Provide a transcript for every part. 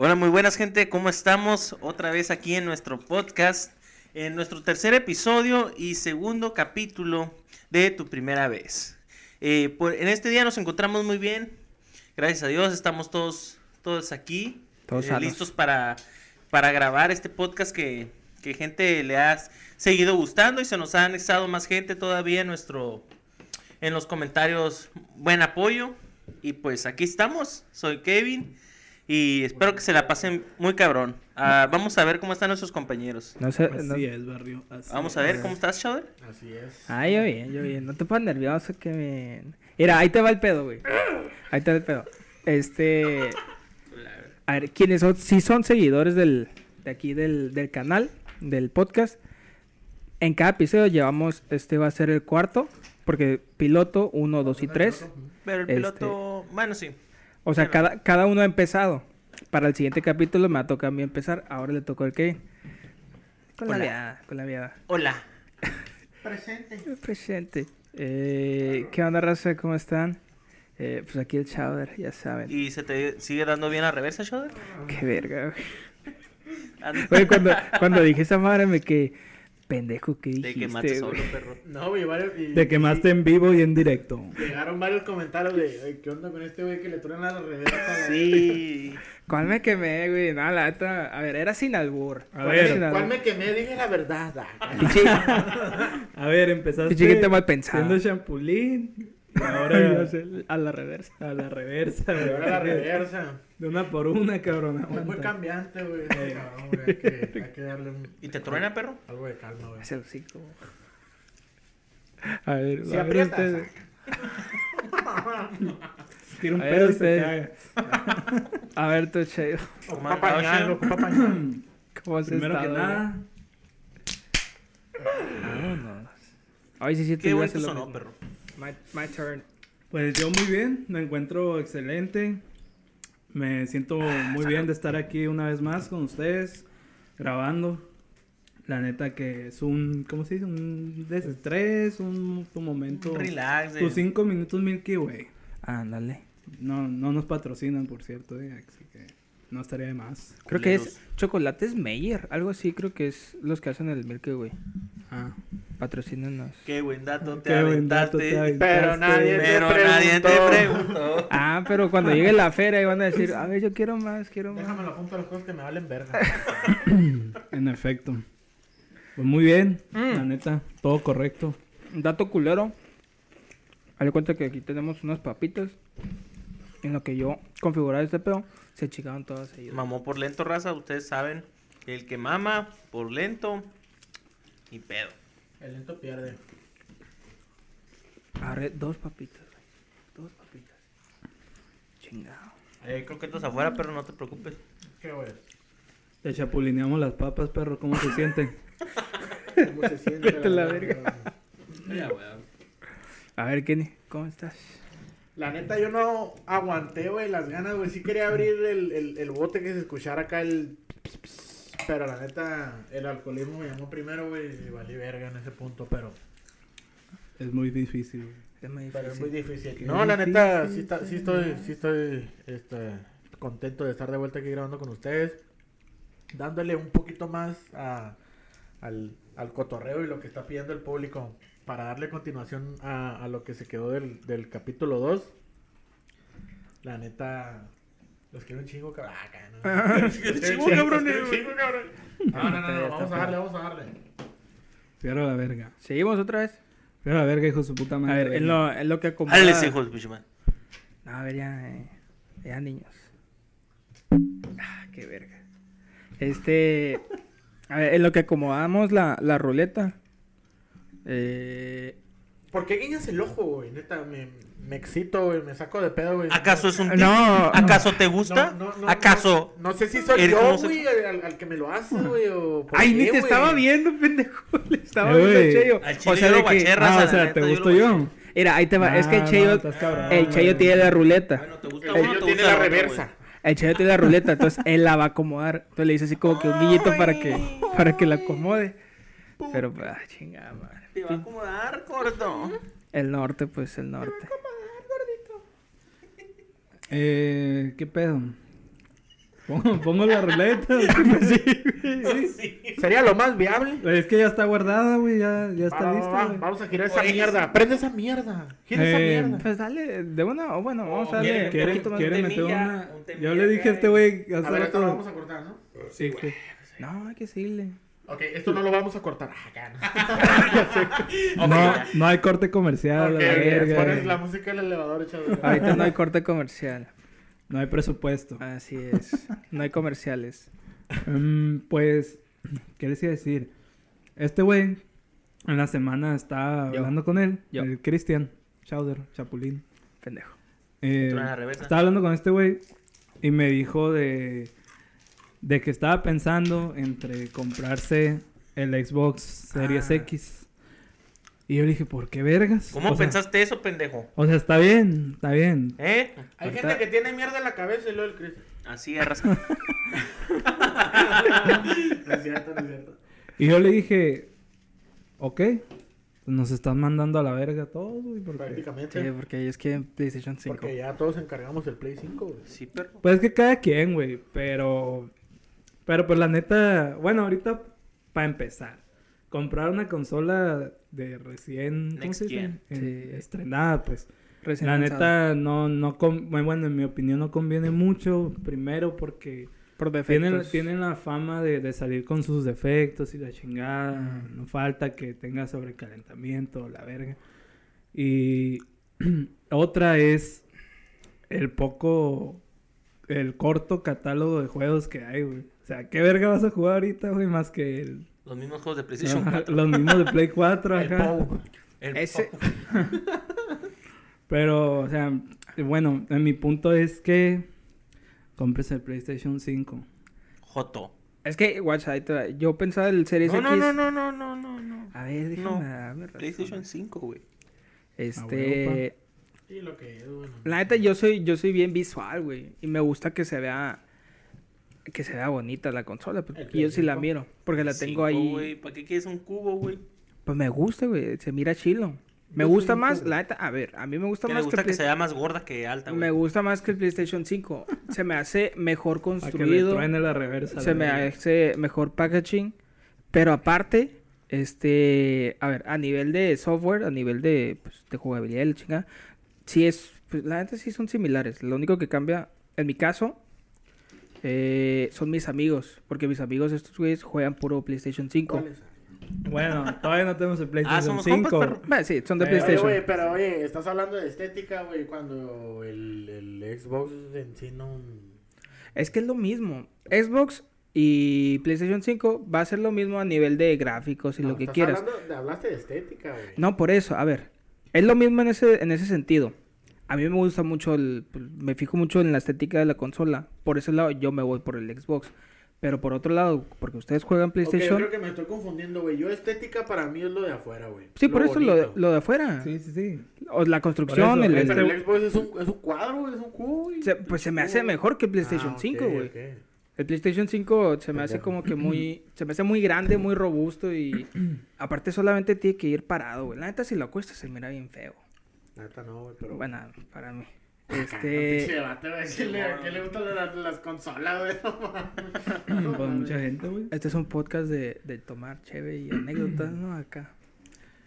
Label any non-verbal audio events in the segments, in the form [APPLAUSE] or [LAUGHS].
Hola, muy buenas gente, ¿cómo estamos? Otra vez aquí en nuestro podcast, en nuestro tercer episodio y segundo capítulo de Tu Primera Vez. Eh, por- en este día nos encontramos muy bien, gracias a Dios, estamos todos, todos aquí, Todos eh, listos para, para grabar este podcast que, que gente le ha seguido gustando y se nos ha anexado más gente todavía en nuestro, en los comentarios, buen apoyo. Y pues aquí estamos, soy Kevin y espero que se la pasen muy cabrón. Ah, vamos a ver cómo están nuestros compañeros. No sé. Así no- es, barrio. así Vamos es. a ver cómo estás, Chowder. Así es. Ah, yo bien, yo bien. No te pongas nervioso, que Mira, ahí te va el pedo, güey. Ahí te va el pedo. Este. A ver, quienes son, si son seguidores del, de aquí del, del canal, del podcast, en cada episodio llevamos, este va a ser el cuarto, porque piloto 1, 2 y 3. Pero el Este- piloto, bueno, sí. O sea, Bueno. cada, cada uno ha empezado. Para el siguiente capítulo me ha tocado a mí empezar, ahora le tocó al Kevin. Con la viada, con la viada. Hola. [LAUGHS] Presente. Presente. Eh, ¿Qué onda, raza? ¿Cómo están? Eh, pues aquí el Chowder, ya saben. ¿Y se te sigue dando bien la reversa, Chowder? Qué verga, güey. [LAUGHS] Anda- Güey, cuando, cuando dije esa madre me quedé pendejo que Te dijiste, quemaste solo, perro. No, güey, varios. y- Te quemaste en vivo y en directo. Llegaron varios comentarios de, "Ay, ¿qué onda con este güey que le truenan la reversa? Sí. [LAUGHS] ¿Cuál me quemé, güey? No, la neta, a ver, era sin albur. A Era ver, sin albur. ¿Cuál me quemé? Dije la verdad. ah. [LAUGHS] A ver, empezaste gente mal pensada. siendo champulín y [LAUGHS] ahora a la reversa. a la reversa. Güey. ahora la reversa. De una por una, cabrón. Es muy cambiante, güey. este cabrón, güey, Hay que, hay que darle un, ¿Y te truena, perro? algo de calma, güey. Es el hocico. A ver, Si a ver ustedes. [LAUGHS] Tira un A ver, pedo y se caga. A ver, tu Cheo. ¿Cómo Ocupa has pañal, estado, ocupa pañal. [CLEARS THROAT] ¿Cómo has Primero que estado, nada, Vámonos. Ay, sí, sí, Qué te bueno hace lo sonó, mismo. perro. My, my turn. pues yo muy bien. Me encuentro excelente. Me siento muy bien de estar aquí una vez más con ustedes, grabando. La neta que es un, ¿cómo se dice? Un desestrés, un, un momento. Un relax. Tus cinco minutos Milky Way. Ándale. No, no nos patrocinan, por cierto, eh, así que no estaría de más. Creo que es chocolates Meyer, algo así, creo que es los que hacen el Milky Way. Ah, Patrocínanos. Qué buen dato te qué buen dato te aventaste. Pero nadie te Pero nadie te preguntó. preguntó. Ah, pero cuando llegue la feria ahí van a decir, a ver, yo quiero más, quiero más. Déjame lo apunto a las cosas que me valen verga. [LAUGHS] En efecto. Pues muy bien, Mm. la neta, todo correcto. Dato culero. Haz cuenta que aquí tenemos unas papitas. En lo que yo configuraba este pedo, se chicaron todas ellas. Mamó por lento, raza. Ustedes saben. El que mama por lento. Y pedo. El lento pierde. Agarré dos papitas, güey. Dos papitas. Chingado. Hay croquetas afuera, pero no te preocupes. ¿Qué, güey? Te chapulineamos las papas, perro, ¿cómo se siente? ¿Cómo se siente? Vete a la verga. A ver, Kenny, ¿cómo estás? La neta, yo no aguanté, güey, las ganas, güey. Sí quería abrir el, el, el bote que se escuchara acá el... Pero la neta, el alcoholismo me llamó primero, güey, y valí verga en ese punto, pero... Es muy difícil. güey. Es muy Pero es muy difícil. difícil. No, la neta, sí, está, sí estoy, sí estoy este, contento de estar de vuelta aquí grabando con ustedes. Dándole un poquito más a, al, al cotorreo y lo que está pidiendo el público. Para darle continuación a, a lo que se quedó del, del capítulo 2. La neta, los quiero un chingo, cabrón. Ah, acá, ¿no? [LAUGHS] Los quiero un chingo, quiero un chingo, cabrón. No, no, no, no, vamos a darle, vamos a darle. Cierra la verga. ¿Seguimos otra vez? Cierra la verga, hijo de su puta A madre. ver, en lo, en lo que acomoda... Háblales, hijos de madre. No, a ver, ya, eh, ya niños. Ah, qué verga. Este, a ver, en lo que acomodamos la, la ruleta. Eh, ¿Por qué guiñas el ojo, güey? Neta, me, me excito, güey, me saco de pedo, güey. ¿Acaso es un tic? No, ¿Acaso te gusta? No, no, no, ¿Acaso? No, no sé si soy yo, güey, al, al que me lo hace, güey, o... ¿por Ay, qué, ni te estaba viendo, pendejo. [LAUGHS] Le estaba Eh, viendo el Cheyo. Al O sea, de que, Ah, o sea, neta, ¿te gusto yo? mira, ahí te va. es que el Ah, Cheyo, no, estás cabrón, el. Cheyo tiene la ruleta. Bueno, ¿te El gusta Cheyo uno o te tiene la el reversa. El Cheyo tiene la ruleta, entonces él la va a acomodar. Entonces le dice así como que un guiñito para que, para que la acomode. Pero, pues, ah, chingada? Te va a acomodar, corto. El norte, pues, el norte. [LAUGHS] Eh, ¿qué pedo? Pongo, pongo la ruleta. [LAUGHS] Sí, Sería lo más viable. Es que ya está guardada, güey. Ya, ya Va, está va, lista, va, güey. Vamos a girar esa Oye, mierda. Prende esa mierda. Gira esa Eh, mierda. Pues dale, de una, o bueno, vamos a darle ¿quiere- un ¿Quiere, poquito más. quiere un meter temilla, una? un Yo le dije a este güey A ver, esto lo vamos a cortar, ¿no? Sí, sí. No, hay que seguirle. Ok, esto no lo vamos a cortar. Ah, ya no. [LAUGHS] No, no hay corte comercial. Ok, a la ok, verga. Pones la música del elevador echado. Ahorita no hay corte comercial. No hay presupuesto. Así es. No hay comerciales. Mm, pues, ¿qué les iba a decir? Este güey, en la semana estaba Yo. hablando con él, Yo. el Cristian Chowder, Chapulín. Pendejo. Eh, estaba hablando con este güey y me dijo de, de que estaba pensando entre comprarse el Xbox Series Ah. X. Y yo le dije, ¿por qué vergas? ¿Cómo o sea- pensaste eso, pendejo? o sea, está bien, está bien. ¿Eh? Hay Ahorita- gente que tiene mierda en la cabeza y luego el Cristian. Así es, raza. [LAUGHS] No es cierto, no es cierto. Y yo le dije, ok, nos están mandando a la verga todos, güey. porque- Prácticamente. Sí, porque ellos quieren PlayStation 5. Porque ya todos encargamos el Play 5, güey. Sí, perro. Pues es que cada quien, güey, pero... Pero pues la neta, bueno, ahorita para empezar, comprar una consola de recién... ¿Cómo Next se dice? gen. Eh, Sí. Estrenada, pues. Recién la neta, no, no... Bueno, en mi opinión no conviene mucho. Primero porque Por tienen, defectos. tienen la fama de, de salir con sus defectos y la chingada. Mm. No falta que tenga sobrecalentamiento, la verga. Y [CLEARS THROAT] otra es el poco, el corto catálogo de juegos que hay, güey. O sea, ¿qué verga vas a jugar ahorita, güey? Más que el, Los mismos juegos de PlayStation Ajá, 4. los mismos de Play 4 [LAUGHS] El acá. Pou. El Ese-. [LAUGHS] Pero, o sea, bueno, en mi punto es que compres el PlayStation 5. Joto. Es que, watch, ahí te va. yo pensaba el Series No, X. no, no, no, no, no, no, no. A ver, déjame No. darme razón. PlayStation 5, güey. Este. Sí, lo que es, bueno. La neta, yo soy, yo soy bien visual, güey. Y me gusta que se vea. Que se vea bonita la consola. Porque yo sí la miro. Porque la tengo ahí. güey. ¿Para qué quieres un cubo, güey? Pues me gusta, güey. Se mira chilo. Me Yo gusta más, cubo. la neta, a ver, a mí me gusta ¿Qué le más gusta que, se vea más gorda que alta, güey? me gusta más que el PlayStation 5. [LAUGHS] Se me hace mejor Para que le construido. la reversa. se la me hace mejor packaging. Pero aparte, este, a ver, a nivel de software, a nivel de, pues, de jugabilidad, y la chingada, sí es, pues, la neta sí son similares. Lo único que cambia, en mi caso, eh, son mis amigos. Porque mis amigos, estos güeyes, juegan puro PlayStation 5. ¿Cuál es? Bueno, todavía no tenemos el PlayStation Ah, somos 5. compas. Bueno, sí, son de Eh, Oye, PlayStation. güey, pero oye, estás hablando de estética, güey, cuando el, el Xbox en sí no... Es que es lo mismo. Xbox y PlayStation 5 va a ser lo mismo a nivel de gráficos y No, lo que estás quieras. hablando de- hablaste de estética, güey. No, por eso, a ver. Es lo mismo en ese, en ese sentido. A mí me gusta mucho el. pues, Me fijo mucho en la estética de la consola. Por ese lado, yo me voy por el Xbox. Pero por otro lado, porque ustedes juegan PlayStation. creo que me estoy confundiendo, güey. Yo estética para mí es lo de afuera, güey. Sí, por eso lo de, lo de afuera. Sí, sí, sí. O la construcción, el, el- Pero el Xbox es un, es un cuadro, güey, es un cubo, güey. se- pues se me hace mejor que el PlayStation Ah, ok, 5, güey. El PlayStation 5 se me hace como que [CLEARS THROAT] muy... Se me hace muy grande, muy robusto y... [CLEARS THROAT] aparte solamente tiene que ir parado, güey. La neta si lo acuestas se mira bien feo. Neta no, güey, pero... Bueno, para mí. [LAUGHS] Este... debate, güey. ¿Qué le, qué le gustan las, las consolas, güey? [LAUGHS] No. Pues mucha gente, güey. Este es un podcast de, de tomar cheve y anécdotas, ¿no? Acá.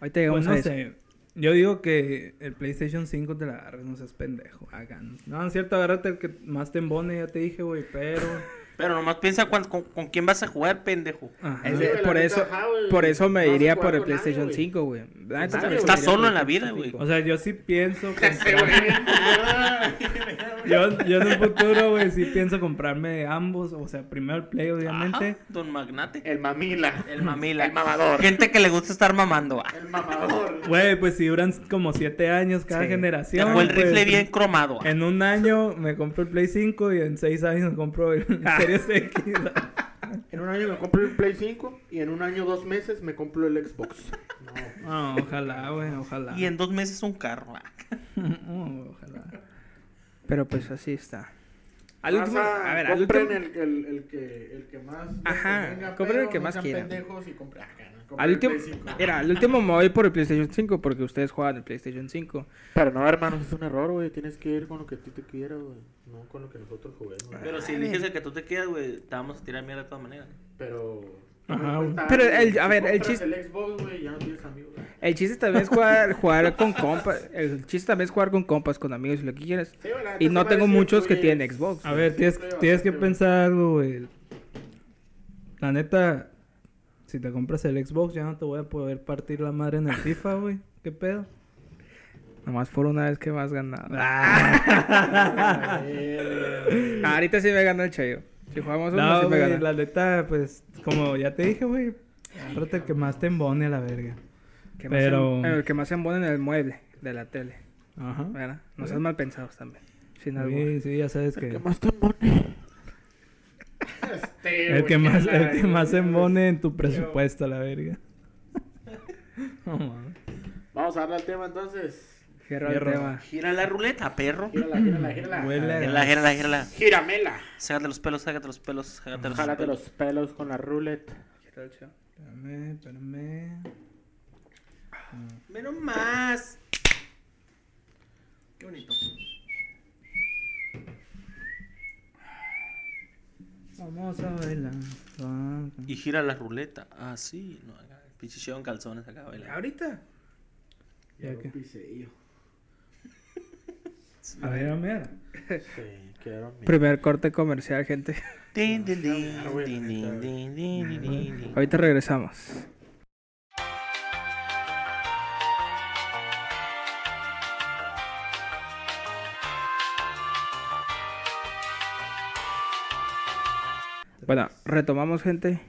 Ahorita Pues llegamos no a eso. sé. Yo digo que el PlayStation 5 te la agarres, no seas pendejo. Hagan. No, es cierto, agárrate el que más te embone, ya te dije, güey, pero. Pero nomás piensa cuán- con, con quién vas a jugar, pendejo. Ajá. Es güey, por eso, ajá, por eso me iría por el nadie, PlayStation güey. 5, güey. Nadie, por solo el en la vida, güey. O sea, yo sí pienso. [LAUGHS] [LAUGHS] Yo, yo en un futuro, güey, sí pienso comprarme ambos. O sea, primero el Play, obviamente. Ajá, don Magnate. El mamila. El mamila. El mamador. Gente que le gusta estar mamando. [LAUGHS] El mamador. Güey, pues si duran como siete años cada Sí. generación. Dejó el pues, rifle bien cromado. En un año me compro el Play 5 y en seis años me compro el Series X. En un año me compro el Play 5 y en un año, dos meses, me compro el Xbox. No. Ojalá, güey, ojalá. Y en dos meses un carro. [LAUGHS] Oh, ojalá. Pero pues así está. Al último, Raza, a ver, al compren último, el, el, el que, el que más. Ajá, compren el que más quieran. pendejos y compren- acá, ¿no? Compren al último, Play 5. era, al último me voy por el PlayStation 5 porque ustedes juegan el PlayStation 5. Pero no, hermano, es un error, güey. Tienes que ir con lo que a ti te quiera, güey. No con lo que nosotros juguemos. Pero si eliges el que tú te quieras, güey, te vamos a tirar mierda de todas maneras. Pero. Ajá, pero el- a Si ver, el chiste- El Xbox, güey, ya no tienes amigos. güey. El chiste también es jugar, [LAUGHS] jugar con compas. El chiste también es jugar con compas, con amigos y lo que quieras. Sí, Y no tengo muchos que tienen Xbox. A ver, sí, tienes, tienes que pensar algo, güey. La neta, si te compras el Xbox, ya no te voy a poder partir la madre en el FIFA, [LAUGHS] güey. ¿Qué pedo? Nomás por una vez que me has ganado. Ah, [LAUGHS] ahorita sí me gana el Chayo. Si jugamos uno, No, sí me güey, gana. la neta, pues, como ya te dije, güey. El que más te embone a la verga. Que más pero- el que más se embone en el mueble de la tele. Ajá. ¿Verdad? No seas mal pensados también. Sin algo. Sí, sí, ya sabes El que que... más te embone. [LAUGHS] Este, El que güey, más, el que más embone en tu presupuesto a la verga. [LAUGHS] No mames. Vamos a darle al tema entonces. Cierra el tema. Gira la ruleta, perro. Gírala, gírala, gírala. Huele Gírala, gírala, gírala. Gíramela. Sácate los pelos, sácate los pelos, sácate los Jálate pelos. los pelos con la ruleta. Espérame, espérame. Menos más. Qué bonito. Vamos a bailar. Y gira la ruleta. Ah, sí. No, acá. Pichicheo en calzones acá bailando. Ahorita. Ya que- piseillo. A ver, a ver. Sí. Primer corte comercial, gente. Ah, din, din, din. Ahorita regresamos. Bueno, retomamos, gente.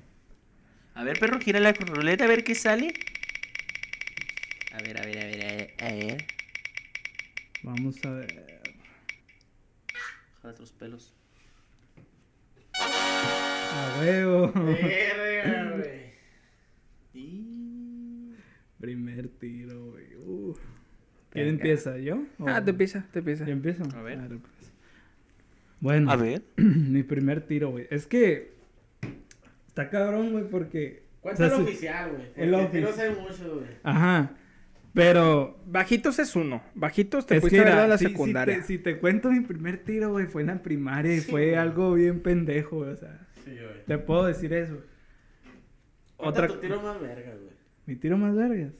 A ver, perro, gira la ruleta a ver qué sale. A ver, a ver, a ver, a ver. A ver. Vamos a ver. Jálate los pelos. A huevo. Verga, [LAUGHS] güey. Primer tiro, güey. ¿Quién empieza? ¿Yo? ¿O- Ah, te empieza, te empieza. ¿Yo empiezo? A ver. Arre, pues. Bueno, A ver. [CLEARS THROAT] mi primer tiro, güey. Es que está cabrón, güey, porque... Cuenta o sea, el oficial, güey. el El ofici- oficial. No sé mucho, güey. Ajá. Pero Bajitos es uno. Bajitos te es fuiste que a ver era, a la si secundaria. te- Si te, cuento mi primer tiro, güey, fue en la primaria y Sí, fue güey. algo bien pendejo, güey. O sea, Sí, güey. te puedo decir eso. Otra tu tiro más verga, güey. Mi tiro más vergas.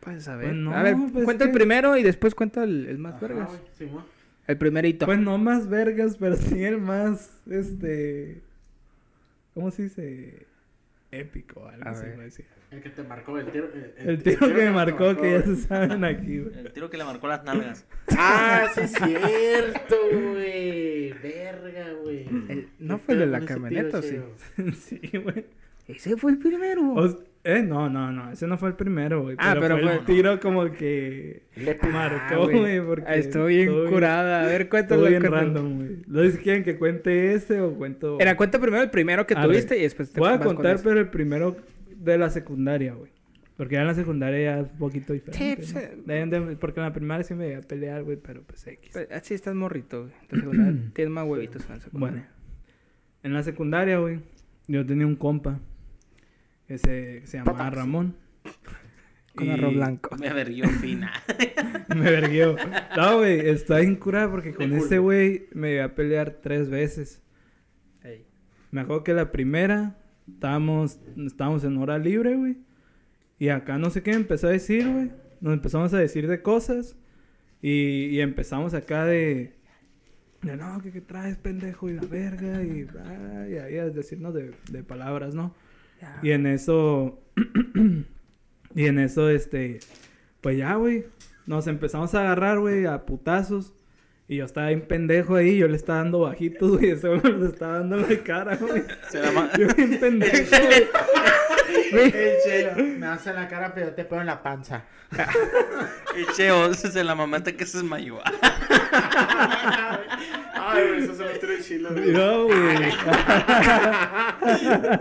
Pues a ver. Pues no, a ver, pues cuenta el que- primero y después cuenta el, el más Ajá, vergas. güey, Simón. El primerito. Pues no más vergas, pero sí el más, este... ¿Cómo se dice? Épico, algo A así ver. voy a decir. El que te marcó, el tiro. El, El tiro que me marcó, que ya se saben aquí, [LAUGHS] güey. El tiro que le marcó las nalgas. Ah, sí, es [LAUGHS] cierto, güey. Verga, güey. ¿no ¿Qué fue el de la camioneta sí? [LAUGHS] Sí, güey. Ese fue el primero. O- eh, no, no, no, ese no fue el primero, güey. Ah, pero fue fue- el tiro como que Le Ah, marcó, güey. güey, porque... Ah, Estoy bien curada. A ver, cuéntalo. Estuvo bien random, güey. ¿Lo dices quieren que cuente ese o cuento...? Era, cuenta primero el primero que tuviste y después te Voy a contar, pero el primero de la secundaria, güey. Porque ya en la secundaria ya es un poquito diferente. Sí. Deben de- porque en la primaria sí me llegué a pelear, güey, pero pues X. Pues, ah, sí, estás morrito, güey. En la secundaria [CLEARS THROAT] Tienes más huevitos en la secundaria. Bueno, en la secundaria, güey, yo tenía un compa que se, que se llamaba Papas. Ramón. Con Y arroz blanco. Me averguió fina. [LAUGHS] Me verguió. No, güey, está bien curada porque con ese güey me llegué a pelear tres veces. Me acuerdo que la primera estábamos, estábamos en hora libre, güey. Y acá no sé qué empezó a decir, güey. Nos empezamos a decir de cosas. Y, y empezamos acá de... de no, que qué traes, pendejo, y la verga. Y, y ahí a decirnos de, de palabras, ¿no? Y en eso... [CLEARS THROAT] y en eso, este... Pues ya, güey. Nos empezamos a agarrar, güey, a putazos. Y yo estaba bien pendejo ahí, yo le estaba dando bajitos, güey, ese güey me lo estaba dando en la cara, güey. Se la ma- Yo bien pendejo, güey. El chelo. Me hace la cara, pero te pego en la panza. El cheo se la mamaste que se desmayó. Ay, güey, eso se lo tiro chilo, güey. No, güey. [LAUGHS]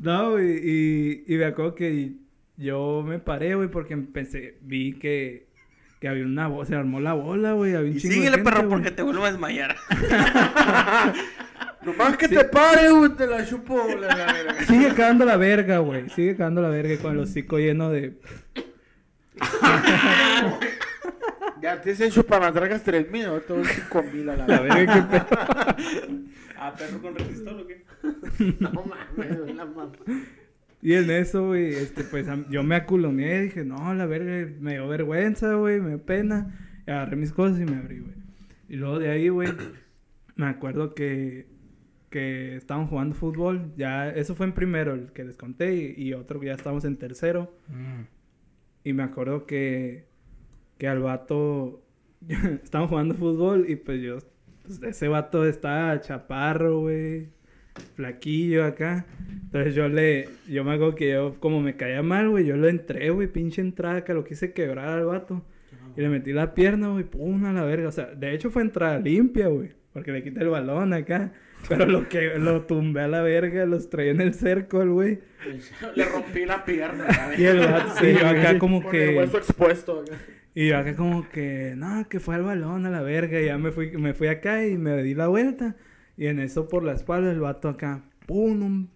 No, güey, y, y me acuerdo que yo me paré, güey, porque empecé, vi que, que había una bola, se armó la bola, güey. Había un Y chingo de síguele, gente, perro, güey. porque te vuelvo a desmayar. [LAUGHS] Nomás que te pare, güey, te la chupo. la- la- la- Sigue cagando la verga, güey. Sigue cagando la verga con el hocico lleno de. Ya te dicen chupamatracas 3000, ahora te doy 5000 a la La verga. verga, qué pedo. Ah, perro con resistor o qué? No mames, la mamá. Y en eso, güey, este, pues yo me aculoné y dije, no, la verga, me dio vergüenza, güey, me dio pena. Y agarré mis cosas y me abrí, güey. Y luego de ahí, güey, me acuerdo que, que estaban jugando fútbol. Ya, eso fue en primero, el que les conté, y, y otro que ya estábamos en tercero. Y me acuerdo que, que al vato, [LAUGHS] estaban jugando fútbol y pues yo, pues ese vato estaba chaparro, güey, flaquillo acá. Entonces yo le, yo me acuerdo que yo, como me caía mal, güey, yo le entré, güey, pinche entrada, que lo quise quebrar al vato. Y le metí la pierna, güey, pum, a la verga. O sea, de hecho fue entrada limpia, güey, porque le quité el balón acá. Pero lo que lo tumbé a la verga, los traía en el cerco, güey. [LAUGHS] Le rompí la pierna. la Y el vato, y yo acá como Con el que... hueso expuesto. acá. Y yo acá como que, no, que fue al balón a la verga. Y ya me fui, me fui acá y me di la vuelta. Y en eso por la espalda el vato acá, pum, un,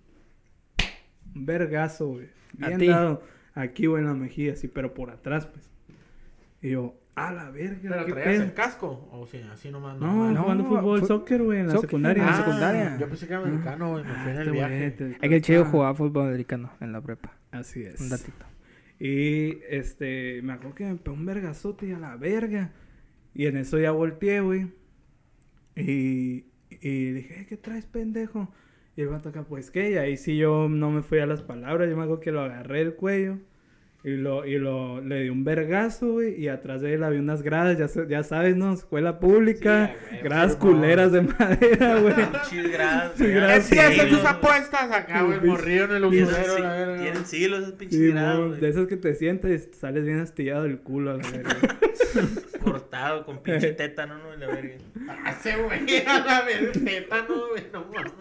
un vergazo, güey. ¿A Bien ti? dado. Aquí, güey, en la mejilla, así, pero por atrás, pues. Y yo, a la verga, ¿Pero qué traías pedo. el casco? O sea, así nomás. No, nomás. no, jugando fútbol, fu- soccer, güey, en la soccer, secundaria. en la Ah, secundaria. Yo pensé que era americano, güey. Me fui en el este viaje. te- Es que el chido ah, jugaba fútbol americano en la prepa. Así es. Un datito. Y este, me acuerdo que me pegó un vergazote y a la verga. Y en eso ya volteé, güey. Y, y dije, "Eh, ¿qué traes, pendejo? Y el vato acá, pues qué. Y ahí sí yo no me fui a las palabras. Yo me acuerdo que lo agarré el cuello. Y lo, y lo, le di un vergazo, güey. Y atrás de él había unas gradas, ya, se- ya sabes, ¿no? Escuela pública. Sí, güey, gradas culeras de madera, güey. [LAUGHS] Sí, ya, grados, sí, tus los- apuestas acá, güey. Morrido en el usurero, sí- la verga. tienen siglos esos pinches Sí, güey. de esos que te sientes y sales bien astillado del culo, a la verga. [LAUGHS] Cortado con pinche tétano, ¿no? La verga. Hace, güey, [LAUGHS] a la verga, tétano, güey, no mames.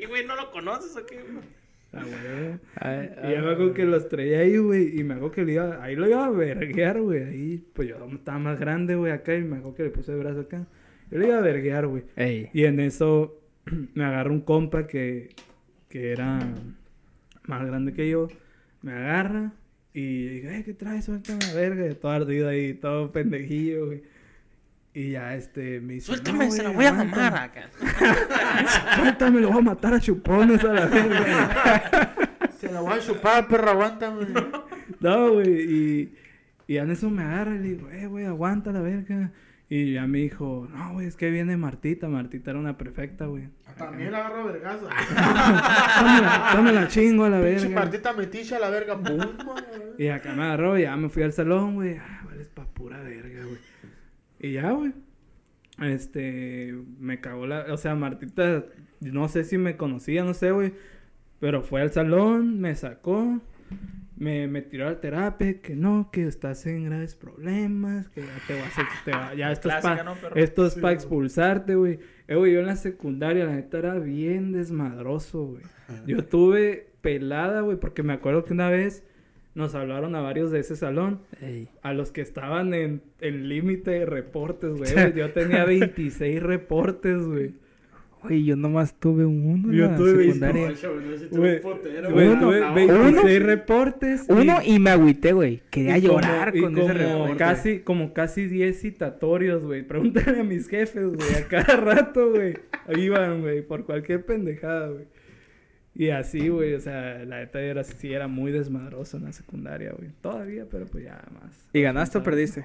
Y, güey, ¿no lo conoces o qué? güey? Ah, güey. Y ya me acuerdo que los traía ahí, güey, y me acuerdo que le iba, ahí lo iba a verguear, güey, ahí, pues yo estaba más grande, güey, acá, y me acuerdo que le puse el brazo acá, yo le iba a verguear, güey, Ey. y en eso [CLEARS THROAT] me agarra un compa que, que era más grande que yo, me agarra, y digo, eh, ¿qué traes? Suéltame la verga, y todo ardido ahí, todo pendejillo, güey, y ya, este, me dice, Suéltame, "No, se la voy a aguanta". mamar acá. [LAUGHS] Suéltame, lo voy a matar a chupones a la verga. [LAUGHS] Se la voy a chupar, perro, aguántame. [LAUGHS] No, güey, y, y en eso me agarra y le digo, eh, güey, aguanta la verga. Y ya me dijo, no, güey, es que viene Martita. Martita era una perfecta, güey. También la agarro vergazo. Tómala, tómala chingo a la Pinche verga. Martita meticha a la verga. Pum, güey. Y acá me agarró y ya me fui al salón, güey. Ah, vale, es pa' pura verga, güey. Y ya, güey. Este, me cagó la... O sea, Martita, no sé si me conocía, no sé, güey. Pero fue al salón, me sacó, me, me tiró a la terapia, que no, que estás en graves problemas, que ya te vas a... Te va- ya esto es Clásica, pa- ¿no, perro? esto es Sí, para expulsarte, güey. Eh, güey, yo en la secundaria, la neta, era bien desmadroso, güey. Yo tuve pelada, güey, porque me acuerdo que una vez nos hablaron a varios de ese salón, Ey. a los que estaban en el límite de reportes, güey. [LAUGHS] Yo tenía 26 reportes, güey. Güey, yo nomás tuve uno en Yo la tuve secundaria. Potero, Uno, tuve no, 26 uno. reportes. y- Uno y me agüité, güey. Quería y como- llorar y con como ese reporte. Casi, como casi 10 citatorios, güey. Pregúntale a mis jefes, güey. A cada rato, güey. Ahí iban, güey. Por cualquier pendejada, güey. Y así, güey. O sea, la neta era, sí era muy desmadroso en la secundaria, güey. Todavía, pero pues ya más. ¿Y ganaste o perdiste?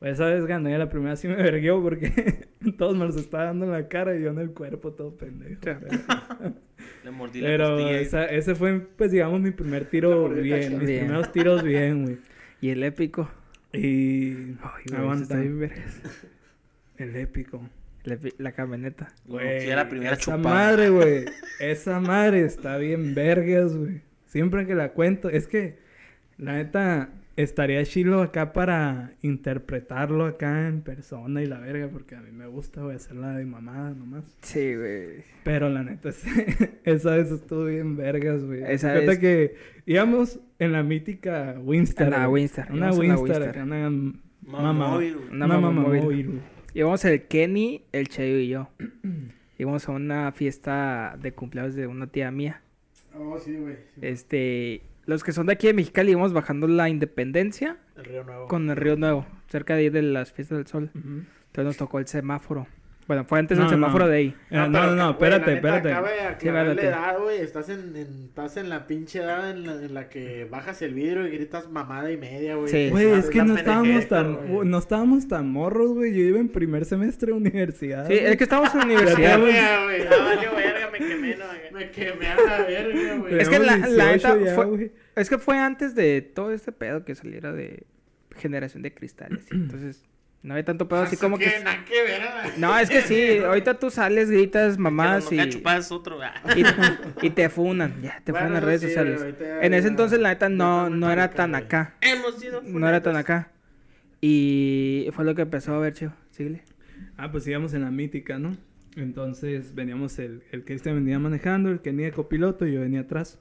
Pues esa vez gané, la primera sí me verguió porque [LAUGHS] todos me los estaba dando en la cara y yo en el cuerpo todo pendejo. Pero, [LAUGHS] Le mordí la pero esa- ese fue, pues digamos, mi primer tiro bien. Mis Bien. primeros tiros bien, güey. Y el épico. Y... Ay, güey, aguanta. está bien. El épico. La, camioneta. Era la primera esa chupada. madre, güey. [LAUGHS] Esa madre está bien vergas, güey. Siempre que la cuento, es que, la neta, estaría chilo acá para interpretarlo acá en persona y la verga, porque a mí me gusta, güey, hacerla de mamada nomás. Sí, güey. Pero la neta, [LAUGHS] esa vez estuvo bien vergas, güey. Esa Fíjate vez- que íbamos en la mítica Winstar. En la güey. Winstar, Una Winstar, Winstar. acá, una Mamá móvil, güey. Una Una mamá mamá móvil. Íbamos el Kenny, el Chayo y yo. [CLEARS THROAT] Íbamos a una fiesta de cumpleaños de una tía mía. Oh, sí, güey. sí. Este, los que son de aquí de Mexicali íbamos bajando la Independencia El Río Nuevo. con el Río Nuevo, cerca de ahí de las fiestas del sol. Entonces nos tocó el semáforo. Bueno, fue antes No, del semáforo no. de ahí. Eh, no, no, no, la espérate, espérate. Cabe Sí, aclarar la espérate. edad, güey. Estás en, en- estás en la pinche edad en la, en la que bajas el vidrio y gritas mamada y media, güey. Sí. Güey, es que no estábamos tan, no estábamos tan morros, güey. Yo iba en primer semestre de universidad. Sí, es que estábamos en universidad. güey. Ah, me quemé, no, [LAUGHS] Me quemé a la verga, güey. Es que la- la 18 neta fue- güey. Es que fue antes de todo este pedo que saliera de generación de cristales. [CLEARS THROAT] Entonces, no había tanto pedo así Eso como que... Nada que ver a la- No, es que sí, ahorita tú sales, gritas mamás Que y, otro. ah. y, y te funan, ya, te Bueno, funan en las redes sí, sociales. ahorita En ese entonces la neta no, no era tan acá. Hemos sido No era tan acá. Y fue lo que empezó a ver, chido. Síguele. Ah, pues íbamos en la mítica, ¿no? Entonces veníamos el, el Cristian venía manejando, el Kenny de copiloto y yo venía atrás.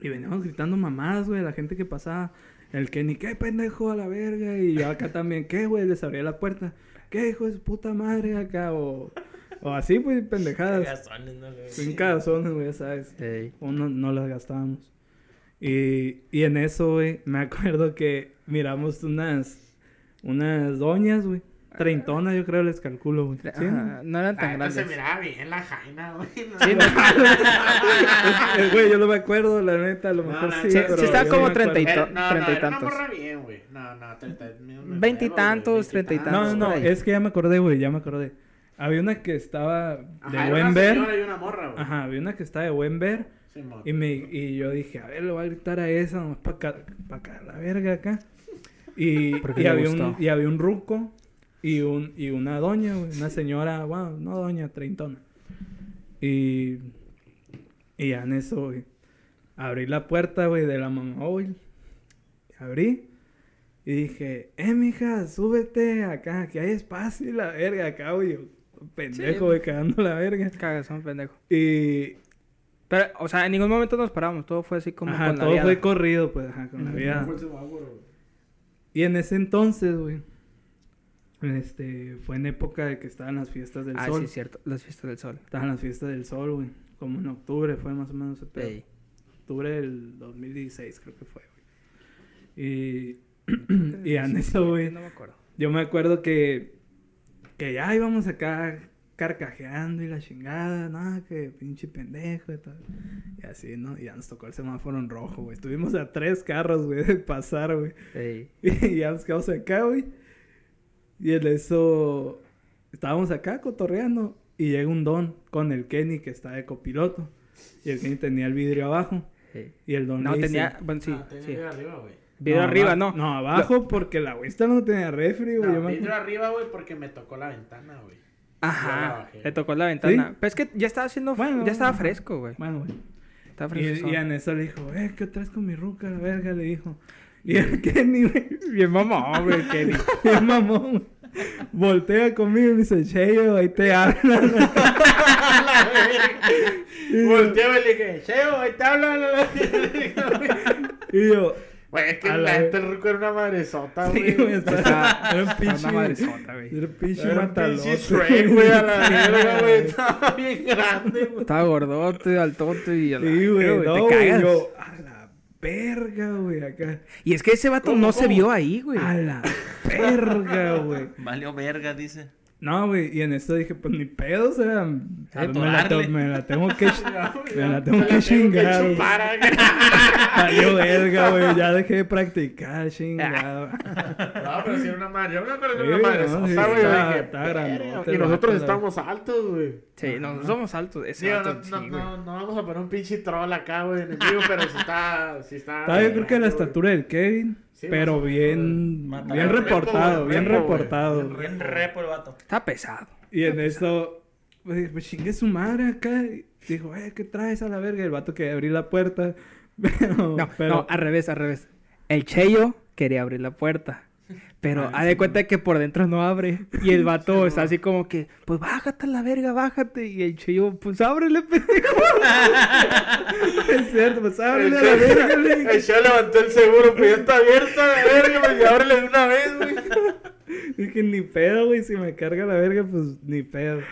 Y veníamos gritando mamadas, güey, a la gente que pasaba. El Kenny, ¿qué pendejo a la verga? Y yo acá también, ¿qué, güey? Les abría la puerta. ¿Qué, hijo de su puta madre acá? O, o así, pues, pendejadas. Cagazones, ¿no, güey? Sin cagazones, güey, ya sabes. Ey. O no, no las gastábamos. Y, y en eso, güey, me acuerdo que miramos unas, unas doñas, güey. Treintonas, yo creo, les calculo, güey. ¿Sí? Ajá, no eran La tan neta se grandes. miraba bien la jaina, güey. Sí, no, [LAUGHS] Eh, Güey, yo no me acuerdo, la neta, a lo mejor no, sí. sí, pero sí estaba como. 30 y Era- to- no, no, treinta era una tantos. morra bien, güey. No, no, treinta güey, tantos, treinta y No, tantos. no, no, es que ya me acordé, güey, ya me acordé. Había una que estaba de Ajá, buen una ver. y una morra, güey. Ajá, había una que estaba de buen ver. Y, me, y yo dije, a ver, le voy a gritar a esa, nomás para acá, pa' acá, la verga acá. Y, [LAUGHS] y, había un, y había un ruco y, un, y una doña, güey, una señora, bueno, no doña, treintona. Y, y ya en eso, güey, abrí la puerta, güey, de la mamá, güey. Abrí y dije, eh, mija, súbete acá, que hay espacio y la verga acá, güey. Pendejo, Sí. güey, cagando la verga. Cagazón, pendejo. Y, Pero, o sea, en ningún momento nos paramos. Todo fue así como ajá, con la todo viada. fue corrido, pues, ajá, con la güey. Y en ese entonces, güey, este, fue en época de que estaban las fiestas del Ah, sol. sí, cierto. Las fiestas del sol. Estaban las fiestas del sol, güey. Como en octubre fue más o menos. Ey. Octubre del 2016 creo que fue, güey. Y, [CLEARS THROAT] y en eso, güey, No me acuerdo. yo me acuerdo que, que ya íbamos acá carcajeando y la chingada, no, que pinche pendejo y tal. Y así, ¿no? Y ya nos tocó el semáforo en rojo, güey. Estuvimos a tres carros, güey, de pasar, güey. Ey. [LAUGHS] Y ya nos quedamos acá, güey. Y en eso estábamos acá cotorreando. Y llega un don con el Kenny que está de copiloto. Y el Kenny tenía el vidrio abajo. Y el don No, le dice- tenía... Bueno, sí, Ah, tenía sí. vidrio arriba, güey. Vidrio arriba, no. No, abajo porque la Winston no tenía refri, güey. No, me vidrio arriba, güey, porque me tocó la ventana, güey. Ajá. Le tocó la ventana. ¿Sí? Pero es que ya estaba haciendo... Bueno, ya estaba fresco, güey. Bueno, güey. Estaba Y, fresco. y en eso le dijo, eh, ¿qué traes con mi ruca? La verga, le dijo. [LAUGHS] Y el Kenny, güey, Bien mamón, güey, Kenny. bien mamón, güey, Voltea conmigo y me dice, Cheyo, ahí te hablan. [LAUGHS] Volteé y le dije, Cheo, ahí te hablan. y yo, Güey, es que la la gente rico era una madresota, sí, güey. güey, estaba- [LAUGHS] Estaba- era un pinche, una madresota, güey. era un pinche Era un matalote. pinche Shrek, güey, a la verga, güey. Estaba bien grande, güey. Estaba gordote, altote y... a la Sí, güey, te no, güey, cagas. yo, a la verga, güey, acá. Y es que ese vato ¿Cómo, no se vio ahí, güey. A la verga, güey. [LAUGHS] Valió verga, dice. No, güey, y en esto dije, pues ni pedo, o sea, me la, te- me la tengo que, [LAUGHS] me la tengo Me que chingar, güey. chupar, güey. [LAUGHS] Valió verga, güey, ya dejé de practicar, chingado. [LAUGHS] No, pero sí era una madre. Yo me acuerdo que era una madre no, sí, sota, güey. Yo está- dije, está grandote Y nosotros estamos altos, güey. Sí, no, somos altos. Digo, vato, no, no, no, no vamos a poner un pinche troll acá, güey, enemigo, pero sí está, sí está. Estaba yo creo que la estatura del Kevin, Sí, pero bien, bien repo, reportado, bien reportado. Bien repo el vato. Está pesado. Y en eso, pues, pues chingue su madre acá. Y dijo, eh, ¿qué traes a la verga? Y el vato que abrí la puerta. [LAUGHS] Pero, No, pero, no, al revés, al revés. El Cheyo quería abrir la puerta. Pero haz de cuenta que por dentro no abre. Y el [LAUGHS] vato está así como que, pues bájate a la verga, bájate. Y el Cheyo, pues ábrele, [LAUGHS] pendejo. [LAUGHS] es cierto, pues ábrele a la verga. El show levantó el seguro, pues ya está abierta la verga, pues ábrele de una vez, güey. Dije, ni pedo, güey. Si me carga la verga, pues ni pedo.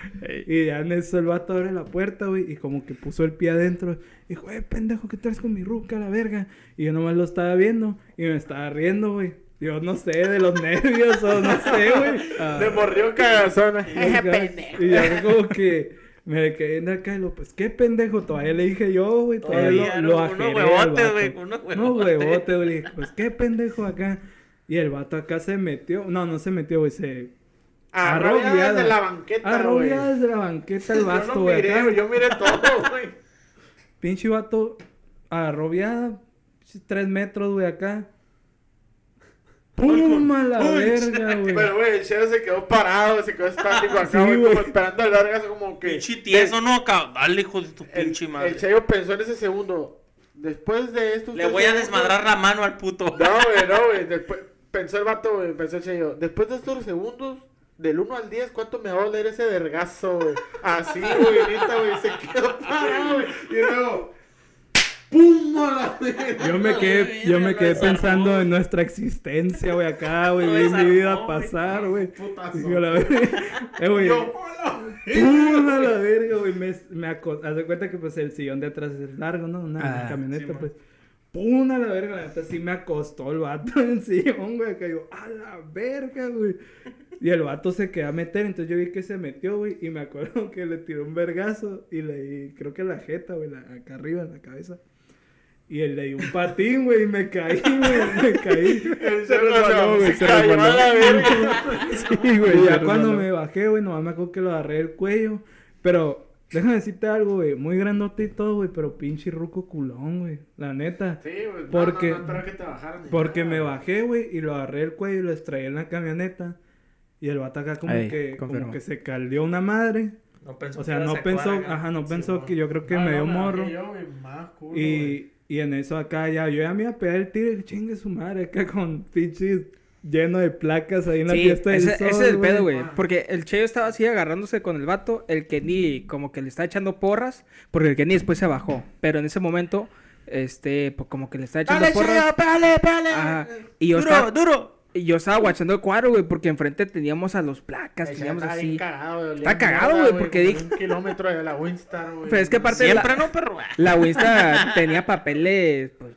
Y ya en eso el vato abre la puerta, güey. Y como que puso el pie adentro. Dijo, eh, pendejo, ¿qué traes con mi ruca, la verga? Y yo nomás lo estaba viendo. Y me estaba riendo, güey. Yo no sé, de los nervios o no sé, güey. [LAUGHS] Ah, Le morrió cagazona. y acá- Y ya como que me quedé en acá y lo, pues, ¿qué pendejo? Todavía le dije yo, güey. Todavía Todavía, lo, lo ¿no? ajeré Unos huevotes, güey, unos No, huevotes. huevote, güey. Le dije, pues, ¿qué pendejo acá? Y el vato acá se metió. No, no se metió, güey. Se. Arrollada. desde la banqueta, güey. Arrollada desde la banqueta el Yo vato, no güey. miré, acá. güey, yo miré todo, güey. Pinche vato arrollada. Tres metros, güey, acá. ¡Pum! A la verga, [LAUGHS] güey. Pero, güey, el chero se quedó parado, se quedó estático acá, güey, como esperando al vergas, como que... Pinche tieso, no. Dale, hijo de tu El, pinche el madre. Cheyo pensó en ese segundo. Después de esto. Le voy a desmadrar la mano al puto. No, güey, no, [LAUGHS] güey. Después pensó el vato, güey. Pensó el Cheyo. Después de estos segundos, del 1 al 10, ¿cuánto me va a doler ese vergazo, güey? Así, güey, ahorita, güey. Se quedó parado, güey. Y luego. ¡Pum! a la [LAUGHS] verga! Yo me quedé, yo me quedé pensando en nuestra existencia, güey, acá, güey. Vi mi vida pasar, güey. Digo, la verga. Eh, güey. ¡Pum! A la verga, güey. Me, me Haz de cuenta que, pues, el sillón de atrás es largo, ¿no? Una Ah, camioneta, sí, pues. ¡Pum! A la verga. La neta sí me acostó el vato [LAUGHS] en el sillón, güey. Acá yo, ¡a la verga, güey! Y el vato se quedó a meter, entonces yo vi que se metió, güey. Y me acuerdo [LAUGHS] que le tiró un vergazo y le di, creo que la jeta, güey, la- acá arriba en la cabeza. Y él le dio un patín, güey, y me caí, güey, me caí. [LAUGHS] El Se resbaló, güey, se resbaló. la verga. [LAUGHS] Sí, güey. Ya cuando me bajé, güey, nomás me acuerdo que lo agarré el cuello. Pero, déjame decirte algo, güey, muy grandote y todo, güey, pero pinche ruco culón, güey, la neta. Sí, güey. Porque- No, no, que te bajaran. Porque nada, me bajé, güey, y lo agarré el cuello y lo extraí en la camioneta. Y el vato acá como que, como que se caldeó una madre. No pensó O sea, que no pensó, ajá, no Sí, pensó que yo creo que No, me dio morro. yo, güey, más culo, güey. Y, y en eso acá ya, yo ya me iba a pegar el tiro y chingue su madre, acá con pinches lleno de placas ahí en la Sí, fiesta del ese, sol, ese es el pedo, güey. Porque el Cheyo estaba así agarrándose con el vato. El Kenny como que le está echando porras. Porque el Kenny después se bajó. Pero en ese momento, este, pues como que le está echando ¡Dale, porras. Cheyo, pégale, pégale! Ajá. Y yo Duro, estaba, duro. Y yo estaba guachando el cuadro, güey. Porque enfrente teníamos a los placas. Ese teníamos bien así. cagado, Está cagado, güey, porque dije- Un kilómetro de la Winstar, güey. Pero es que aparte Siempre la, no, perro. la Winston tenía papeles pues,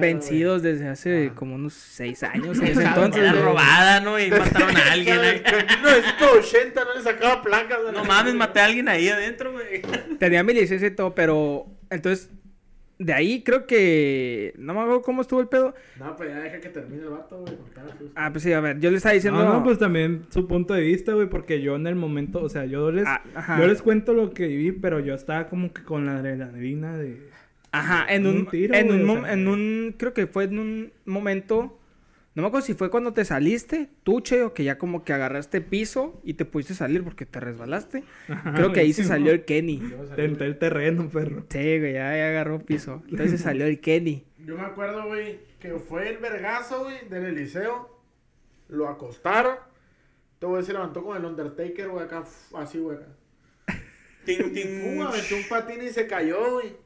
vencidos desde hace Ah. como unos seis años. En [LAUGHS] ese Entonces, era robada, ¿no? Y mataron a alguien. En acá. 1980 no le sacaba placas. No mames, maté a alguien ahí adentro, güey. Tenía mi licencia y todo, pero entonces de ahí creo que no me acuerdo cómo estuvo el pedo. No, pues ya deja que termine el vato, güey. Ah, pues sí, a ver, yo le estaba diciendo. No, no, pues también su punto de vista, güey, porque yo en el momento, o sea, yo les, Ah, yo les cuento lo que viví, pero yo estaba como que con la adrenalina de... Ajá, en un un, tiro, en, güey, un o sea. en un, creo que fue en un momento, no me acuerdo si fue cuando te saliste, tú, Cheo, que ya como que agarraste piso y te pudiste salir porque te resbalaste. Ajá, creo que ahí se salió el Kenny. Yo salí, Tenté el terreno, perro. Sí, güey, ya, ya agarró piso. Entonces se salió el Kenny. Yo me acuerdo, güey, que fue el vergazo, güey, del Eliseo. Lo acostaron. Este güey se levantó con el Undertaker, güey, acá, así, güey, acá. Ting, ting. Pum, aventó un patín y se cayó, güey.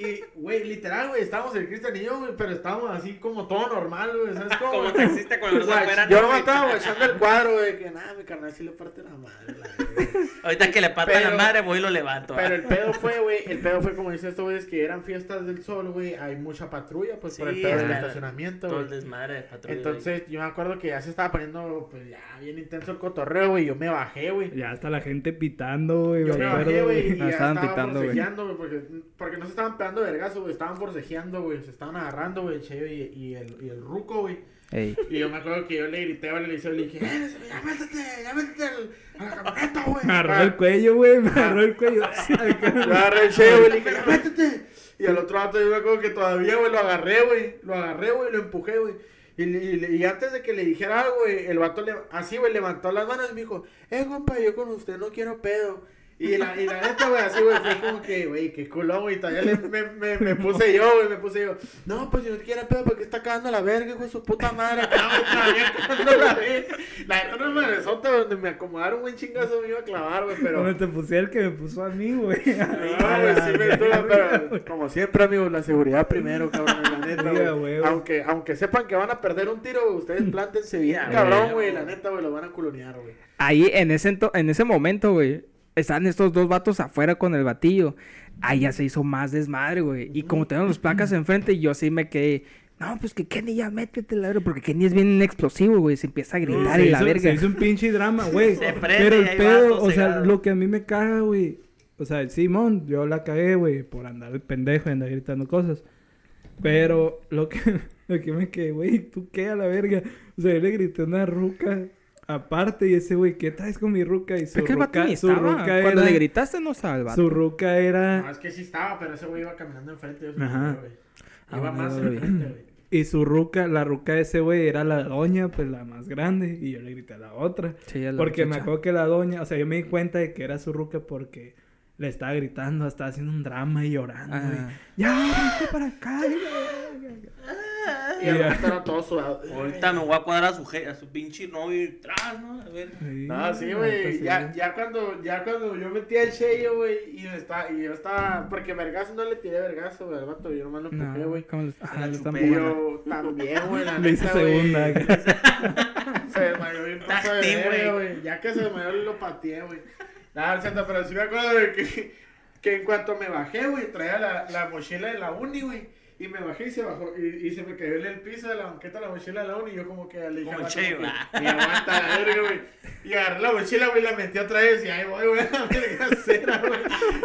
Y, güey, literal, güey, estábamos el Cristian y yo, güey, pero estábamos así como todo normal, güey, ¿sabes cómo? [LAUGHS] Como güey? taxista afuera, Yo ¿no, no güey? estaba [LAUGHS] guachando el cuadro, güey, que nada, mi carnal sí le parte la madre, la verga. Ahorita que le pata Pero- la madre, voy y lo levanto. Pero el pedo fue, güey, el pedo fue como dice esto, güey, es que eran fiestas del sol, güey, hay mucha patrulla, pues, por el Sí, pedo del estacionamiento, Todo güey. el desmadre de patrulla. Entonces, yo me acuerdo que ya se estaba poniendo, pues, ya bien intenso el cotorreo, güey, yo me bajé, güey. Ya está la gente pitando, güey. Yo me bajé, güey, y ya estaban pitando, güey. güey, porque, porque no se estaban pegando de vergazo, güey, estaban forcejeando, güey, se estaban agarrando, güey, el Cheyo y, y el, y el Ruco, güey. Ey. Y yo me acuerdo que yo le grité al Eliseo y le dije, ¡Eh, ya métete, ya métete al- a la camioneta, güey! Me agarró el cuello, güey. Me agarró el cuello. [LAUGHS] Yo agarré el Cheyo, güey, le dije, ¡Ya métete! Y al otro rato yo me acuerdo que todavía, güey, lo agarré, güey, lo agarré, güey, lo empujé, güey. Y, y, y antes de que le dijera algo, güey, el vato le, así, güey, levantó las manos y me dijo, eh, compa, yo con usted no quiero pedo. Y la, y la neta, güey, así, güey, fue como que, güey, qué culo, güey. Todavía le, me, me, me puse yo, güey, me puse yo. No, pues yo no quiero pedo porque está cagando la verga, güey, su puta madre. Acá, güey, todavía cagando la verga. La neta no me besota donde me acomodaron buen chingazo me iba a clavar, güey, pero. Cuando te puse el que me puso a mí, güey. No, güey, sí me estuvo, pero como siempre, amigos, la seguridad primero, cabrón, la neta, güey. Aunque, aunque sepan que van a perder un tiro, güey, ustedes plántense bien, cabrón, güey, güey, güey. la neta, güey, lo van a culonear, güey. Ahí, en ese, en ese momento, güey, están estos dos vatos afuera con el batillo. Ahí ya se hizo más desmadre, güey. Y como tenían las placas enfrente, yo sí me quedé... No, pues que Kenny ya métete la verga, porque Kenny es bien explosivo, güey. Se empieza a gritar se, y la hizo, verga. se hizo un pinche drama, güey. [LAUGHS] Se prende Pero el pedo, o sea, cegado. lo que a mí me caga, güey. O sea, el Simón, yo la cagué, güey, por andar de pendejo y andar gritando cosas. Pero lo que, [LAUGHS] lo que me quedé, güey, ¿tú qué a la verga? O sea, yo le grité a una ruca aparte y ese güey, ¿qué traes con mi ruca? Y su Es que el vato ruca, ni su estaba. ruca Cuando le gritaste, no vato. su ruca era... No, es que sí estaba, pero ese güey iba caminando enfrente. Yo Ajá. me güey. Ah, Iba bueno, más enfrente, güey. Y su ruca, la ruca de ese güey era la doña, pues la más grande. Y yo le grité a la otra. Sí, a la Porque me muchacha. acuerdo que la doña, o sea, yo me di cuenta de que era su ruca porque le estaba gritando, estaba haciendo un drama y llorando. Ah. y, ya, vente para acá. y la verga". Y el era todo sudado. Ahorita me voy a cuadrar a su, a su pinche novio y tras, ¿no? A ver. No, sí, güey. Ya, ya cuando, ya cuando yo metí el sello, güey, y, estaba- y yo estaba, porque vergazo no le tiré vergazo, güey, al vato, yo nomás lo empujé, No, güey. ¿cómo le- ah, La chupé. Pero también, güey, la [LAUGHS] Le hice segunda. [LAUGHS] Se desmayó bien paso de güey. Ya que se desmayó, lo pateé, güey. Nada, no, cierto, pero sí me acuerdo de que, que en cuanto me bajé, güey, traía la, la mochila de la uni, güey. Y me bajé y se bajó, y, y se me cayó en el piso de la banqueta la mochila de la uni. Y yo como que le dije Como Cheo, como que. "Y aguanta la verga, güey. Y agarré la mochila, güey, la metí otra vez. Y ahí voy, güey, [LAUGHS] a la verga cera, güey.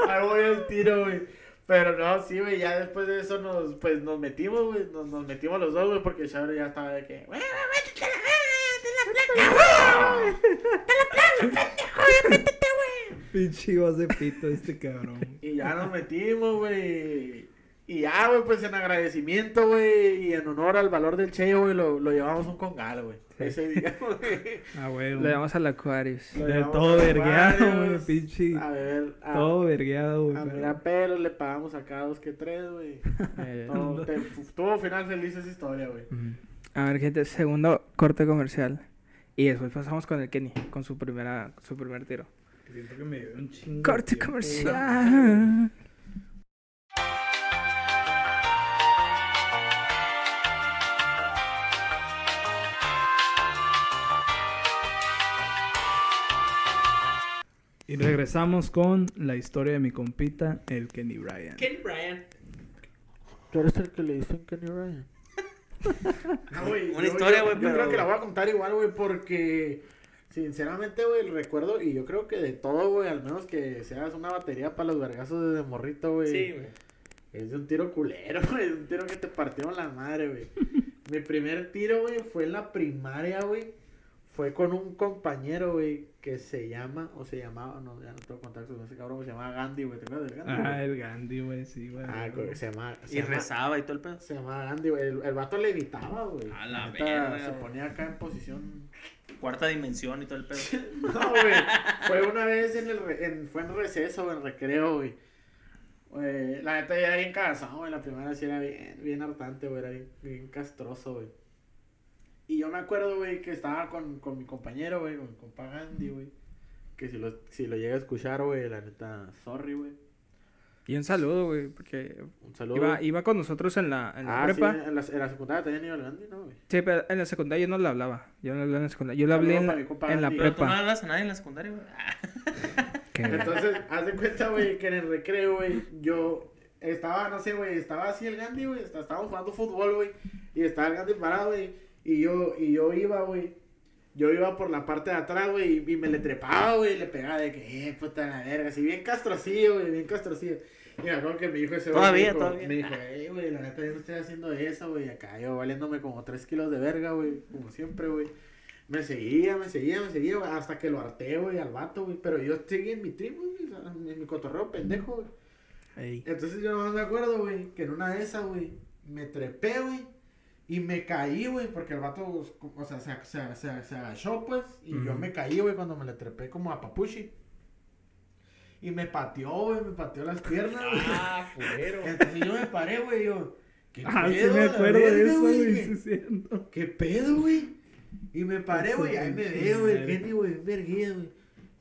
Ahí voy al tiro, güey. Pero no, sí, güey, ya después de eso nos, pues, nos metimos, güey. Nos, nos metimos los dos, güey, porque Shadow ya estaba de que, güey, métete a la verga, a la placa, güey. [LAUGHS] ¡Te la placa, pendejo, métete, güey! Pinche de pito este cabrón. Y ya nos metimos, güey. Y ya, güey, pues en agradecimiento, güey, y en honor al valor del Cheo, güey, lo, lo llevamos un congal, güey. Ese día, [LAUGHS] güey. Ah, güey. Le damos al Aquarius. Lo De llevamos todo a vergueado, güey, pinche. A ver, a, Todo vergueado, güey. a pero- mirar pelos le pagamos acá dos que tres, güey. [LAUGHS] Eh, te- Tuvo final feliz esa historia, güey. A ver, gente, segundo corte comercial. Y después pasamos con el Kenny, con su primera, su primer tiro. Siento que me dio un chingo. Corte tiempo, comercial. Y regresamos con la historia de mi compita, el Kenny Bryan. Kenny Bryan. ¿Tú eres el que le dicen Kenny Ryan? No, güey. Una yo- historia, yo- güey, Yo pero- creo que la voy a contar igual, güey, porque sinceramente, güey, recuerdo y yo creo que de todo, güey, al menos que seas una batería para los vergazos de morrito, güey. Sí, güey. Es de un tiro culero, [LAUGHS] güey. Un tiro que te partieron la madre, güey. Mi primer tiro, güey, fue en la primaria, güey. Fue con un compañero, güey, que se llama, o se llamaba, no, ya no tengo contacto con ese cabrón, se llamaba Gandhi, güey. ¿Te acuerdas del Gandhi? Ah, el Gandhi, güey, sí, güey. Ah, güey, se llama. Se Y llama, rezaba y todo el pedo. se llamaba Gandhi, güey. El, el vato le evitaba, güey. A la neta, verga, Se ponía acá en posición. Cuarta dimensión y todo el pedo. [LAUGHS] No, güey. Fue una vez en el. re- en- fue en receso, en recreo, güey. Güey, La neta ya era bien cagazón, güey. La primera sí era bien, bien hartante, güey. Era bien, bien castroso, güey. Y yo me acuerdo, güey, que estaba con, con mi compañero, güey, con mi compa Gandhi, güey. Que si lo, si lo llega a escuchar, güey, la neta, sorry, güey. Y un saludo, güey, porque Un saludo. iba, iba con nosotros en la, en la ah, sí, prepa. en la, en la secundaria también iba el Gandhi, ¿no, güey? Sí, pero en la secundaria yo no le hablaba. Yo no le hablaba en la secundaria. Yo le hablé en, en la. Pero tú no prepa. hablas a nadie en la secundaria, güey. [LAUGHS] Entonces, haz de cuenta, güey, que en el recreo, güey, yo estaba, no sé, güey, estaba así el Gandhi, güey, está- estábamos jugando fútbol, güey, y estaba el Gandhi parado, güey, y yo, y yo iba, güey, yo iba por la parte de atrás, güey, y, y me le trepaba, güey, y le pegaba de que, eh, puta la verga, así bien castrocillo, güey, bien castrocillo. Y me acuerdo que me dijo ese Todavía, me dijo, todavía. Me dijo, eh, güey, la neta yo no estoy haciendo eso, güey, acá yo valiéndome como tres kilos de verga, güey, como siempre, güey. Me seguía, me seguía, me seguía, güey, hasta que lo harté, güey, al vato, güey. Pero yo seguí en mi trip, güey, en mi cotorreo pendejo, güey. Ey. Entonces yo nomás me acuerdo, güey, que en una de esas, güey, me trepé, güey, y me caí, güey, porque el vato, o sea, se, se, se, se agachó, pues, y yo me caí, güey, cuando me le trepé como a Papuchi. y me pateó, güey, me pateó las [LAUGHS] piernas, güey. Ah, fulero. Entonces yo me paré, güey, yo, ¿qué Ah, sí pedo, me acuerdo de eso, güey? ¿Qué- Sí, es cierto. ¿Qué pedo, güey? Y me paré, güey, ahí me veo, güey. Kenny, güey, verguía, güey.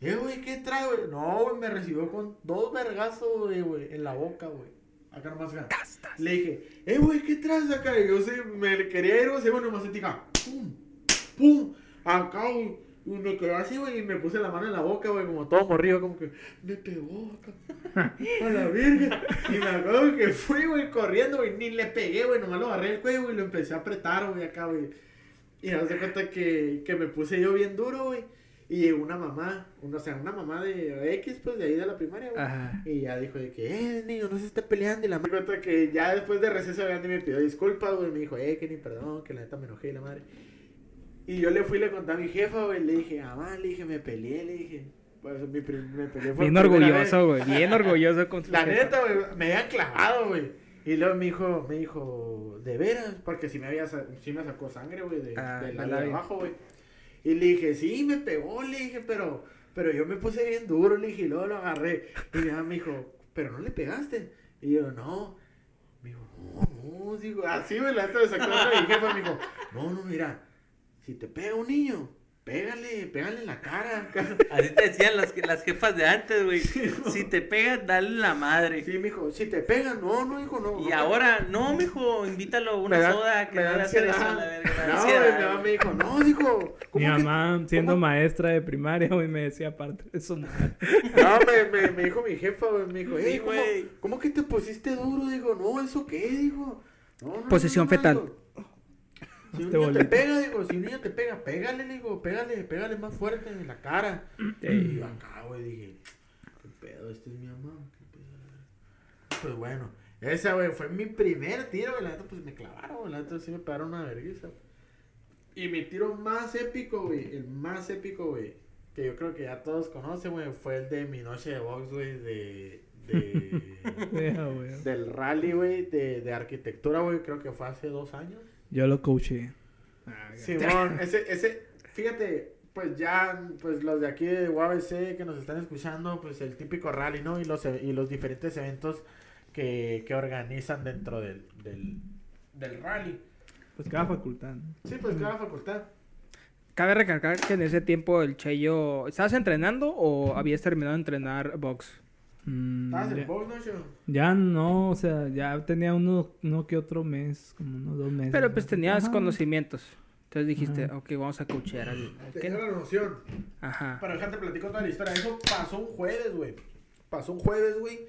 Eh, güey, ¿qué trae, güey? No, güey, me recibió con dos vergazos, güey, güey, en la boca, güey. Acá nomás acá. Le dije, eh, güey, ¿qué traes acá? Y yo sé, me quería ir, güey, bueno, nomás sentí acá, pum, pum, acá, güey. Me quedé así, güey, y me puse la mano en la boca, güey, como todo morrido, como que me pegó acá. A la verga. Y me acuerdo que fui, güey, corriendo, güey, ni le pegué, güey, nomás lo agarré el cuello, güey, y lo empecé a apretar, güey, acá, güey. Y me de cuenta que, que me puse yo bien duro, güey. Y llegó una mamá, una, o sea, una mamá de X, pues, de ahí de la primaria, güey. Y ya dijo de que, eh, niño, no se esté peleando. Y la madre cuenta que ya después de receso Gandhi me pidió disculpas, güey. Me dijo, eh, que ni perdón, que la neta me enojé y la madre. Y yo le fui y le conté a mi jefa, güey. Le dije, mamá, le dije, me peleé, le dije. Pues mi me peleé por Bien orgulloso, vez". güey. Bien [LAUGHS] orgulloso con su La jefa. neta, güey, me había clavado, güey. Y luego me dijo, me dijo, ¿de veras? Porque sí me había, sí me sacó sangre, güey, de, Ah, del del lado de abajo, güey. Y le dije, sí, me pegó, le dije, pero, pero yo me puse bien duro, le dije, y luego lo agarré. Y mi mamá me dijo, ¿pero no le pegaste? Y yo, no. Me dijo, no, no, digo, así, la me sacó sangre. Y mi jefa me dijo, no, no, mira, si te pega un niño, pégale, pégale en la cara. [LAUGHS] Así te decían las, las jefas de antes, güey. Si te pegan, dale la madre. Sí, me dijo, si te pegan, no, no, hijo, no. Y no, ahora, no, mijo, invítalo a una da- soda que me no le eso a ansiedad. la verga. No, güey, mi mamá me dijo, no, dijo. Mi ¿cómo que- mamá, siendo cómo- maestra de primaria, güey, me decía aparte de madre. No, me, me, me dijo mi jefa, güey, me dijo, Sí, hey, ¿cómo, güey. ¿cómo que te pusiste duro? Digo, no, ¿eso qué? Dijo, no, no, Posesión fetal. digo. Si un Este niño te pega, digo, si un niño te pega, pégale, le digo, pégale, pégale más fuerte en la cara. Y yo acá, güey, dije, qué pedo, este es mi mamá, qué pedo. Pues bueno, esa, güey, fue mi primer tiro, güey, la neta, pues me clavaron, güey, la neta, sí me pegaron una vergüenza. Y mi tiro más épico, güey, el más épico, güey, que yo creo que ya todos conocen, güey, fue el de mi noche de box, güey, de, de, [LAUGHS] Güey. del rally, güey, de, de arquitectura, güey, creo que fue hace dos años. Yo lo coaché. Simón, [LAUGHS] ese, ese, fíjate, pues ya, pues los de aquí de UABC que nos están escuchando, pues el típico rally, ¿no? Y los, e- y los diferentes eventos que, que organizan dentro del, del, del rally. Pues cada facultad. Sí, pues cada facultad. Cabe recalcar que en ese tiempo el Cheyo... ¿Estabas entrenando o habías terminado de entrenar box? Mm, ¿Estabas en ya, no, Cheo? ya no, o sea, ya tenía uno, uno que otro mes, como unos dos meses. Pero pues tenías Ajá. conocimientos. Entonces dijiste, Ajá. ok, vamos a coachear al... al Tenía la noción. Ajá. Pero déjate platico toda la historia. Eso pasó un jueves, güey. Pasó un jueves, güey.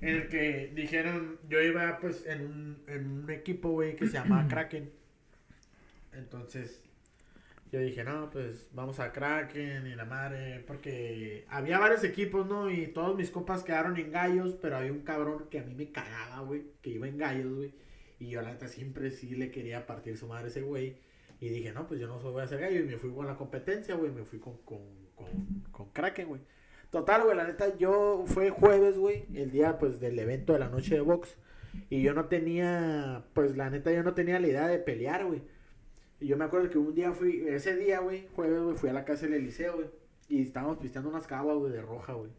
En el que dijeron, yo iba pues en un, en un equipo, güey, que se llamaba [CLEARS THROAT] Kraken. Entonces, yo dije, no, pues vamos a Kraken y la madre. Porque había varios equipos, ¿no? Y todos mis copas quedaron en gallos, pero había un cabrón que a mí me cagaba, güey. Que iba en gallos, güey. Y yo, la neta, siempre sí le quería partir su madre ese güey. Y dije, no, pues yo no soy, voy a hacer gallo. Y me fui con la competencia, güey. Me fui con, con, con, con Kraken, güey. Total, güey, la neta, yo fue jueves, güey. El día, pues, del evento de la noche de box. Y yo no tenía, pues, la neta, yo no tenía la idea de pelear, güey. Y yo me acuerdo que un día fui, ese día, güey, jueves, güey, fui a la casa del Eliseo, güey. Y estábamos pisteando unas cabas, güey, de roja, güey.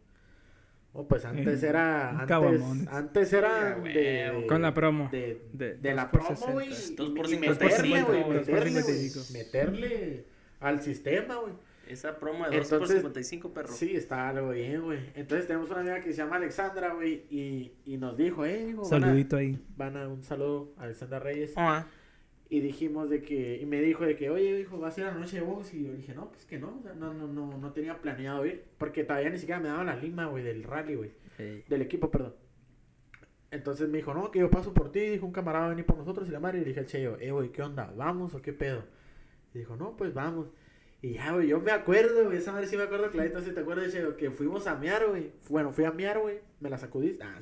Oh, pues antes Eh, era, antes, antes era de, con la promo. de, De- de la promo, güey. 60. Dos por y 50, meterle, güey, por meterle, 55. güey, meterle al sistema, güey. Esa promo de 2 por Entonces, 55, perro. Sí, está algo bien, güey. Entonces tenemos una amiga que se llama Alexandra, güey, y, y nos dijo, eh, dijo, van a, Saludito ahí. van a un saludo a Alexandra Reyes. Ah, Y dijimos de que, y me dijo de que, oye, dijo, ¿va a ser la noche de box? Y yo dije, no, pues que no, o sea, no, no, no, no tenía planeado ir, porque todavía ni siquiera me daban la lima, güey, del rally, güey, del equipo, perdón. Entonces me dijo, no, que yo paso por ti, dijo un camarada va a venir por nosotros y la madre, y le dije al Cheyo, eh, güey, ¿qué onda? ¿Vamos o qué pedo? Y dijo, no, pues vamos. Y ya, güey, yo me acuerdo, güey, esa madre sí me acuerdo clarito, si te acuerdas, Cheyo, que fuimos a mear, güey. Bueno, fui a mear, güey, me la sacudiste. Ah.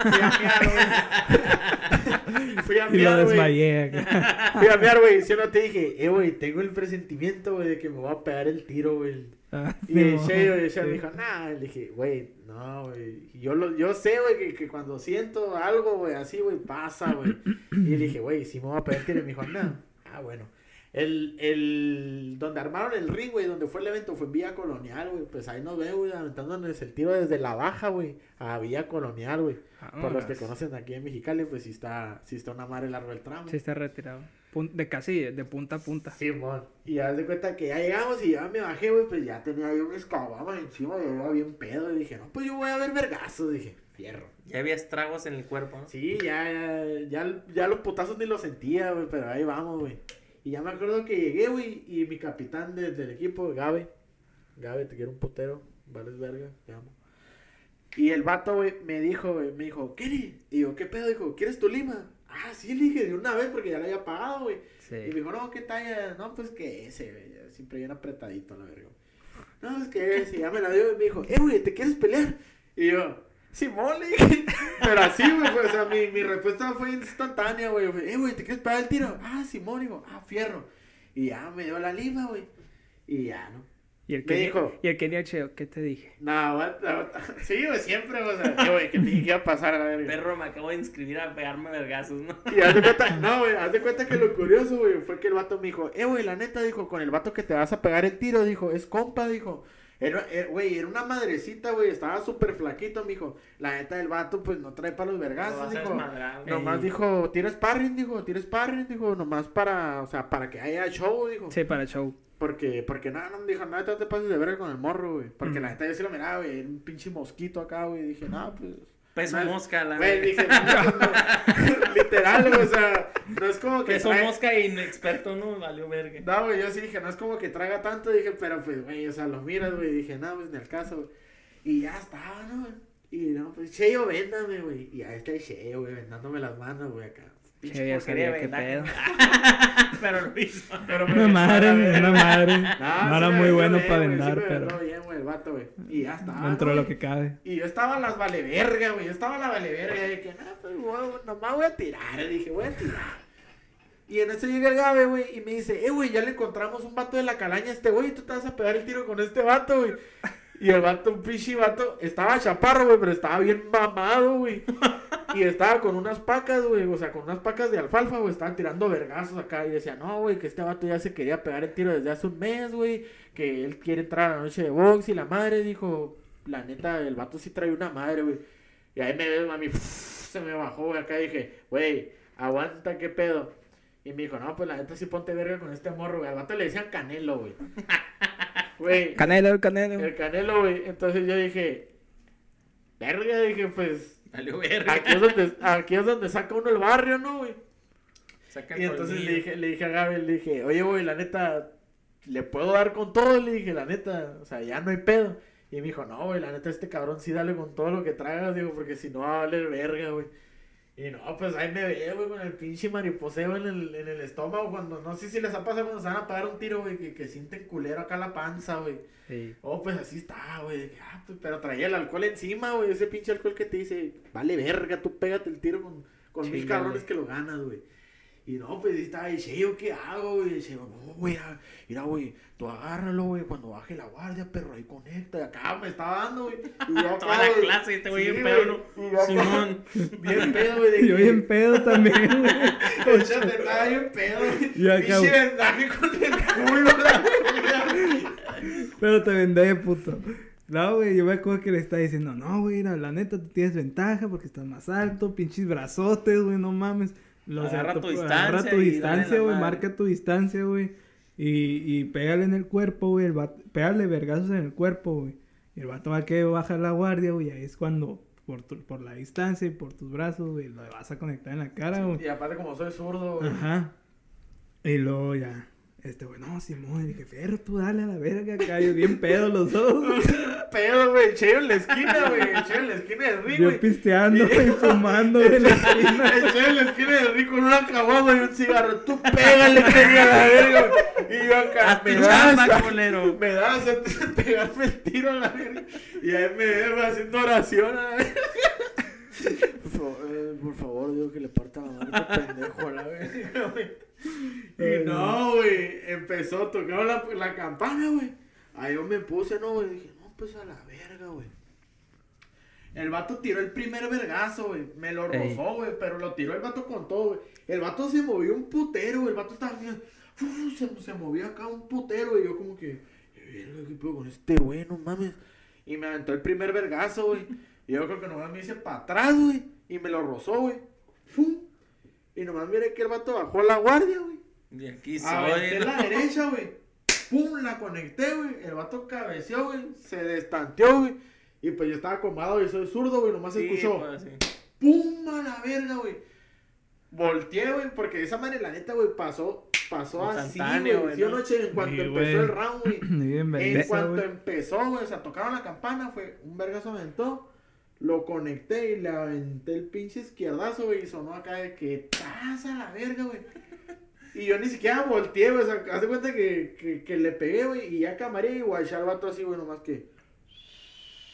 Fui a mear, güey. [LAUGHS] fui a Y lo mear, güey. desmayé. [LAUGHS] Fui a mear, güey, si no te dije, eh, güey, tengo el presentimiento, güey, de que me voy a pegar el tiro, güey. Ah, Y sí, el sí. Me dijo, nah, le dije, güey, no, güey. Yo, lo, yo sé, güey, que, que cuando siento algo, güey, así, güey, pasa, güey. Y le dije, güey, si me voy a pegar el tiro, me dijo, no. Ah, bueno. El, el, donde armaron el ring, güey, donde fue el evento, fue en Villa Colonial, güey. Pues ahí nos veo, güey, aventándonos el tiro desde la baja, güey, a Villa Colonial, güey. Por los que conocen aquí en Mexicali, pues sí está, sí está una madre largo el tramo. Sí está retirado. Pun- de casi de punta a punta. Simón. Y haz de cuenta que ya llegamos y ya me bajé, güey, pues ya tenía yo un escabama encima, yo iba bien pedo. Y dije, no, pues yo voy a ver vergazos. Dije, fierro. Ya había estragos en el cuerpo, ¿no? Sí, ya, ya, ya, ya los putazos ni los sentía, güey, pero ahí vamos, güey. Y ya me acuerdo que llegué, güey, y mi capitán de- del equipo, Gabe, Gabe, te quiero un putero, vales verga, te amo. Y el vato, güey, me dijo, güey, me dijo, ¿qué? Y yo, ¿qué pedo? Dijo, ¿quieres tu lima? Ah, sí, le dije de una vez porque ya la había pagado, güey. Y me dijo, no, ¿qué talla? No, pues que ese, güey, siempre bien apretadito, la verga. No, es que ese, ya me la dio y me dijo, eh, güey, ¿te quieres pelear? Y yo, Simón, le dije. [LAUGHS] Pero así, güey, pues, o sea, mi, mi respuesta fue instantánea, güey. Eh, güey, ¿te quieres pegar el tiro? Ah, Simón, digo, ah, fierro. Y ya me dio la lima, güey. Y ya, ¿no? Y el Me que dijo- y el Kenia Cheo, ¿qué te dije? No, aguanta, aguanta. [LAUGHS] Sí, güey, siempre, o sea, eh, güey, que te dije que iba a pasar a la verga. Perro, me acabo de inscribir a pegarme vergazos, ¿no? Y haz de cuenta, no, güey, haz de cuenta que lo curioso, güey, fue que el vato me dijo, eh, güey, la neta, dijo, con el vato que te vas a pegar el tiro, dijo, es compa, dijo. Era, era- güey, era una madrecita, güey, estaba súper flaquito, mijo. La neta del vato, pues, no trae para los Lo vergazos, dijo. Nomás dijo, tira sparring, dijo, tira sparring, dijo, nomás para, o sea, para que haya show, dijo. Sí, para el show. Porque, porque nada, no me dijo, nada, te pases de verga con el morro, güey. Porque Mm. la neta yo sí lo miraba, güey, era un pinche mosquito acá, güey. Dije, no, pues. Peso es- mosca, la Güey, dije, no, [LAUGHS] literal, güey, o sea, no es como que. Peso trae- mosca e inexperto, ¿no? Valió verga. No, güey, yo sí dije, no es como que traga tanto, dije, pero pues, güey, o sea, lo miras, güey, dije, no, pues, ni el caso, güey. Y ya estaba, ¿no, güey? Y no, pues, Cheo, véndame, güey. Y ahí está el Cheo, güey, vendándome las manos, güey, acá. Pinche ya sabía qué pedo. [LAUGHS] Pero lo hizo. [LAUGHS] Pero [LAUGHS] me Una madre, una madre. No, No sí era muy bueno para güey, sí pero bien, güey, el vato, güey. Y ya estaba, dentro de lo que cabe. Y yo estaba en las vale verga, güey. Yo estaba en la vale verga. Y que, no, pues, güey, nomás voy a tirar. Dije, voy a tirar. Y en eso llega el Gabe, güey, y me dice, eh, güey, ya le encontramos un vato de la calaña a este güey. y Tú te vas a pegar el tiro con este vato, güey. Y el vato, un pinche vato, estaba chaparro, güey, pero estaba bien mamado, güey. Y estaba con unas pacas, güey, o sea, con unas pacas de alfalfa, güey. Estaban tirando vergazos acá. Y decía, no, güey, que este vato ya se quería pegar el tiro desde hace un mes, güey. Que él quiere entrar a la noche de box. Y la madre dijo, la neta, el vato sí trae una madre, güey. Y ahí me ves, mami, [LAUGHS] se me bajó, güey. Acá dije, güey, aguanta, qué pedo. Y me dijo, no, pues la neta sí ponte verga con este morro, güey. Al vato le decían canelo, güey. [LAUGHS] Güey. Canelo, el canelo. El canelo, güey. Entonces yo dije, verga, dije, pues, Valió verga. aquí es donde, aquí es donde saca uno el barrio, ¿no, güey? Saca el Y entonces colmillo. le dije, le dije a Gaby, le dije, oye, güey, la neta, ¿le puedo dar con todo? Le dije, la neta, o sea, ya no hay pedo. Y me dijo, no, güey, la neta, este cabrón sí dale con todo lo que traigas, digo, porque si no va a valer verga, güey. Y no, pues ahí me ve, güey, con el pinche mariposeo en el, en el estómago, cuando, no sé si les ha pasado cuando se van a pagar un tiro, güey, que, que sienten culero acá la panza, güey. Sí. Oh, pues así está, güey. Ah, pues, pero traía el alcohol encima, güey. Ese pinche alcohol que te dice, vale verga, tú pégate el tiro con, con mil cabrones que lo ganas, güey. Y no, pues ahí estaba, y Cheo, ¿qué hago, güey? Y Cheo, no, güey, ah, mira, güey, tú agárralo, güey, cuando baje la guardia, perro, ahí conecta. Y acá me estaba dando, güey. Y yo [LAUGHS] acá, Toda la güey, clase, este güey sí, bien pedo, ¿no? yo Simón. [LAUGHS] Bien pedo, güey. de Yo que- bien pedo también, [LAUGHS] güey. chat estaba bien pedo, güey. Y acá, güey. vendaje con el culo, la. Pero te vendé, puto. No, güey, yo me acuerdo que le estaba diciendo, no, güey, mira, la neta, tú tienes ventaja porque estás más alto, pinches brazotes, güey, no mames. Los Agarra tu Agarra distancia tu y dale distancia, güey, marca tu distancia, güey. Y, y pégale en el cuerpo, güey, el vato- pégale vergazos en el cuerpo, güey. Y el vato va a que bajar la guardia, güey, y ahí es cuando, por, tu- por la distancia y por tus brazos, güey, lo vas a conectar en la cara, güey. Y aparte, como soy zurdo, güey. Ajá. Y luego ya, este, güey, no, Simón, y dije, Ferro, tú dale a la verga, yo bien pedo los dos. [LAUGHS] pedo, güey. Cheo en la esquina, güey. El Cheo en la esquina del ring, Yo güey. pisteando y [LAUGHS] fumando [LAUGHS] en la esquina. El Cheo en la esquina del ring con una caguama y un cigarro. Tú pégale, que diga la verga, güey. Y yo acá, me das, culero. me das antes de pegarme el tiro a la verga. Y ahí me veo haciendo oración a la verga. Por favor, eh, por favor, digo que le parta la madre a este pendejo a la verga, güey. [LAUGHS] Y no, güey. Empezó, tocaron la, la campana, güey. Ahí yo me puse, no, güey. Dije, no, pues a la verga, güey. El vato tiró el primer vergazo, güey. Me lo rozó, güey. Pero lo tiró el vato con todo, güey. El vato se movió un putero, güey. El vato estaba se, se movía acá un putero, y yo como que, "Verga, ¿qué pedo con este güey? No mames. Y me aventó el primer vergazo, güey. Y yo creo que nomás me hice para atrás, güey. Y me lo rozó, güey. ¡Fum! Y nomás miré que el vato bajó la guardia, güey. De aquí Aventé soy. la derecha, güey. Pum, la conecté, güey. El vato cabeceó, güey. Se destanteó, güey. Y pues yo estaba acomodado y soy zurdo, güey. Nomás se Sí, escuchó. pues, sí. ¡Pum! A la verga, güey. Volteé, güey, porque de esa manera, la neta, güey, pasó, pasó así, Instantáneo, güey. güey, ¿Sí o ¿no? no, che? En cuanto Sí, empezó güey. el round, güey. [CLEARS THROAT] Bien En cuanto empezó, güey, o sea, tocaron la campana, fue un vergazo aventó, lo conecté y le aventé el pinche izquierdazo, güey, y sonó acá de que pasa la verga, güey. Y yo ni siquiera volteé, güey, o sea, haz de cuenta que, que, que le pegué, güey, y ya camaré y guachar al vato así, güey, nomás que.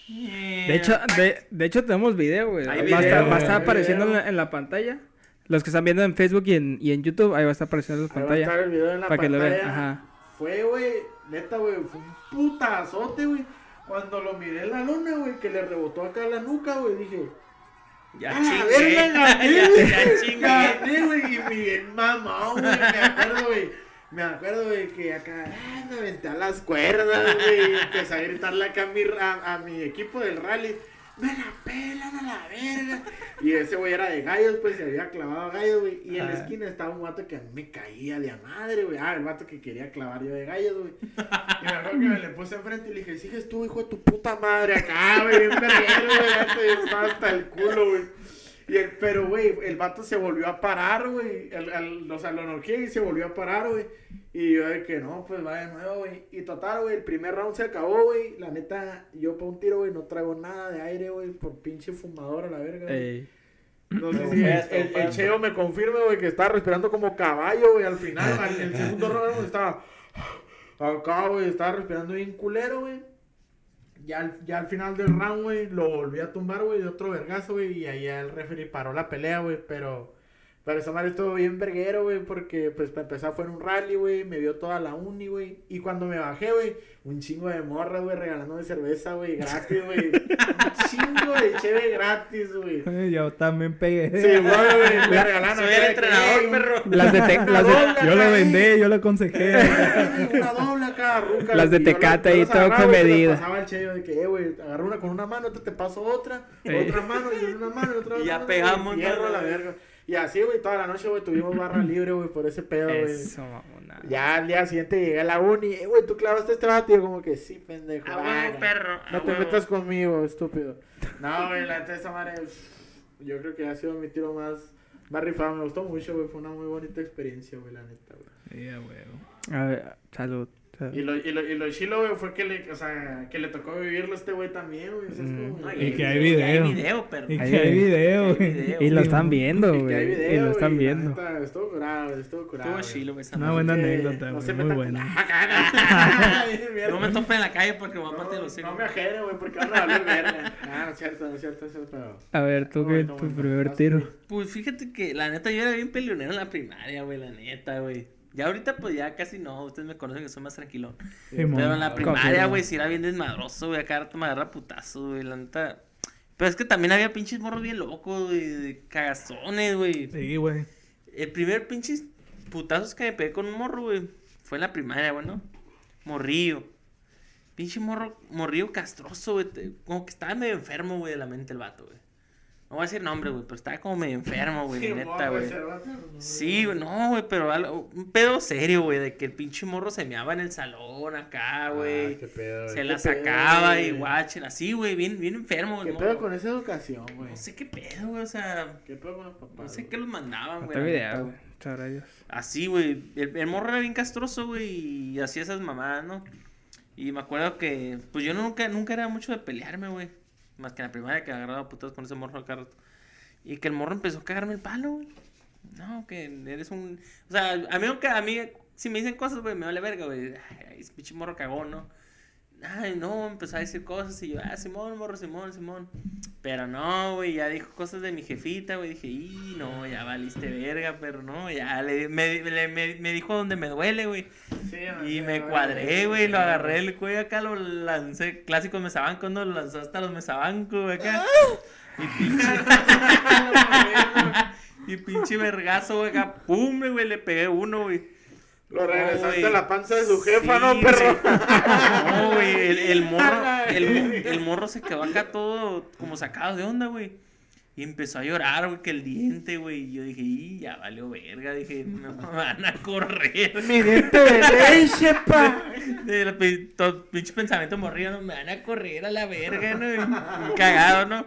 De hecho, de, de hecho tenemos video, güey. Va, video, estar- va a estar apareciendo en la, en la pantalla. Los que están viendo en Facebook y en, y en YouTube, ahí va a estar apareciendo en la Ahí va a estar pantalla. el video en la Para que lo pantalla. vean. Ajá. Fue, güey, neta, güey, fue un putazote, güey. Cuando lo miré en la luna, güey, que le rebotó acá la nuca, güey, dije, Ya ¡Ah, chingué. verga, [LAUGHS] gané, ya, güey! ya chingué. Gané, güey, y bien mamón, güey, me acuerdo, güey. Me acuerdo, güey, que acá ah, me aventé a las cuerdas, güey, empecé a gritarle acá a mi, a, a mi equipo del rally. Me la pelan a la verga. Y ese güey era de gallos, pues se había clavado a gallos, güey. Y en la esquina estaba un vato que a mí me caía de a madre, güey. Ah, el vato que quería clavar yo de gallos, güey. Y me acuerdo que me le puse enfrente y le dije, sigues tú, hijo de tu puta madre, acá, güey, bien verguero, güey. Estaba hasta el culo, güey. Y el, pero, güey, el vato se volvió a parar, güey. El, el- o sea, lo noqué y se volvió a parar, güey. Y yo de que no, pues va de nuevo, güey. Y total, güey, el primer round se acabó, güey. La neta, yo para un tiro, güey, no traigo nada de aire, güey, por pinche fumador a la verga. güey. Ey. No sé si el, el-. Cheo me confirme, güey, que estaba respirando como caballo, güey, al final. [LAUGHS] al- el segundo round güey, estaba acá, güey, estaba respirando bien culero, güey. Ya al, ya al final del round, güey, lo volví a tumbar, güey, de otro vergazo, güey, y ahí el referee paró la pelea, güey, pero... Pero esa madre estuvo bien verguero, güey, porque pues para empezar fue en un rally, güey, me vio toda la uni, güey. Y cuando me bajé, güey, un chingo de morras, güey, regalándome cerveza, güey, gratis, güey. un chingo de cheve gratis, güey. [LAUGHS] Yo también pegué. Sí, güey, güey, me regalaron. Soy el que, entrenador, "Ey, un- perro. Las de, te- las de- Yo lo vendé, yo lo aconsejé. [LAUGHS] Una doble acá, ruca. Las de Tecate ahí todo con medida. Pasaba el chello de que, eh, güey, agarra una con una mano, otra te paso otra, otra mano y una mano y otra [LAUGHS] Y ya mano, pegamos, a la verga. Y así, güey, toda la noche, güey, tuvimos barra libre, güey, por ese pedo, güey. Eso, mamona. Ya al día siguiente llegué a la uni, eh, güey, tú clavaste este vato, y yo como que sí, pendejo. Ah, huevo, perro. No te metas conmigo, estúpido. [LAUGHS] No, güey, la neta esa madre, yo creo que ha sido mi tiro más, más rifado. Me gustó mucho, güey, fue una muy bonita experiencia, güey, la neta, güey. Sí, a huevo. A ver, salud. Y lo, y lo, y lo chilo, güey, fue que le, o sea, que le tocó vivirlo a este güey también, güey. o sea, es Mm. como- No, Y que hay Hay video. video, perro. Y Ahí que hay video, güey. video. Y lo están viendo, Y que hay güey. video, Y lo están viendo. neta, estuvo curado, güey, estuvo curado. Estuvo chilo, güey. Una buena anécdota, no güey, se muy buena. [LAUGHS] [LAUGHS] No me tope en la calle porque va a No, partir los no me ajene, güey, porque van a hablar verga. Ah, no es cierto, no es cierto, no es cierto, pero... A ver, tú No, que no, tu no, primer no, tiro. Pues fíjate que la neta yo era bien peleonero en la primaria, güey, la neta, güey. Ya ahorita pues ya casi no, ustedes me conocen que soy más tranquilón. Simón. Pero en la primaria, güey, sí era bien desmadroso, güey, acá me agarra putazo, güey, la neta. Pero es que también había pinches morros bien locos, güey, de cagazones, güey. Sí, güey. El primer pinches putazos que me pegué con un morro, güey, fue en la primaria, güey, ¿no? Morrillo. Pinche morro, morrillo castroso, güey. Como que estaba medio enfermo, güey, de la mente el vato, güey. No voy a decir nombre, güey, pero estaba como medio enfermo, güey, Sí, neta, güey. no, Sí, no, güey, pero algo- un pedo serio, güey, de que el pinche morro se meaba en el salón acá, Ah, güey. qué pedo, se qué la pedo, sacaba y guachen, así, güey, bien, bien enfermo, ¿Qué güey. pedo no, con esa educación, güey? no sé qué pedo, güey, o sea, ¿Qué pedo con los papás? no sé qué los mandaban, No güey. neta, idea, güey. Así, güey. El, el morro era bien castroso, güey. Y hacía esas mamadas, ¿no? Y me acuerdo que, pues yo nunca, nunca era mucho de pelearme, güey. Más que en la primaria que agarraba putas con ese morro acá. Y que el morro empezó a cagarme el palo, güey. No, que eres un. O sea, a mí, a mí, si me dicen cosas, güey, me vale verga, güey. Ay, ese pinche morro cagón, ¿no? Ay, no, empezó a decir cosas y yo, ah, Simón, morro, Simón, Simón. Pero no, güey, ya dijo cosas de mi jefita, güey. Dije, y no, ya valiste verga, pero no, ya le, me, le- me, me dijo donde me duele, güey. Sí, Y me cuadré, güey, lo agarré el cuello acá, lo lancé, clásicos mesabancos, ¿no? Lo lanzó hasta los mesabancos, güey, acá. Y pinche... [LAUGHS] y pinche vergazo, güey, acá, pum, güey, le pegué uno, güey. Lo regresaste a la panza de su jefa, Sí, ¿no, perro? No, güey, el, el morro, el, el morro se quedó acá todo como sacado de onda, güey. Y empezó a llorar, güey, que el diente, güey. Y yo dije, y ya valió verga. Dije, no me van a correr. Mi diente de leche, pa. [LAUGHS] Pinche pensamiento morrido, no me van a correr a la verga, ¿no? Cagado, ¿no?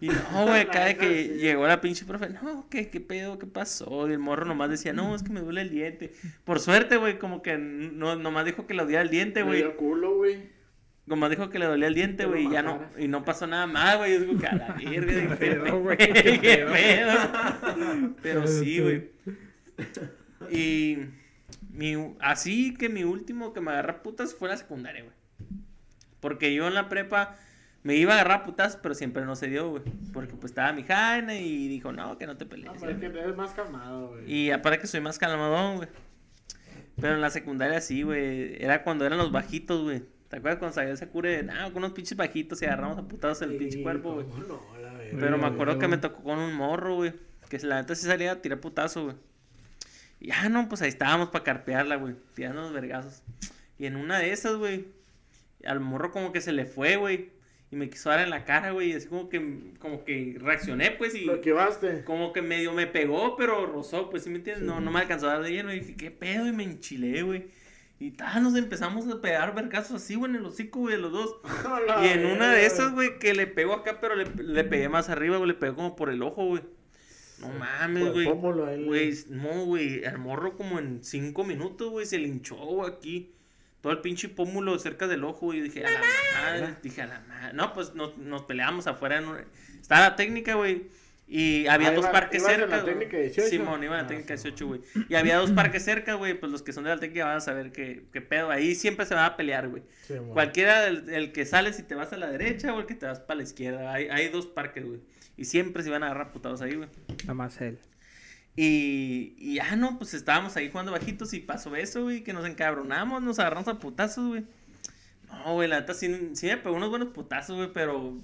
Y no, güey, acá de que llegó la pinche profe, no, ¿qué, qué pedo? ¿Qué pasó? Y el morro nomás decía, no, es que me duele el diente. Por suerte, güey, como que no, nomás dijo que le dolía el diente, güey. dio culo, güey. Como dijo que le dolía el diente, güey, y ya no, y no pasó nada más, güey. Yo digo que a la [LAUGHS] verga, dije, pedo, güey? ¿qué ¿Qué pedo? Pero sí, güey. Y mi, así que mi último que me agarra putas fue la secundaria, güey. Porque yo en la prepa me iba a agarrar a putas, pero siempre no se dio, güey. Porque pues estaba mi Jaina y dijo, no, que no te pelees. No, pero es que eres más calmado, güey. Y aparte que soy más calmadón, güey. Pero en la secundaria sí, güey. Era cuando eran los bajitos, güey. ¿Te acuerdas cuando salió ese cure de, nah, con unos pinches bajitos y agarramos a putados el pinche Sí, cuerpo, güey? no, la. Pero me acuerdo que me tocó con un morro, güey. Que la neta sí salía a tirar putazo, güey. Y ya no, pues ahí estábamos para carpearla, güey. Tirando los vergazos. Y en una de esas, güey, al morro como que se le fue, güey. Y me quiso dar en la cara, güey. Y así como que, como que reaccioné, pues, y Lo esquivaste. como que medio me pegó, pero rozó, pues, ¿sí me entiendes? Sí. No, no me alcanzó a dar de lleno. Y dije, ¿qué pedo? Y me enchilé, güey. Y tal, nos empezamos a pegar vergazos así, güey, en el hocico, güey, de los dos. [LAUGHS] Y en una de esas, güey, que le pegó acá, pero le, le pegué más arriba, güey, le pegó como por el ojo, güey. No mames, el güey. no, güey, el morro como en cinco minutos, güey, se güey, aquí. Todo el pinche pómulo cerca del ojo, güey. Y dije, a la madre, dije, a la madre. No, pues nos, nos peleamos afuera. En un... Estaba la técnica, güey. Y había Ah, dos iba- parques en cerca. la güey. técnica 18. Simón, iba en la Ah, técnica sí. 18, güey. Y había dos parques cerca, güey. Pues los que son de la técnica van a saber qué, qué pedo. Ahí siempre se va a pelear, güey. Sí. Cualquiera, el, el que sale si te vas a la derecha o el que te vas para la izquierda. Hay, hay dos parques, güey. Y siempre se van a agarrar putados ahí, güey. Nada más él. Y, y ya no, pues estábamos ahí jugando bajitos y pasó eso, güey, que nos encabronamos, nos agarramos a putazos, güey. No, güey, la neta sí, sí me pegó unos buenos putazos, güey, pero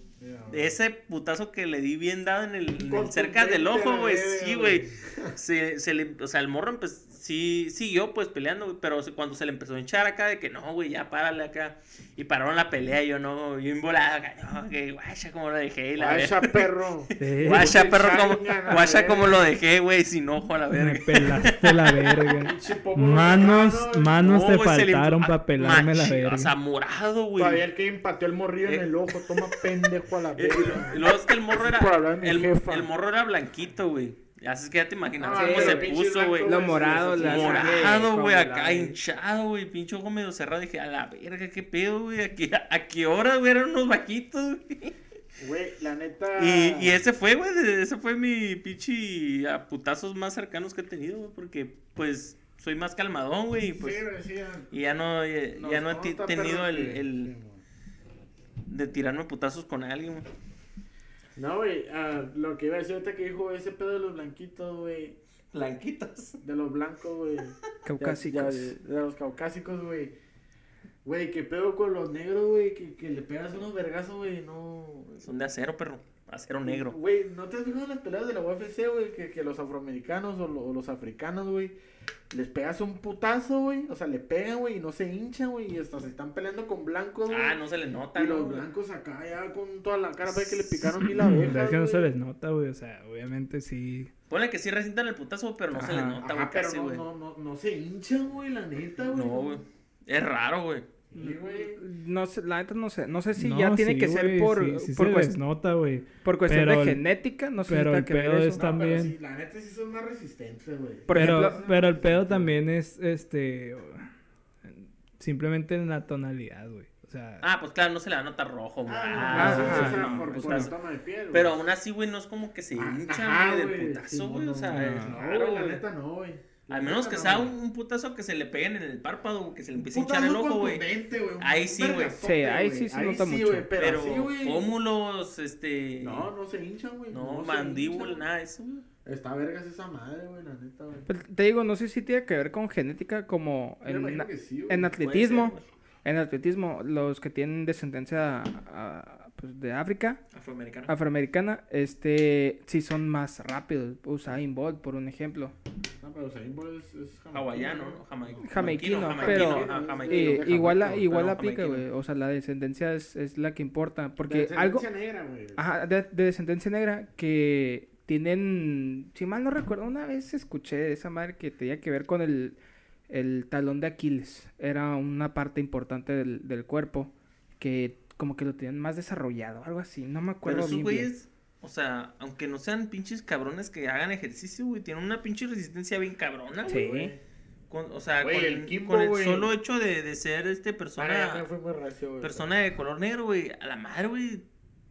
ese putazo que le di bien dado en el, en el Contundente, cerca del ojo, güey, sí, güey. [LAUGHS] Se, se le, o sea, el morro pues, sí siguió pues peleando, güey, pero cuando se le empezó a hinchar acá de que no, güey, ya párale acá. Y pararon la pelea, yo no, yo involado acá, no, que guacha como lo dejé, la Guacha, verga. perro. Eh, Guacha, perro, como, guacha como lo dejé, güey, sin ojo a la me verga. pelaste la verga. Manos, manos No, te le- faltaron ah, para pelarme la verga. O sea, morado, güey. Todavía el que empateó el morrillo en Eh. el ojo. Toma pendejo a la [LAUGHS] Eh, verga. y luego es que el morro era. El morro era blanquito, güey. Así es que ya te imaginas Ah, cómo se puso, güey. Lo morado, la Morado, güey, acá hinchado, güey. Pinche ojo medio cerrado. Dije, a la verga, qué pedo, güey. ¿A qué, a qué hora, güey? Eran unos vaquitos, güey. Güey, la neta. Y, y ese fue, güey. Ese fue mi pinche a putazos más cercanos que he tenido, güey. Porque, pues, soy más calmadón, güey. Y pues. Sí. Y ya no, ya, ya no he tenido el, el de tirarme putazos con alguien, güey. No, güey, ah, lo que iba a decir ahorita que dijo ese pedo de los blanquitos, güey. Blanquitos. De los blancos, güey. [LAUGHS] Caucásicos. Ya- ya, de los caucásicos, güey. Güey, qué pedo con los negros, güey. Que, que le pegas unos vergazos, güey. No. Son de acero, perro. Acero negro. Güey, ¿no te has fijado en las peleas de la UFC, güey? Que, que los afroamericanos o, lo- o los africanos, güey, les pegas un putazo, güey. O sea, le pegan, güey, y no se hinchan, güey. Y hasta se están peleando con blancos, güey. Ah, no se le nota, y ¿no, los blancos acá ya con toda la cara, ve que le picaron mil [LAUGHS] abejas. Es que no se les nota, güey. O sea, obviamente sí. Ponle que sí resientan el putazo, pero no se le Ajá. nota, güey, pero casi, no, no, no, no se hinchan, güey, la neta, güey. No, güey. Es raro, güey. Sí. No sé, la neta no sé. No sé si No, ya tiene sí, que ser por, sí, sí por, se cuest- nota, güey. por cuestión pero de el- genética. No sé pero si el pedo eso. es- También. pero sí, la neta sí son más resistentes, güey. Pero, ejemplo- pero el pedo también es, este, simplemente en la tonalidad, güey. O sea, Ah, pues claro, no se le va a notar rojo, güey. Ah, Ah, pues. Pero aún así, güey, no es como que se Ah, hinchan, ajá, güey, de putazo, güey. no, o sea, no, la neta no, güey. Al menos que no, sea un, un putazo que se le peguen en el párpado, que se le empiece a hinchar el ojo, güey. Ahí sí, güey. Sí, ahí sí se Ahí nota sí, mucho. güey, pero, güey. pómulos, este. No, no se hinchan, güey. No, se mandíbula, nada eso, güey. Está vergas esa madre, güey, la neta, güey. Pues, te digo, no sé si tiene que ver con genética como Yo en, sí, atletismo. ser. En atletismo, los que tienen descendencia ah, pues, de África, afroamericana, este, sí son más rápidos. Usain Bolt, por un ejemplo. No, pero Usain Bolt es, es Hawaiano, ¿no? Jamai- Jamaiquino, jamaiquino, pero eh, jamaiquino. Eh, igual, pero aplica, güey. O sea, la descendencia es, es la que importa. De Porque algo... descendencia negra, güey. Ajá, de, de descendencia negra que tienen, si mal no recuerdo, una vez escuché de esa madre que tenía que ver con el, el talón de Aquiles. Era una parte importante del, del cuerpo que como que lo tenían más desarrollado, algo así, no me Pero acuerdo esos bien, bien. güeyes, o sea, aunque no sean pinches cabrones que hagan ejercicio, güey, tienen una pinche resistencia bien cabrona, Sí. güey. Con- o sea, con, el Kimbo, con el güey. solo hecho de, de ser este Ah, ya persona, fui muy recio, güey. persona de color negro, güey, a la madre, güey,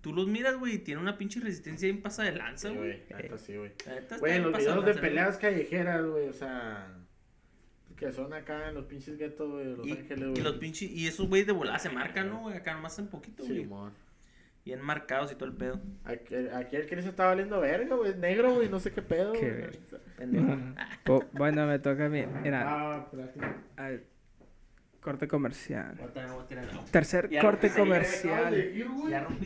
tú los miras, güey, y tiene una pinche resistencia bien pasa de lanza, Sí, güey. sí, güey. Está Güey, los videos de lanza, güey. peleas callejeras, güey, o sea. Que son acá en los pinches guetos, güey, de Los Y, Ángeles, y güey. los pinches, y esos güeyes de volada se marcan, ¿no, güey? Acá nomás un poquito, güey. Simón. Bien marcados y todo el pedo. Aquí, aquí el Chris está valiendo verga, güey. Negro, güey, no sé qué pedo. Qué güey. Oh, bueno, me toca a mí. Mira, Ah, al corte comercial. Tercer Ya corte comercial. Ya rompí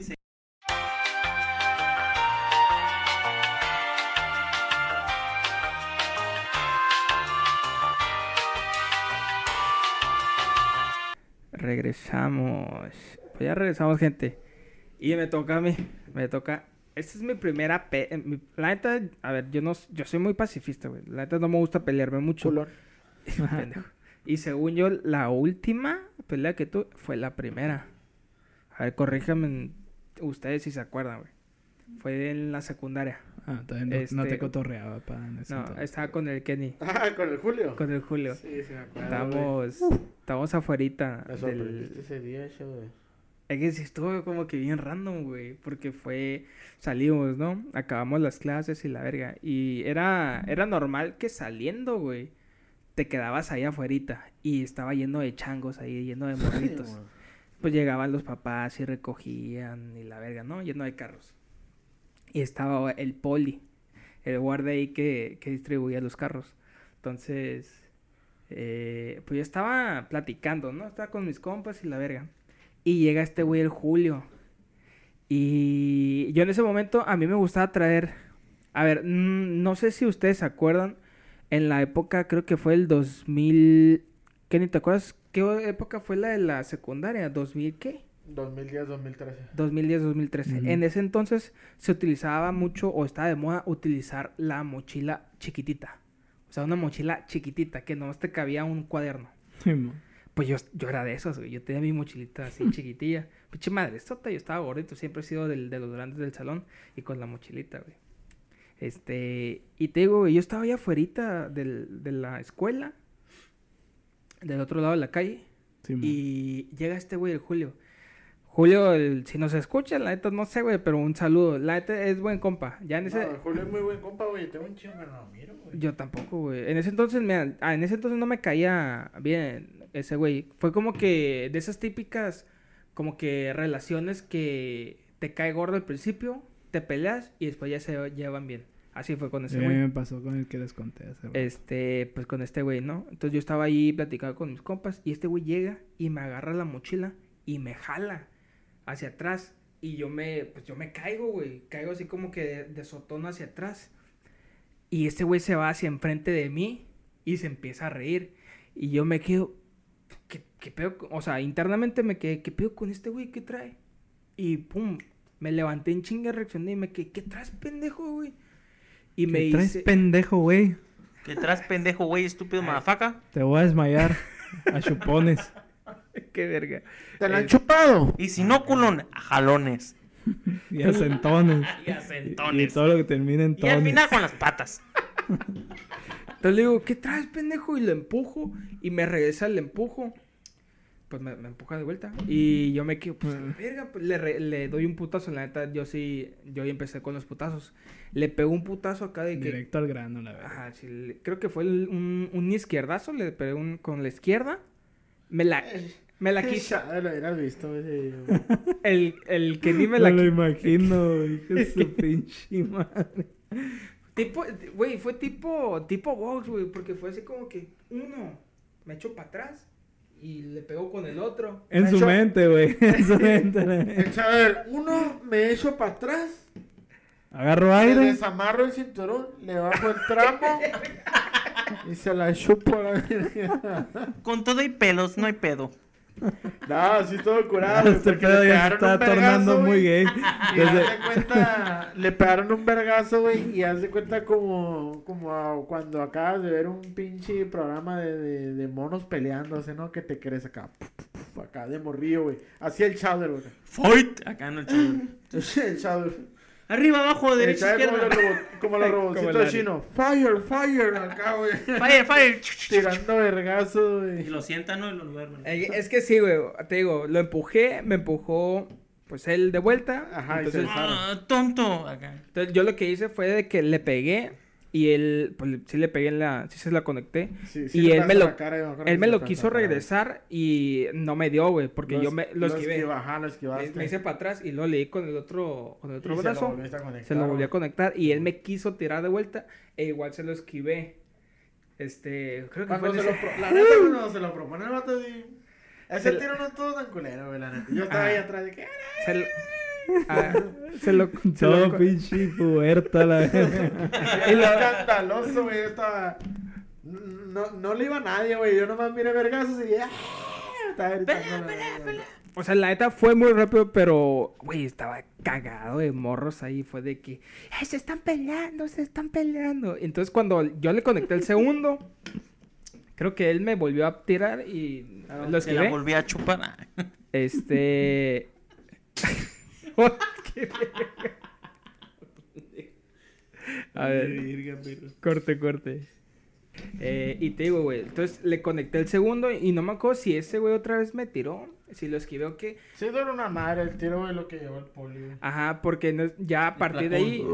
Regresamos. Pues ya regresamos, gente. Y me toca a mí. Me toca. Esta es mi primera pe... eh, mi- La neta, a ver, yo no, yo soy muy pacifista, güey. La neta no me gusta pelearme mucho. [LAUGHS] Pendejo. Y según yo, la última pelea que tuve fue la primera. A ver, corríjanme ustedes si se acuerdan, güey. Fue en la secundaria. Ah, todavía no, no Este- te cotorreaba, pa. en ese No, entonces. estaba con el Kenny, Ah, con el Julio. con el Julio. Sí, sí, me acuerdo. Estábamos, estábamos afuerita Me del... sorprendiste ese día, ese, güey. Es que sí estuvo como que bien random, güey, porque fue, salimos, ¿no? Acabamos las clases y la verga. Y era, era normal que saliendo, güey, te quedabas ahí afuerita y estaba lleno de changos ahí, lleno de morritos. pues llegaban los papás y recogían y la verga, ¿no? Lleno de carros. Y estaba el poli, el guardia ahí que, que distribuía los carros. Entonces, eh, pues yo estaba platicando, ¿no? Estaba con mis compas y la verga. Y llega este güey, el Julio. Y yo en ese momento a mí me gustaba traer... A ver, no sé si ustedes se acuerdan, en la época, creo que fue el 2000... ¿Qué ni te acuerdas? ¿Qué época fue la de la secundaria? ¿2000 qué? 2010, 2013. 2010-2013. Ujú. En ese entonces se utilizaba mucho o estaba de moda utilizar la mochila chiquitita. O sea, una mochila chiquitita que nomás te cabía un cuaderno. Pues yo, yo era de esos, güey. Yo tenía mi mochilita así [LAUGHS] chiquitilla. Pinche madre, sota, yo estaba gordito. Siempre he sido del, de los grandes del salón y con la mochilita, güey. Este, y te digo, güey, yo estaba allá afuera del, de la escuela, del otro lado de la calle. Simón. Y llega este güey, el Julio. Julio, el- si nos escucha, la neta no sé, güey, pero un saludo. La neta es buen compa. Ya en ese... No, Julio es muy buen compa, güey. Tengo un chingo que no lo miro, güey. Yo tampoco, güey. En ese entonces, me, ah, en ese entonces no me caía bien ese güey. Fue como que de esas típicas, como que relaciones que te cae gordo al principio, te peleas y después ya se llevan bien. Así fue con ese a mí güey. me pasó con el que les conté hace rato. Este, pues con este güey, ¿no? Entonces yo estaba ahí platicando con mis compas y este güey llega y me agarra la mochila y me jala hacia atrás y yo me, pues yo me caigo, güey, caigo así como que de, de sotón hacia atrás y este güey se va hacia enfrente de mí y se empieza a reír y yo me quedo, ¿qué, qué pedo? con-?" O sea, internamente me quedé, ¿qué pedo con este güey? ¿Qué trae? Y pum, me levanté en chinga, reaccioné y me quedé, ¿qué traes, pendejo, güey? Y me ¿Qué traes dice... pendejo, güey? ¿Qué traes, pendejo, güey, estúpido madafaca? Te voy a desmayar a chupones. [LAUGHS] Qué verga. ¿Te la han Eh, chupado? Y si no, culón, a jalones. [LAUGHS] Y a centones. [LAUGHS] Y a Y, y todo lo que termina en Y al tones. final con las patas. Entonces le digo, ¿qué traes, pendejo? Y lo empujo. Y me regresa el empujo. Pues me, me empuja de vuelta. Y yo me quedo, pues, a la verga. pues, le, re- le doy un putazo. La neta, yo sí, yo ya empecé con los putazos. Le pegó un putazo acá de que... Directo al grano, la verdad. Ajá, sí, le- creo que fue el- un, un izquierdazo. Le pegué un, con la izquierda. Me la, me la quise. Ya lo hubieras visto, güey. El, el que ni me Me la lo quise. imagino, hijo de [LAUGHS] su pinche madre. Tipo, güey, fue tipo, tipo box, güey, porque fue así como que uno, me echo para atrás, y le pegó con el otro. En su mente, güey. [LAUGHS] En su mente. El chaval, uno me echo para atrás, Agarro le aire. desamarro el cinturón, le bajo el tramo [LAUGHS] y se la chupo a la verga. Con todo y pelos, no hay pedo. No, sí estuvo curado. Este pedo le ya se está un vergazo, tornando muy gay. Y Desde- haz de cuenta, le pegaron un vergazo, güey, y haz de cuenta como, como a- cuando acabas de ver un pinche programa de, de, de monos peleándose, ¿no? Que te crees acá, acá de morrillo, güey. Así el Chowder, güey. Fight. Acá no el chido. [LAUGHS] el Chowder. Arriba, abajo, El derecha, Chowder como izquierda. robot- como los robotcitos la- [LAUGHS] chinos. Fire, fire, acá, güey. Fire, fire. [LAUGHS] Tirando vergazo, Y güey. lo sientan, ¿no? Y lo duermen. Eh, Es que sí, güey. Te digo, lo empujé, me empujó, pues él de vuelta. Ajá, y entonces, se- Ah, tonto. Acá. entonces yo lo que hice fue de que le pegué y él, pues sí le pegué en la, sí se la conecté. Sí, sí y él me lo, cara, me él me lo quiso regresar y no me dio, güey, porque Lo yo me lo esquivé. Me hice para atrás y luego le di con el otro, con el otro Y se lo brazo. a conectar, Se lo volví a conectar y él me quiso tirar de vuelta e igual se lo esquivé. Este, creo que Cuando fue se lo [LAUGHS] la neta, cuando se lo propone el vato, sí. Ese Se tiro no estuvo tan culero, güey, la neta. Yo estaba Ah. ahí atrás de que. se lo, ah, se lo, [LAUGHS] se Todo lo- pinche puerta, la. [LAUGHS] Y lo escandaloso, güey. Yo estaba. No, no le iba a nadie, güey. Yo nomás miré vergazos y. ¡ah! Estaba gritando. la verga. O sea, la neta fue muy rápido, pero, güey, estaba cagado de morros ahí. Fue de que, "Ay, se están peleando, se están peleando. Entonces, cuando yo le conecté el segundo, creo que él me volvió a tirar y lo Se la volví a chupar. Ah. Este. [LAUGHS] A ver, corte, corte. Eh, y te digo, güey, entonces le conecté el segundo y no me acuerdo si ese güey otra vez me tiró, si lo esquivé o qué. Sí, era una madre el tiro, güey, lo que llevó el poli, güey. Ajá, porque no- ya a partir de ahí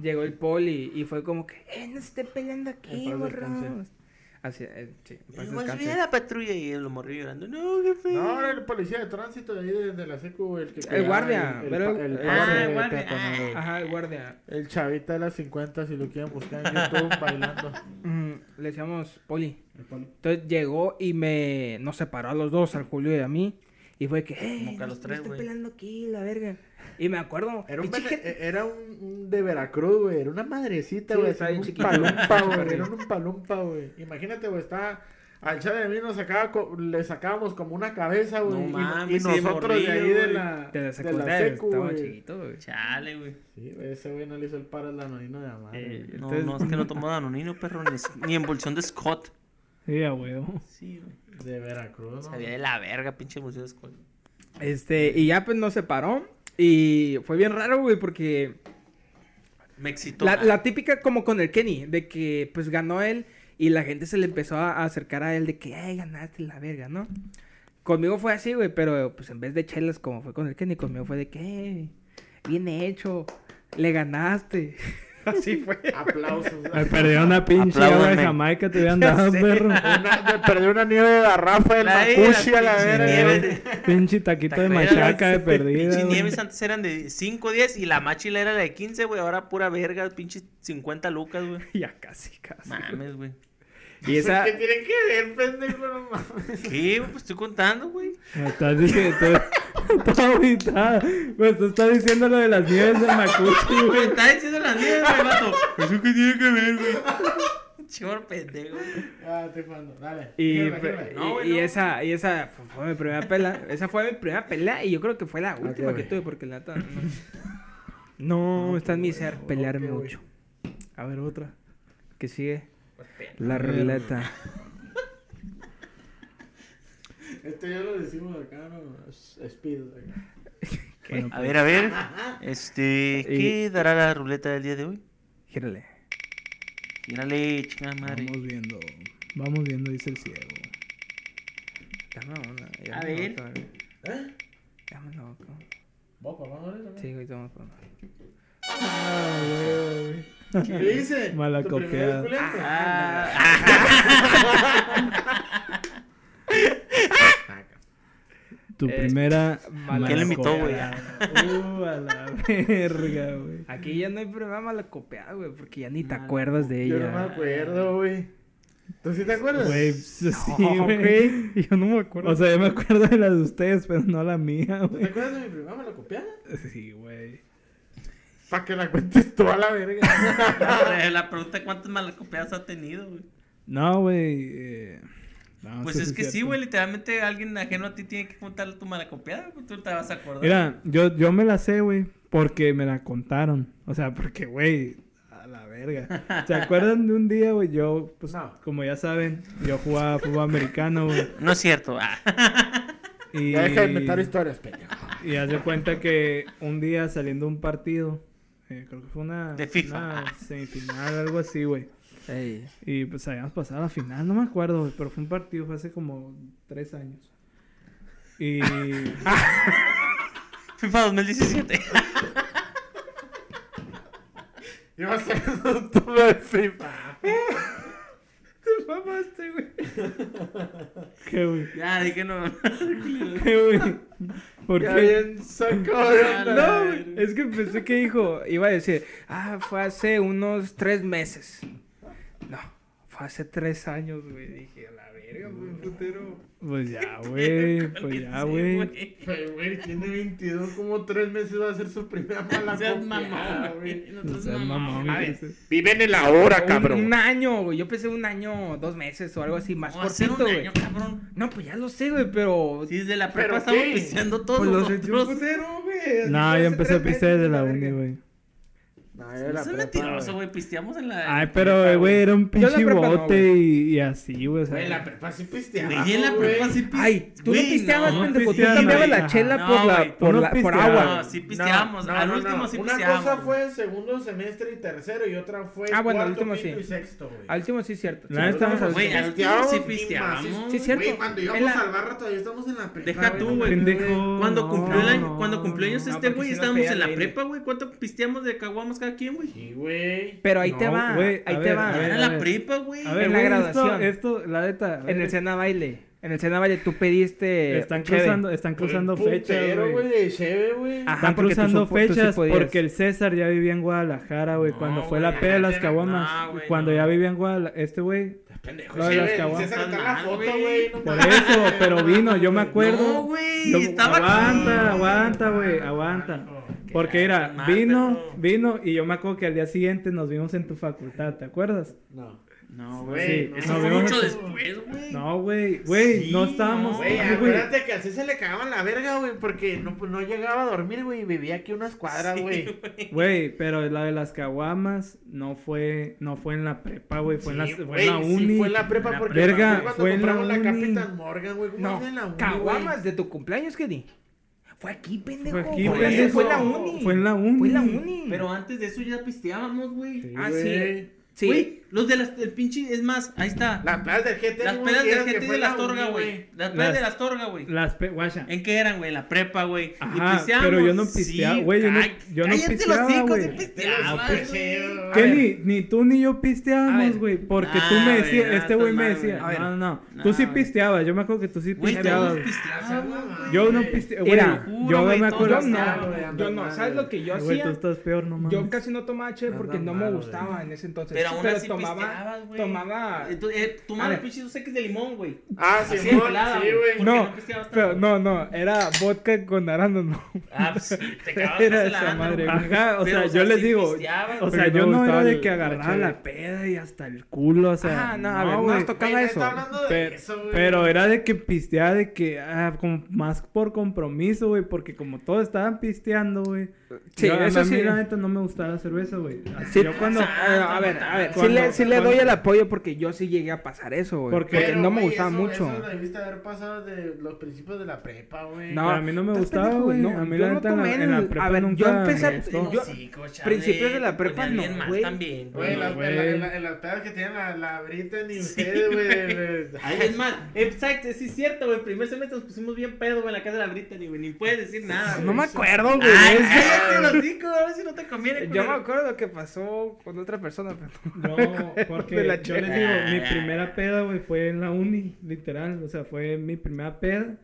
llegó el poli y fue como que, eh, no se estén peleando aquí, morros. Así, eh, sí, descanse. viene la patrulla y él lo morrió llorando. No, qué feo. No, era el policía de tránsito de ahí de, de la secu. El, que El guardia, El, pero- el, el el Ah, el guardia, güey. Ajá, el guardia. El chavita de las 50, si lo quieren buscar en [LAUGHS] YouTube, bailando. Mm, le decíamos poli. El poli. Entonces llegó y me nos separó a los dos, al Julio y a mí. Y fue que, hey, Como que a los tres, güey. peleando aquí, la verga. Y me acuerdo. Era un, gente- era un, de Veracruz, güey. Era una madrecita, Sí, güey. bien un chiquito. palumpa, [LAUGHS] güey. Era un palumpa, güey. Imagínate, güey. Está. Al chave de mí nos sacaba, co- le sacábamos como una cabeza, güey. No y- sí, de nosotros de ahí de la, de la de secundaria, secu, estaba güey. chiquito, güey. Chale, güey. Sí, güey, ese güey no le hizo el paro al anonino de amar. Eh, No, entonces- no, es que no tomó danonino, perro, ni, ni emulsión de Scott. Sí, a huevo. Sí, güey. De Veracruz, ¿no? Sabía de la verga, pinche emulsión de Scott. Este, y ya pues nos separó. Y fue bien raro, güey, porque Me excitó. la, la típica como con el Kenny, de que pues ganó él y la gente se le empezó a a acercar a él de que, ay, ganaste la verga, ¿no? Conmigo fue así, güey, pero pues en vez de chelas como fue con el Kenny, conmigo fue de que, "Eh, bien hecho, le ganaste. [LAUGHS] así fue. Aplausos. Me perdió una pinche agua de. Jamaica, te hubieran dado, [LAUGHS] perro. Una- me perdió una nieve de garrafa del La Macushi a la pinche verga. Pinche taquito de machaca de Pinche perdida. güey. nieves antes eran de 5, 10 y la machila era de 15, güey. Ahora pura verga, pinche 50 lucas, güey. [LAUGHS] ya casi, casi. Mames, güey. Y esa, ¿Qué tiene que ver, pendejo? No mames. ¿Qué? Pues estoy contando, güey. Me estás diciendo, agüitado. Pues tú estás diciendo lo de las nieves del Macuchi, [LAUGHS] Me güey. está diciendo la nieve, güey, vato. ¿Eso qué tiene que ver, güey? Chimor pendejo, güey. Ah, estoy jugando. Dale. Y. No, no. esa, y esa fu- fue mi primera pelea. Esa fue mi primera pelea y yo creo que fue la última que tuve porque la neta no, no, está en mi ser pelear güey. mucho. A ver otra. Que sigue. La ruleta. [LAUGHS] Este ya lo decimos acá, ¿no? Es- Speed. acá. [LAUGHS] Bueno, A ver, a ver. [LAUGHS] Este, ¿qué dará la ruleta del día de hoy? Gírale. Mírale, chingada madre. Vamos viendo. Vamos viendo, dice el ciego. Dame una. A ver. ¿Eh? Dame otra. ¿Vos, papá, no eres, Sí, güey, toma una. Ah, güey, ¿Qué dice? [LAUGHS] Mala ¿Tu primer copiada. desculiante? Tu Eh, primera. mala ¿Quién le invitó, güey? Uh, a la verga, güey. Aquí ya no hay problema mala copiada, güey, porque ya ni te acuerdas de Yo ella. no me acuerdo, güey. ¿Tú sí te acuerdas? Güey, sí, No, güey. güey. Yo no me acuerdo. O sea, yo me acuerdo de las de ustedes, pero no la mía, ¿Tú güey. te acuerdas de mi prima? ¿Me la copiaba? Sí, güey. Para que la cuentes tú a la verga. [LAUGHS] La pregunta es cuántas malacopiadas ha tenido, güey. No, güey. eh, no, Pues es que sí, güey, literalmente alguien ajeno a ti tiene que contarle tu malacopiada, pues tú te vas a acordar. Mira, yo, yo me la sé, güey, porque me la contaron. O sea, porque, güey, a la verga. ¿Se [LAUGHS] acuerdan de un día, güey? Yo, pues, No. como ya saben, yo jugaba fútbol americano, güey. No es cierto. ah. Y, Ya deja de inventar historias, pendejo. y haz de cuenta que un día saliendo de un partido, eh, creo que fue una, De FIFA. una [LAUGHS] semifinal, algo así, güey. Ey. Y pues habíamos pasado a la final, no me acuerdo, güey, pero fue un partido, fue hace como tres años. Y... [LAUGHS] FIFA 2017. Iba a ser un tubo de FIFA. [LAUGHS] Te mamaste, güey. [LAUGHS] ¿Qué, güey? ya, dije no. [LAUGHS] ¿Qué, güey? ¿Por Ya qué? bien sacó de. [LAUGHS] No, güey. Es que pensé que dijo, iba a decir, ah, fue hace unos tres meses. No, fue hace tres años, güey. Dije, la verga, güey, putero. Pues ya, [LAUGHS] güey. Pues ya, Sí, güey. Pero, güey, tiene 22, como 3 meses va a ser su primera mala No seas copia, mamón, güey. No O seas sea, mamón. Viven en la hora, Un, cabrón. un año, güey. Yo pensé un año, dos meses o algo así, más cortito, un güey. año, cabrón. No, pues ya lo sé, güey, pero. Si desde la ¿Pero prepa estamos pisteando todos Pues lo nosotros. sentí un putero, güey. No, yo empecé a pistear desde la uni, güey. No, No yo la prepa, mentiroso, güey. Pisteamos en la. Ay, pero, güey, era un pinche no, bote güey. y, y así, güey. Güey, en la prepa sí pisteaba. Güey, en la prepa sí pisteamos. Ay, tú no pisteabas, no, pendejo. Tú pisteaba, cambiabas la chela Ajá. por No, la, tú por no la, por agua. No, sí pisteamos. Al último sí Una pisteamos. cosa fue segundo semestre y tercero y otra fue Ah, bueno, al último sí. y sexto, güey. Al último sí es cierto. La neta, Estamos al- Güey, al último sí pisteamos. Sí, es cierto. Güey, cuando íbamos al barra todavía estamos en la prepa. Deja tú, no güey. Cuando No, cumplió el año, no, cuando cumplió años no, este güey, no estábamos en la prepa, güey. ¿Cuánto pisteamos de caguamos cada quien, güey? Sí, güey. Pero ahí te No, va, güey, ahí te ver, va. a ver, Era a la prepa, güey. A ver, En la güey, graduación. Esto, esto, la neta. En el Sena Baile. En el Sena Baile tú pediste. Están cheve. cruzando, están cruzando fechas, güey, güey. de cheve, güey. Ajá, Están tú cruzando supo- tú sí fechas porque el César ya vivía en Guadalajara, güey. No, cuando fue güey, la peda de las caguamas. cuando no. ya vivía en Guadalajara. Este güey. Pendejo, Lo de las cheve. caguamas. César está en la foto, güey. güey. no Por eso, pero no vino, yo me acuerdo. No, güey. Yo- Estaba aguanta, aquí. aguanta, güey, aguanta. Porque mira, mal, vino, vino y yo me acuerdo que al día siguiente nos vimos en tu facultad, ¿te acuerdas? No. No, Güey, güey. no, Eso fue mucho después, güey. No, güey, güey, Sí, no estábamos. Güey, acuérdate que al César le cagaban la verga, güey, porque no, pues, no llegaba a dormir, güey, y vivía aquí unas cuadras, güey. Güey, pero la de las caguamas no fue, no fue en la prepa, güey, fue, en la- Sí, fue en la sí uni. fue en la prepa porque Verga, fue cuando fue en la compramos la. Capitán Morgan, güey. ¿Cómo en la uni, caguamas de tu cumpleaños, ¿qué di? Fue aquí, pendejo. Fue aquí, Por pendejo. eso Fue en la uni. Fue en la uni. Fue en la uni. Pero antes de eso ya pisteábamos, güey. Sí, Ah, sí. Sí. Los de las, del pinche, es más, ahí está. Las pedas del GT. Las pedas del fue de la Astorga, güey. Las pedas de la Astorga, güey. Las pe... guacha. ¿En qué eran, güey? La prepa, güey. Ajá, y pisteamos. pero yo no pisteaba, güey, yo no- yo no pisteaba, güey. Ah, Que ni, ni tú ni yo pisteábamos, güey. Porque Ah, tú me güey, decías, no, este güey me decía, güey. no, no, no. No, Tú sí pisteabas, yo me acuerdo que tú sí Güey, pisteabas. Yo no pisteaba, Mira, güey. Yo güey, me acuerdo. Yo no, no. ¿Sabes lo que yo Güey, tú hacía? estás peor, no mames. Yo casi no tomaba cheve porque no me gustaba en ese entonces. Pero aún así tomaba, tomaba. Eh, Tomaba pinches dos seques de limón, güey. Ah, sí, Así Simón, pelada, sí, güey. porque No, pero no, no, era vodka con arándano. Ah, pues sí, te [LAUGHS] acabas Era de esa la madre, güey. Ajá, o Pero, sea, yo les sí digo, o sea, yo no era de que la agarraba la peda y hasta el culo, o sea, Ah, no, a ver, no nos tocaba eso. Pero, era de que pisteaba de que, ah, como más por compromiso, güey, porque como todos estaban pisteando, güey. Sí, yo- a eso mí sí. la neta no me gustaba la cerveza, güey. Sí, yo cuando, Ah, a ver, a ver, sí Cuando- le, sí le cuando- doy el apoyo porque yo sí llegué a pasar eso, güey. Porque- Porque Pero, no me güey, gustaba eso- mucho. Eso lo debiste haber pasado de los principios de la prepa, güey. No, a mí no me gustaba, güey. no, a mí yo la no neta en la- tomé en la el- prepa a ver, yo nunca empecé- me gustó. yo- Sí, cocha, principios de la prepa, no, güey. también, Güey, las- en, en en pedas que tienen la, la Britney y ustedes, güey. [LAUGHS] es más, [LAUGHS] exacto, sí es cierto, güey. Primer semestre nos pusimos bien pedo, güey, en la casa de la Britney, güey. Ni puedes decir nada, No me acuerdo, güey. Ay, Es- cállate los hocico, a ver si no te conviene. Yo me acuerdo lo que pasó con otra persona, pero No, porque la yo les digo, mi primera peda, güey, fue en la uni, literal. O sea, fue mi primera peda.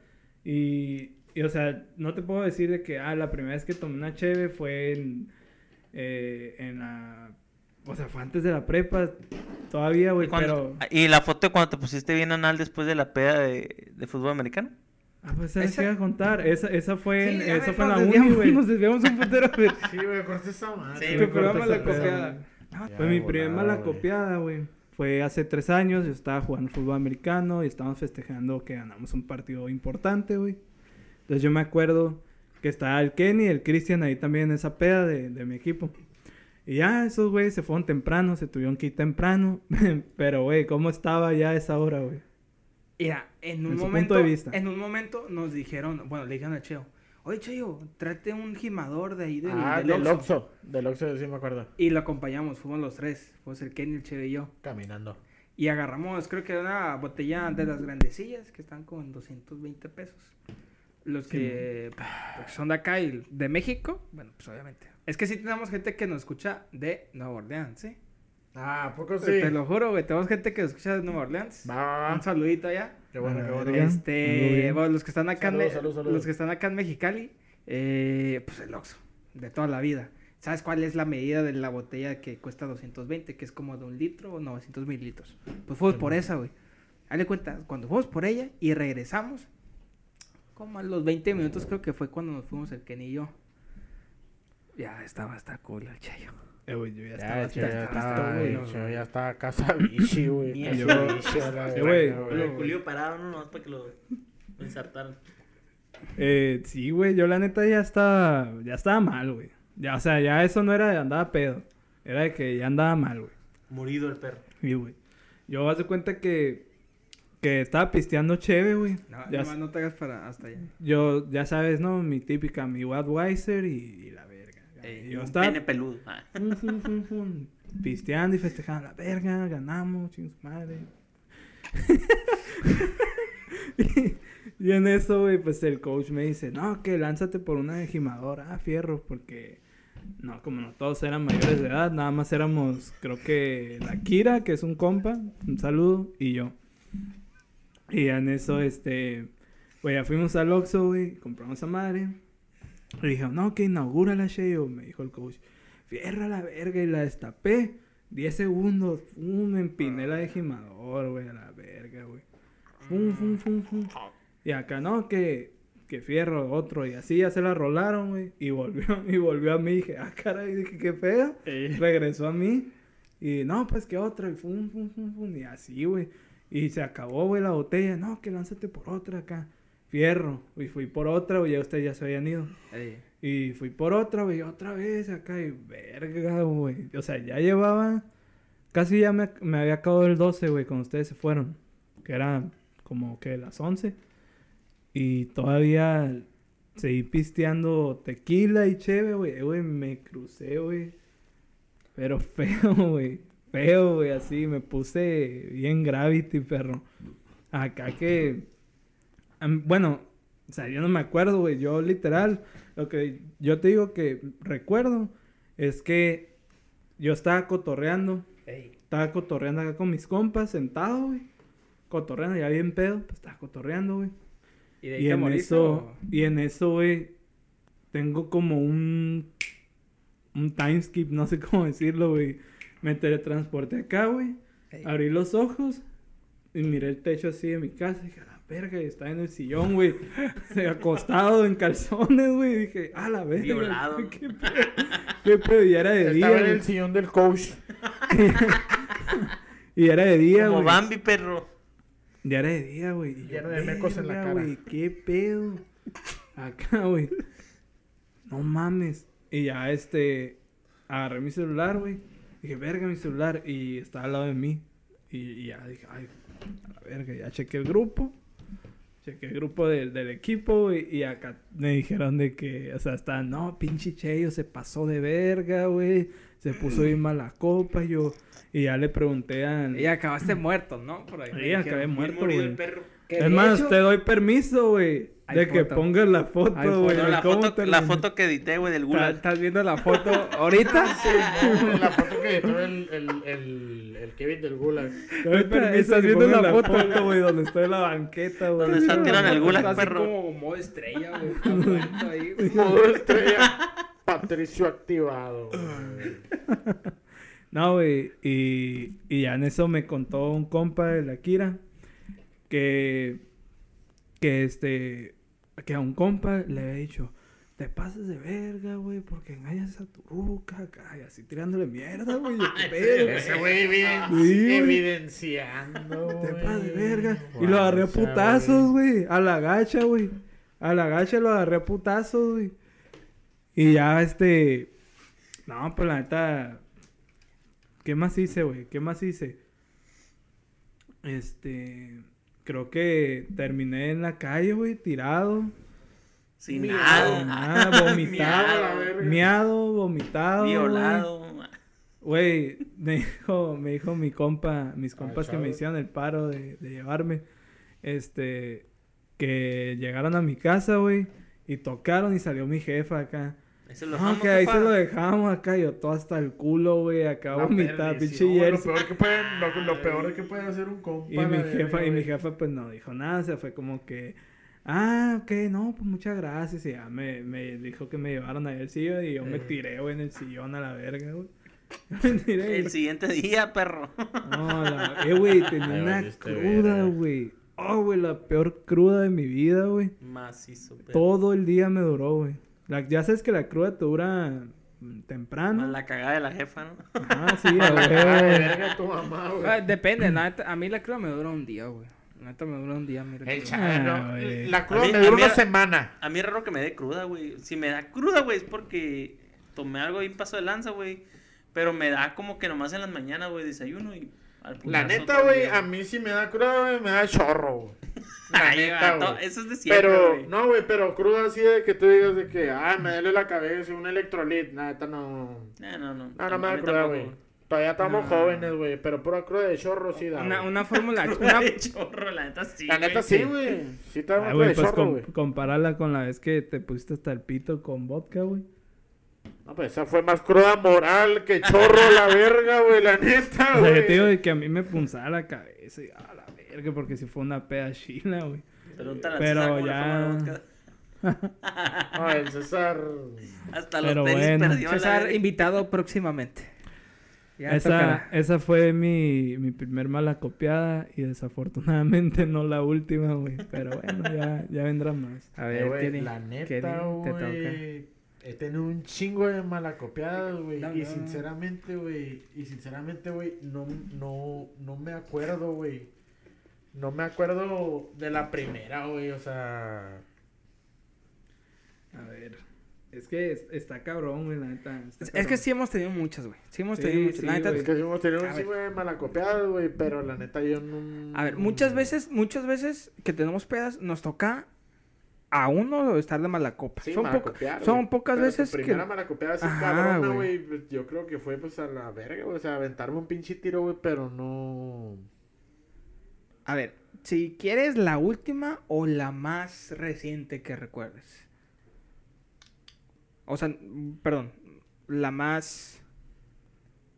Y, y, o sea, no te puedo decir de que, ah, la primera vez que tomé una cheve fue en, eh, en la O sea, fue antes de la prepa. Todavía, güey, ¿Y, cuando- pero. ¿Y la foto de cuando te pusiste bien anal después de la peda de, de fútbol americano? Ah, pues se Esa- iba a contar. Esa, esa fue en, Sí, a esa ver, fue en la uni, güey. Nos desviamos un putero, güey. [LAUGHS] Sí, güey, corta esa madre. Sí, Tu programa la copiada. Ah, Fue mi primera la güey. copiada, güey. Fue hace tres años, yo estaba jugando fútbol americano y estábamos festejando que ganamos un partido importante, güey. Entonces yo me acuerdo que estaba el Kenny y el Cristian ahí también en esa peda de, de mi equipo. Y ya esos güeyes se fueron temprano, se tuvieron que ir temprano. [LAUGHS] Pero, güey, ¿cómo estaba ya esa hora, güey? Mira, en un En momento, punto de vista. en un momento nos dijeron, bueno, le dijeron a Cheo, oye Cheo, tráete un gimador de ahí del, Ah, del del Oxxo". Oxxo. Del Oxxo, sí me acuerdo. Y lo acompañamos, fuimos los tres, fuimos el Kenny, el Cheo y yo. Caminando. Y agarramos, creo que una botella de las grandecillas que están con 220 pesos. Los que pues, son de acá y de México, bueno, pues obviamente. Es que sí tenemos gente que nos escucha de Nueva Orleans, ¿sí? Ah, ¿a poco sí? Te lo juro, güey, tenemos gente que nos escucha de Nueva Orleans. Va. Un saludito allá. Qué bueno, qué bueno. Este, bueno, los que están acá, en los que están acá en Mexicali, eh, pues el Oxxo, de toda la vida. ¿Sabes cuál es la medida de la botella que cuesta 220? Que es como de un litro o 900 mililitros. Pues fuimos por esa, güey. Dale cuenta, cuando fuimos por ella y regresamos, como a los 20 minutos creo que fue cuando nos fuimos el Kenny y yo. Ya estaba hasta cool el chayo. Eh, güey, yo ya, Ya, estaba ya estaba, güey. casa [LAUGHS] bichi, güey. Casa bichi, culillo parado, no, no, para que lo ensartaran. Eh, sí, güey, yo la neta ya estaba, ya estaba mal, güey. Ya, o sea, ya eso no era de andaba pedo. Era de que ya andaba mal, güey. Morido el perro. Sí, güey. Yo haz de cuenta que, que estaba pisteando chévere, güey. No, ya, no te hagas para hasta allá. yo, ya sabes, ¿no? Mi típica, mi Budweiser y, y la verga. Y yo un pene peludo. Ah. fum, fum, fum, fum, pisteando y festejando la verga, ganamos, ching su madre. y, [LAUGHS] y en eso, güey, pues el coach me dice, no, que lánzate por una de gimador, ah, fierro, porque no, como no todos eran mayores de edad, nada más éramos, creo que la Kira, que es un compa, un saludo, y yo. Y en eso, este, güey, ya fuimos al Oxxo, güey, compramos a madre. Y dije, no, que inaugura la Sheo, me dijo el coach. Fierra la verga y la destapé. 10 segundos, fum, me empiné la de gimador, güey, a la verga, güey. Fum, fum, fum, fum. Y acá no, que, que fierro otro. Y así ya se la rolaron, güey. Y volvió, [LAUGHS] y volvió a mí. dije, ah, caray, dije, qué pedo. Regresó a mí. Y no, pues que otra. Y fum, fum, fum, fum. Y así, güey. Y se acabó, güey, la botella. No, que lánzate por otra acá. Fierro. Y fui por otra, güey. Ya ustedes ya se habían ido. Y fui por otra, güey, otra vez acá y verga, güey. O sea, ya llevaba, casi ya me, me había acabado el 12, güey, cuando ustedes se fueron. Que era como que las 11. Y todavía seguí pisteando tequila y cheve, güey. Eh, güey, me crucé, güey. Pero [LAUGHS] feo, güey. Feo, güey, así. Me puse bien gravity, perro. Acá que... Bueno, o sea, yo no me acuerdo, güey. Yo literal, lo que yo te digo que recuerdo es que yo estaba cotorreando. Estaba cotorreando acá con mis compas, sentado, güey. Cotorreando, ya bien pedo. Pues estaba cotorreando, güey. ¿Y de ahí Y te en moriste eso, o- y en eso, güey, tengo como un, un time skip, no sé cómo decirlo, güey. Me teletransporté acá, güey. Ey. Abrí los ojos y miré el techo así de mi casa. Dije, la verga, y estaba en el sillón, güey. [LAUGHS] acostado en calzones, güey. Dije, a la verga. Violado. ¿Qué pedo? ¿Qué pedo? Y era de día. Estaba en el sillón del coach. [LAUGHS] Y era de día, Como güey. Bambi, perro. Ya era de día, güey. Y Lleno de mecos en la "Verga, cara". güey, ¿Qué pedo? Acá, güey. No mames. Y ya, este... Agarré mi celular, güey. Dije, verga, mi celular. Y estaba al lado de mí. Y, y ya dije, ay, a la verga. Ya chequé el grupo. Chequé el grupo del, del equipo. Y acá me dijeron de que... O sea, está... No, pinche Cheyo se pasó de verga, güey. Se puso bien mala copa. Y yo... Y ya le pregunté a... Y acabaste muerto, ¿no? Por ahí. Sí, dijeron. acabé muerto, güey. el perro. Que Es más, hecho- te doy permiso, güey, de que pongas la foto, güey. No, la cómo foto, te la foto que edité, güey, del ¿Estás, Gulag. estás viendo la foto ahorita? [LAUGHS] No, la foto que editó el, el, el, el Kevin del Gulag. [LAUGHS] Doy Ahorita permiso viendo la la foto. foto, güey, donde estoy en la banqueta, güey. Donde está tirando el gulag, perro. como modo estrella, güey. está muerto ahí, güey. [LAUGHS] Modo estrella. Patricio activado. güey. [LAUGHS] No, güey, y, y ya en eso me contó un compa de la Kira que, que este, que a un compa le había dicho, te pases de verga, güey, porque engañas a tu ruca y así tirándole mierda, güey. [LAUGHS] Ese güey evidenciando, [LAUGHS] Te pasas de verga. Y lo agarré a putazos, güey. A la gacha, güey. A la gacha lo agarré a putazos, güey. Y ya, este. No, pues la neta. ¿Qué más hice, güey? ¿Qué más hice? Este. Creo que terminé en la calle, güey, tirado. Sin Miado, nada. nada, [LAUGHS] vomitado, Miado, vomitado. Violado. Güey, me dijo, me dijo mi compa, mis Ah, compas que me hicieron el paro de, de llevarme, este, que llegaron a mi casa, güey, y tocaron y salió mi jefa acá. Lo No, dejamos, que ahí se lo dejamos acá, yo todo hasta el culo, güey, acá La vomitada, pinche güey, Lo peor que puede, lo, lo peor [LAUGHS] que puede hacer un compa. Y mi jefa, y mi jefa pues no dijo nada, o sea, fue como que, ah, ok, no, pues muchas gracias, y ya me, me dijo que me llevaron ahí al sillón y yo me Eh. tiré, güey, en el sillón a la verga, güey. [LAUGHS] Me tiré, güey. El siguiente día, perro. No, la... Eh, güey, [LAUGHS] tenía Ay, una cruda, güey. Oh, güey, la peor cruda de mi vida, güey. Macizo, perro. Todo el día me duró, güey. La- Ya sabes que la cruda te dura mm, Más temprano. La cagada de la jefa, ¿no? Ah, sí, [LAUGHS] a de huevo. verga tu mamá, güey. Ah, depende, la a mí la cruda me dura un día, güey. La neta me dura un día, mira. El Ah, güey. La cruda mí- me dura una semana. A mí es raro que me dé cruda, güey. Si me da cruda, güey, es porque tomé algo ahí en paso de lanza, güey. Pero me da como que nomás en las mañanas, güey, desayuno y al La neta, güey, a mí sí me da cruda, güey, me da chorro, güey. [LAUGHS] La Ay, neta, güey. Eso es de siempre, Pero, no, güey, pero cruda así de que tú digas de que, ah, me duele la cabeza, un electrolit, la neta no. No, no, no. No, no A me da cruda, güey. Todavía estamos No. jóvenes, güey, pero pura cruda de chorro sí da. Una, güey. una fórmula, Cruda [LAUGHS] una, de chorro, la neta sí. La neta güey. sí, güey. Sí güey, de pues chorro, com- güey. compárala con la vez que te pusiste hasta el pito con vodka, güey. No, pues esa fue más cruda moral que chorro la [LAUGHS] verga, güey, la neta, O sea, yo te digo güey. de que a mí me punzaba la cabeza y a la verga, porque si fue una peda chila, güey. Pregúntale a Pero César ya- vodka. [LAUGHS] No, el César. Hasta los Pero bueno. perdió César invitado próximamente. Ya Esa, tocará. esa fue mi, mi primer mala copiada y desafortunadamente no la última, güey. Pero bueno, ya, ya vendrán más. A Eh, ver, güey, Kenny, la Kenny, neta, te toca. güey. He tenido un chingo de malacopiadas, güey. No, y no. sinceramente, güey. Y sinceramente, güey, no, no, no me acuerdo, güey. No me acuerdo de la primera, güey. O sea. A ver. Es que es- está cabrón, güey, la neta. Es, que sí hemos tenido muchas, güey. Sí hemos Sí, tenido muchas. La neta. Es que sí hemos tenido un chingo de malacopiadas, güey. Pero la neta, yo no. A ver, muchas veces, muchas veces que tenemos pedas, nos toca a uno estar de mala copa. Sí, son, poca- son pocas Pero veces tu que... primera malacopiada así Ajá, cabrona, güey. Yo creo que fue, pues, a la verga, güey. O sea, aventarme un pinche tiro, güey. Pero no. A ver, si quieres la última o la más reciente que recuerdes. O sea, perdón, la más...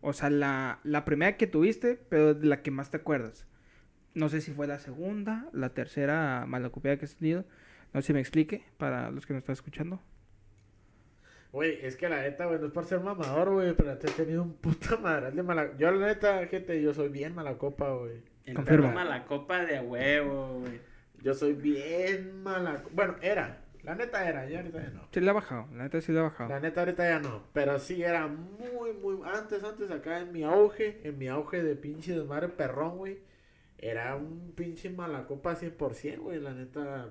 O sea, la, la primera que tuviste, pero de la que más te acuerdas. No sé si fue la segunda, la tercera malacopiada que has tenido. No sé si me explique para los que nos están escuchando. Güey, es que la neta, güey, no es por ser mamador, güey, pero te he tenido un puta madral de mala... Yo, la neta, gente, yo soy bien mala copa, güey. El Confirmo. perro la copa de huevo, güey. Yo soy bien mala... Bueno, era. La neta era, ya ahorita ya no. Sí le ha bajado, la neta sí le ha bajado. La neta ahorita ya no. Pero sí era muy, muy... Antes, antes, acá en mi auge, en mi auge de pinche desmadre perrón, güey. Era un pinche mala copa 100%, güey. La neta...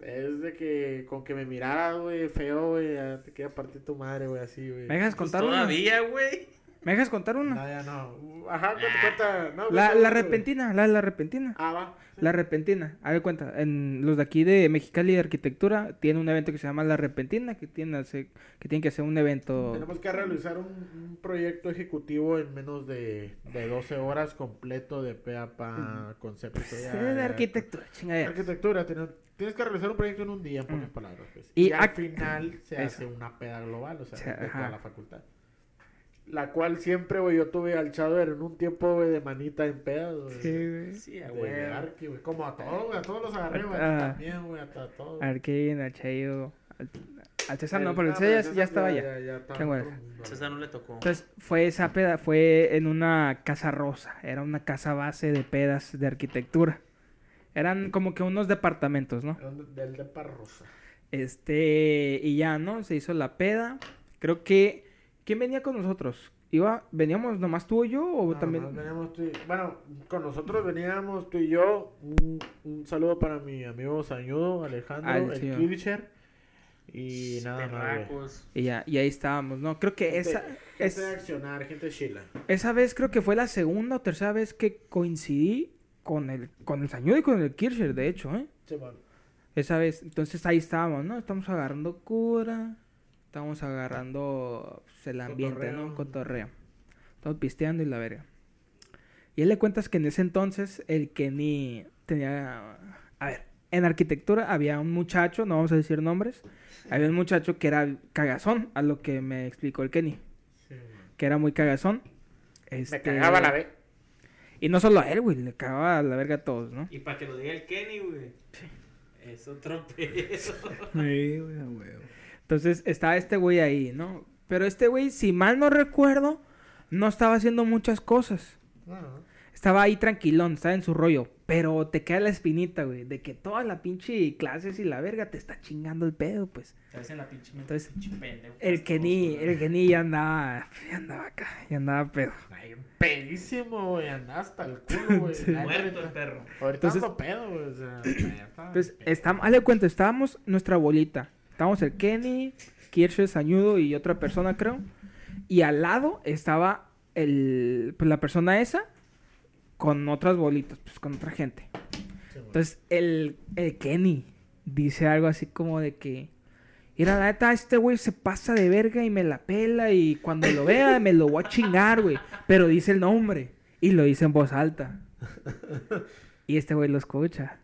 Es de que con que me miraras, güey, feo, güey, ya te queda partir tu madre, güey, así, güey. ¿Me dejas Pues contar una? todavía, güey. ¿Me dejas contar una? No, ya no. Ajá, cuenta, cuenta. No, La, cuenta, la cuenta, güey. repentina, la, la repentina. Ah, va. La repentina, a ver cuenta, en los de aquí de Mexicali de Arquitectura tienen un evento que se llama La Repentina, que tienen, hace- que tienen que hacer un evento... Tenemos que realizar un, un proyecto ejecutivo en menos de, de 12 horas completo de pe a pa concepto. Pues, ya, eh, de arquitectura, chingadera. Arquitectura, tienes, tienes que realizar un proyecto en un día, en pocas Mm. palabras. Pues. Y Y, al final se Eso. hace una peda global, o sea, O sea, de ajá. toda la facultad. La cual siempre, güey, yo tuve al Chadwer en un tiempo, güey, de manita en pedas, güey. Sí, güey. Sí, a De arqui, güey. Como a todos, güey. A todos los agarré, güey. Ah. También, güey. Hasta a todos. Arquín, al Chayo, al- César no, pero el César ya, ya estaba allá. estaba Qué en bueno. otro mundo. César no le tocó. Entonces fue esa peda, fue en una casa rosa, era una casa base de pedas de arquitectura. Eran como que unos departamentos, ¿no? Era un- Del de Parrosa. Este, y ya, ¿no? Se hizo la peda. Creo que ¿quién venía con nosotros? Iba, veníamos nomás tú o yo o No, también veníamos tú y- Bueno, con nosotros veníamos tú y yo. Un, un saludo para mi amigo Sañudo, Alejandro, Al el señor. Kircher. Y nada más, y ya, y ahí estábamos, ¿no? Creo que Gente- esa gente es- de accionar, gente chila. esa vez creo que fue la segunda o tercera vez que coincidí con el con el Sañudo y con el Kircher, de hecho, ¿eh? Sí, man. Esa vez, entonces ahí estábamos, ¿no? Estamos agarrando cura, estamos agarrando pues, el ambiente, ¿no? Cotorreo. Cotorreo. Estamos pisteando y la verga. Y él le cuentas que en ese entonces el Kenny tenía... A ver, en arquitectura había un muchacho, no vamos a decir nombres, había un muchacho que era cagazón, a lo que me explicó el Kenny, Sí, que era muy cagazón. Me Este, cagaba la vez. Y no solo a él, güey, le cagaba a la verga a todos, ¿no? Y para que lo diga el Kenny, güey. Es otro. [LAUGHS] Sí, güey, huevo. Entonces estaba este güey ahí, ¿no? Pero este güey, si mal no recuerdo, no estaba haciendo muchas cosas. Estaba ahí tranquilón, estaba en su rollo. Pero te queda la espinita, güey, de que toda la pinche clases y la verga te está chingando el pedo, pues. En la pinche Entonces, pinche pendejo. El Kenny, el Kenny ya andaba, ya andaba acá, ya andaba pedo. Ay, pedísimo, güey. Andaba hasta el culo, [LAUGHS] güey. Sí. Muerto el perro. Ahorita Entonces- ando pedo, güey. O sea, [COUGHS] Entonces, pedo. estábamos, hazle cuenta, estábamos nuestra bolita. Estábamos el Kenny, Kirche, Sañudo y otra persona, creo. Y al lado estaba el, pues, la persona esa con otras bolitas, pues con otra gente. Entonces, el, el Kenny dice algo así como de que... Mira, la neta, este güey se pasa de verga y me la pela y cuando lo vea me lo voy a chingar, güey. Pero dice el nombre y lo dice en voz alta. [LAUGHS] Y este güey lo escucha.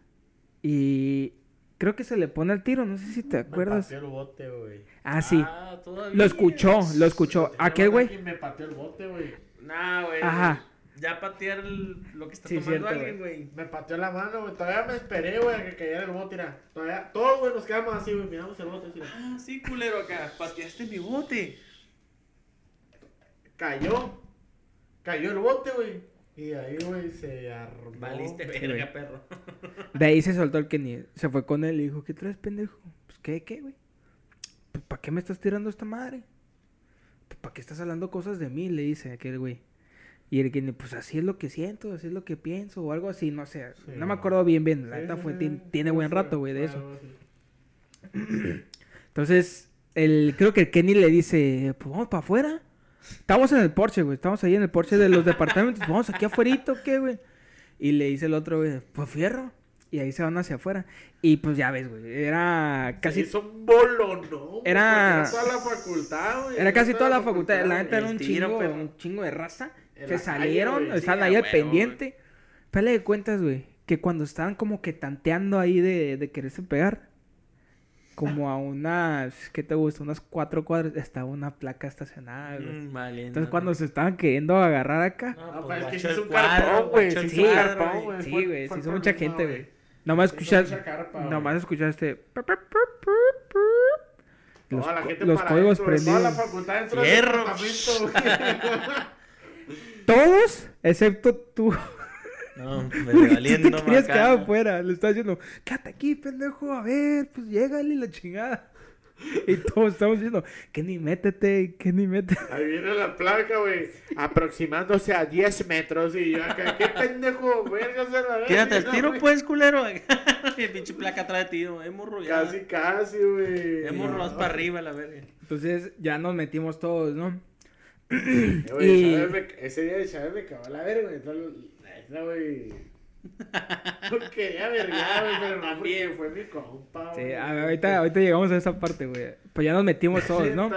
Y creo que se le pone al tiro, no sé si te Me acuerdas. pateó el bote, güey. Ah, sí. Ah, todavía. Lo escuchó, lo escuchó. Aquel banda güey. Me pateó el bote, güey. Nah, güey. Ajá. Ya patear el- lo que está Sí, tomando cierto, alguien, güey. Me pateó la mano, güey. Todavía me esperé, güey, a que cayera el bote, mira. Todavía, todos, güey, nos quedamos así, güey. Miramos el bote, así. Ah, sí, culero acá. Pateaste mi bote. Cayó. Cayó el bote, güey. Y ahí, güey, se armó. Valiste perro. [LAUGHS] De ahí se soltó el Kenny. Se fue con él y dijo, ¿qué traes, pendejo? Pues, ¿qué, qué, güey? Pues, ¿para qué me estás tirando esta madre? Pues, ¿para qué estás hablando cosas de mí? Le dice aquel güey. Y el Kenny, pues, así es lo que siento, así es lo que pienso, o algo así, no sé. Sí, no me acuerdo bien, bien. La neta sí, fue, sí, tiene, sí, tiene sí, buen sí, rato, güey, de fue eso. [CLEARS THROAT] Entonces, el, creo que el Kenny le dice, pues vamos para afuera. Estamos en el porche, güey. Estamos ahí en el porche de los departamentos. Vamos aquí afuera, ¿o qué, güey? Y le dice el otro, güey, pues fierro. Y ahí se van hacia afuera. Y pues ya ves, güey. Era casi, Se hizo un bolo, ¿no? Era- Porque toda la facultad, güey. era casi toda la facultad. La neta era un tiro, chingo, pero- un chingo de raza. Calle, salieron, estaban sí, ahí al pendiente. Pele de cuentas, güey. Que cuando estaban como que tanteando ahí de, de quererse pegar. Como a unas, ¿qué te gusta? Unas cuatro cuadras. Estaba una placa estacionada, güey. Mm, vale. Entonces cuando se estaban queriendo agarrar acá. No, No, pues, pero es que se hizo un carpón, güey. Sí, carpón, güey. güey. Sí, güey, se hizo mucha gente, güey. Nomás Se hizo escuchas, mucha carpa, güey. nomás escuchaste los, Toda la gente los para códigos Toda la prendidos. facultad dentro del Fierro. departamento, güey. [LAUGHS] Todos, excepto tú. No, me [LAUGHS] tú valiendo te querías quedar afuera. Le estás diciendo, quédate aquí, pendejo. A ver, pues llégale la chingada. [LAUGHS] Y todos estamos diciendo, que ni métete, que ni métete. [LAUGHS] Ahí viene la placa, güey. Aproximándose a 10 metros. Y yo acá, ¿qué pendejo? Verga, se la verga, Tírate el tiro, güey. pues, culero. Y pinche placa atrás de ti, es morro. Casi, casi, güey. Más No. para arriba, la verga. Entonces ya nos metimos todos, ¿no? Eh, Y- me- ese día de Chávez me cagó la verga, güey. Neta, güey. No quería vergar, güey, pero no porque fue mi compa, Sí, güey. a ver, ahorita, ahorita llegamos a esa parte, güey. Pues ya nos metimos [LAUGHS] todos, ¿no?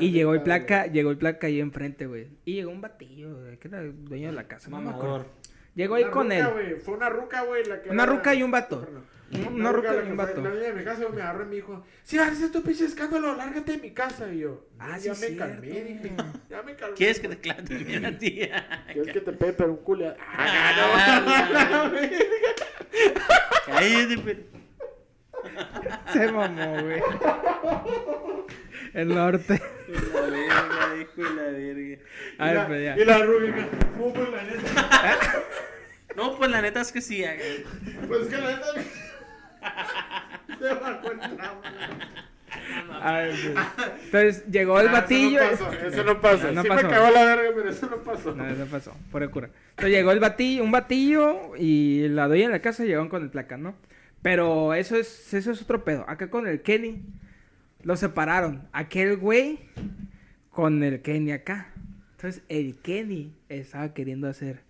Y llegó el placa, llegó el placa ahí enfrente, güey. Y llegó un batillo, güey, que era el dueño de la casa. No. Mamador. Llegó ahí Una con ruca, él. Fue una ruca, güey, la que Una era- ruca y un vato. Una Una ruca la un vato. La niña de mi casa me agarró y me dijo, si vas a hacer tu pinche escándalo, lárgate de mi casa. Y yo, Ah, ah, sí ya es me cierto. calmé, dije, [LAUGHS] ya me calmé. ¿Quieres que te clave también a ti? [LAUGHS] ¿Quieres que te [LAUGHS] pegue pero un culo? Ah, Ah, no, Cállate, Se mamó, güey. El norte. La verga, hijo de la verga. A y, ver, la, pues ya. y la rúbrica. No, pues la neta. No, pues la neta es que sí. eh, Pues es que la neta. Se bajó el tramo. A ver, pues. Entonces llegó el Ah, batillo. Eso no pasó. Eso no pasó. No, sí pasó. me cagó la verga, pero eso no pasó. No, eso pasó, por cura. Entonces llegó el batillo, un batillo y la doy en la casa llegaron con el placa, ¿no? Pero eso es, eso es otro pedo. Acá con el Kenny lo separaron. Aquel güey con el Kenny acá. Entonces el Kenny estaba queriendo hacer.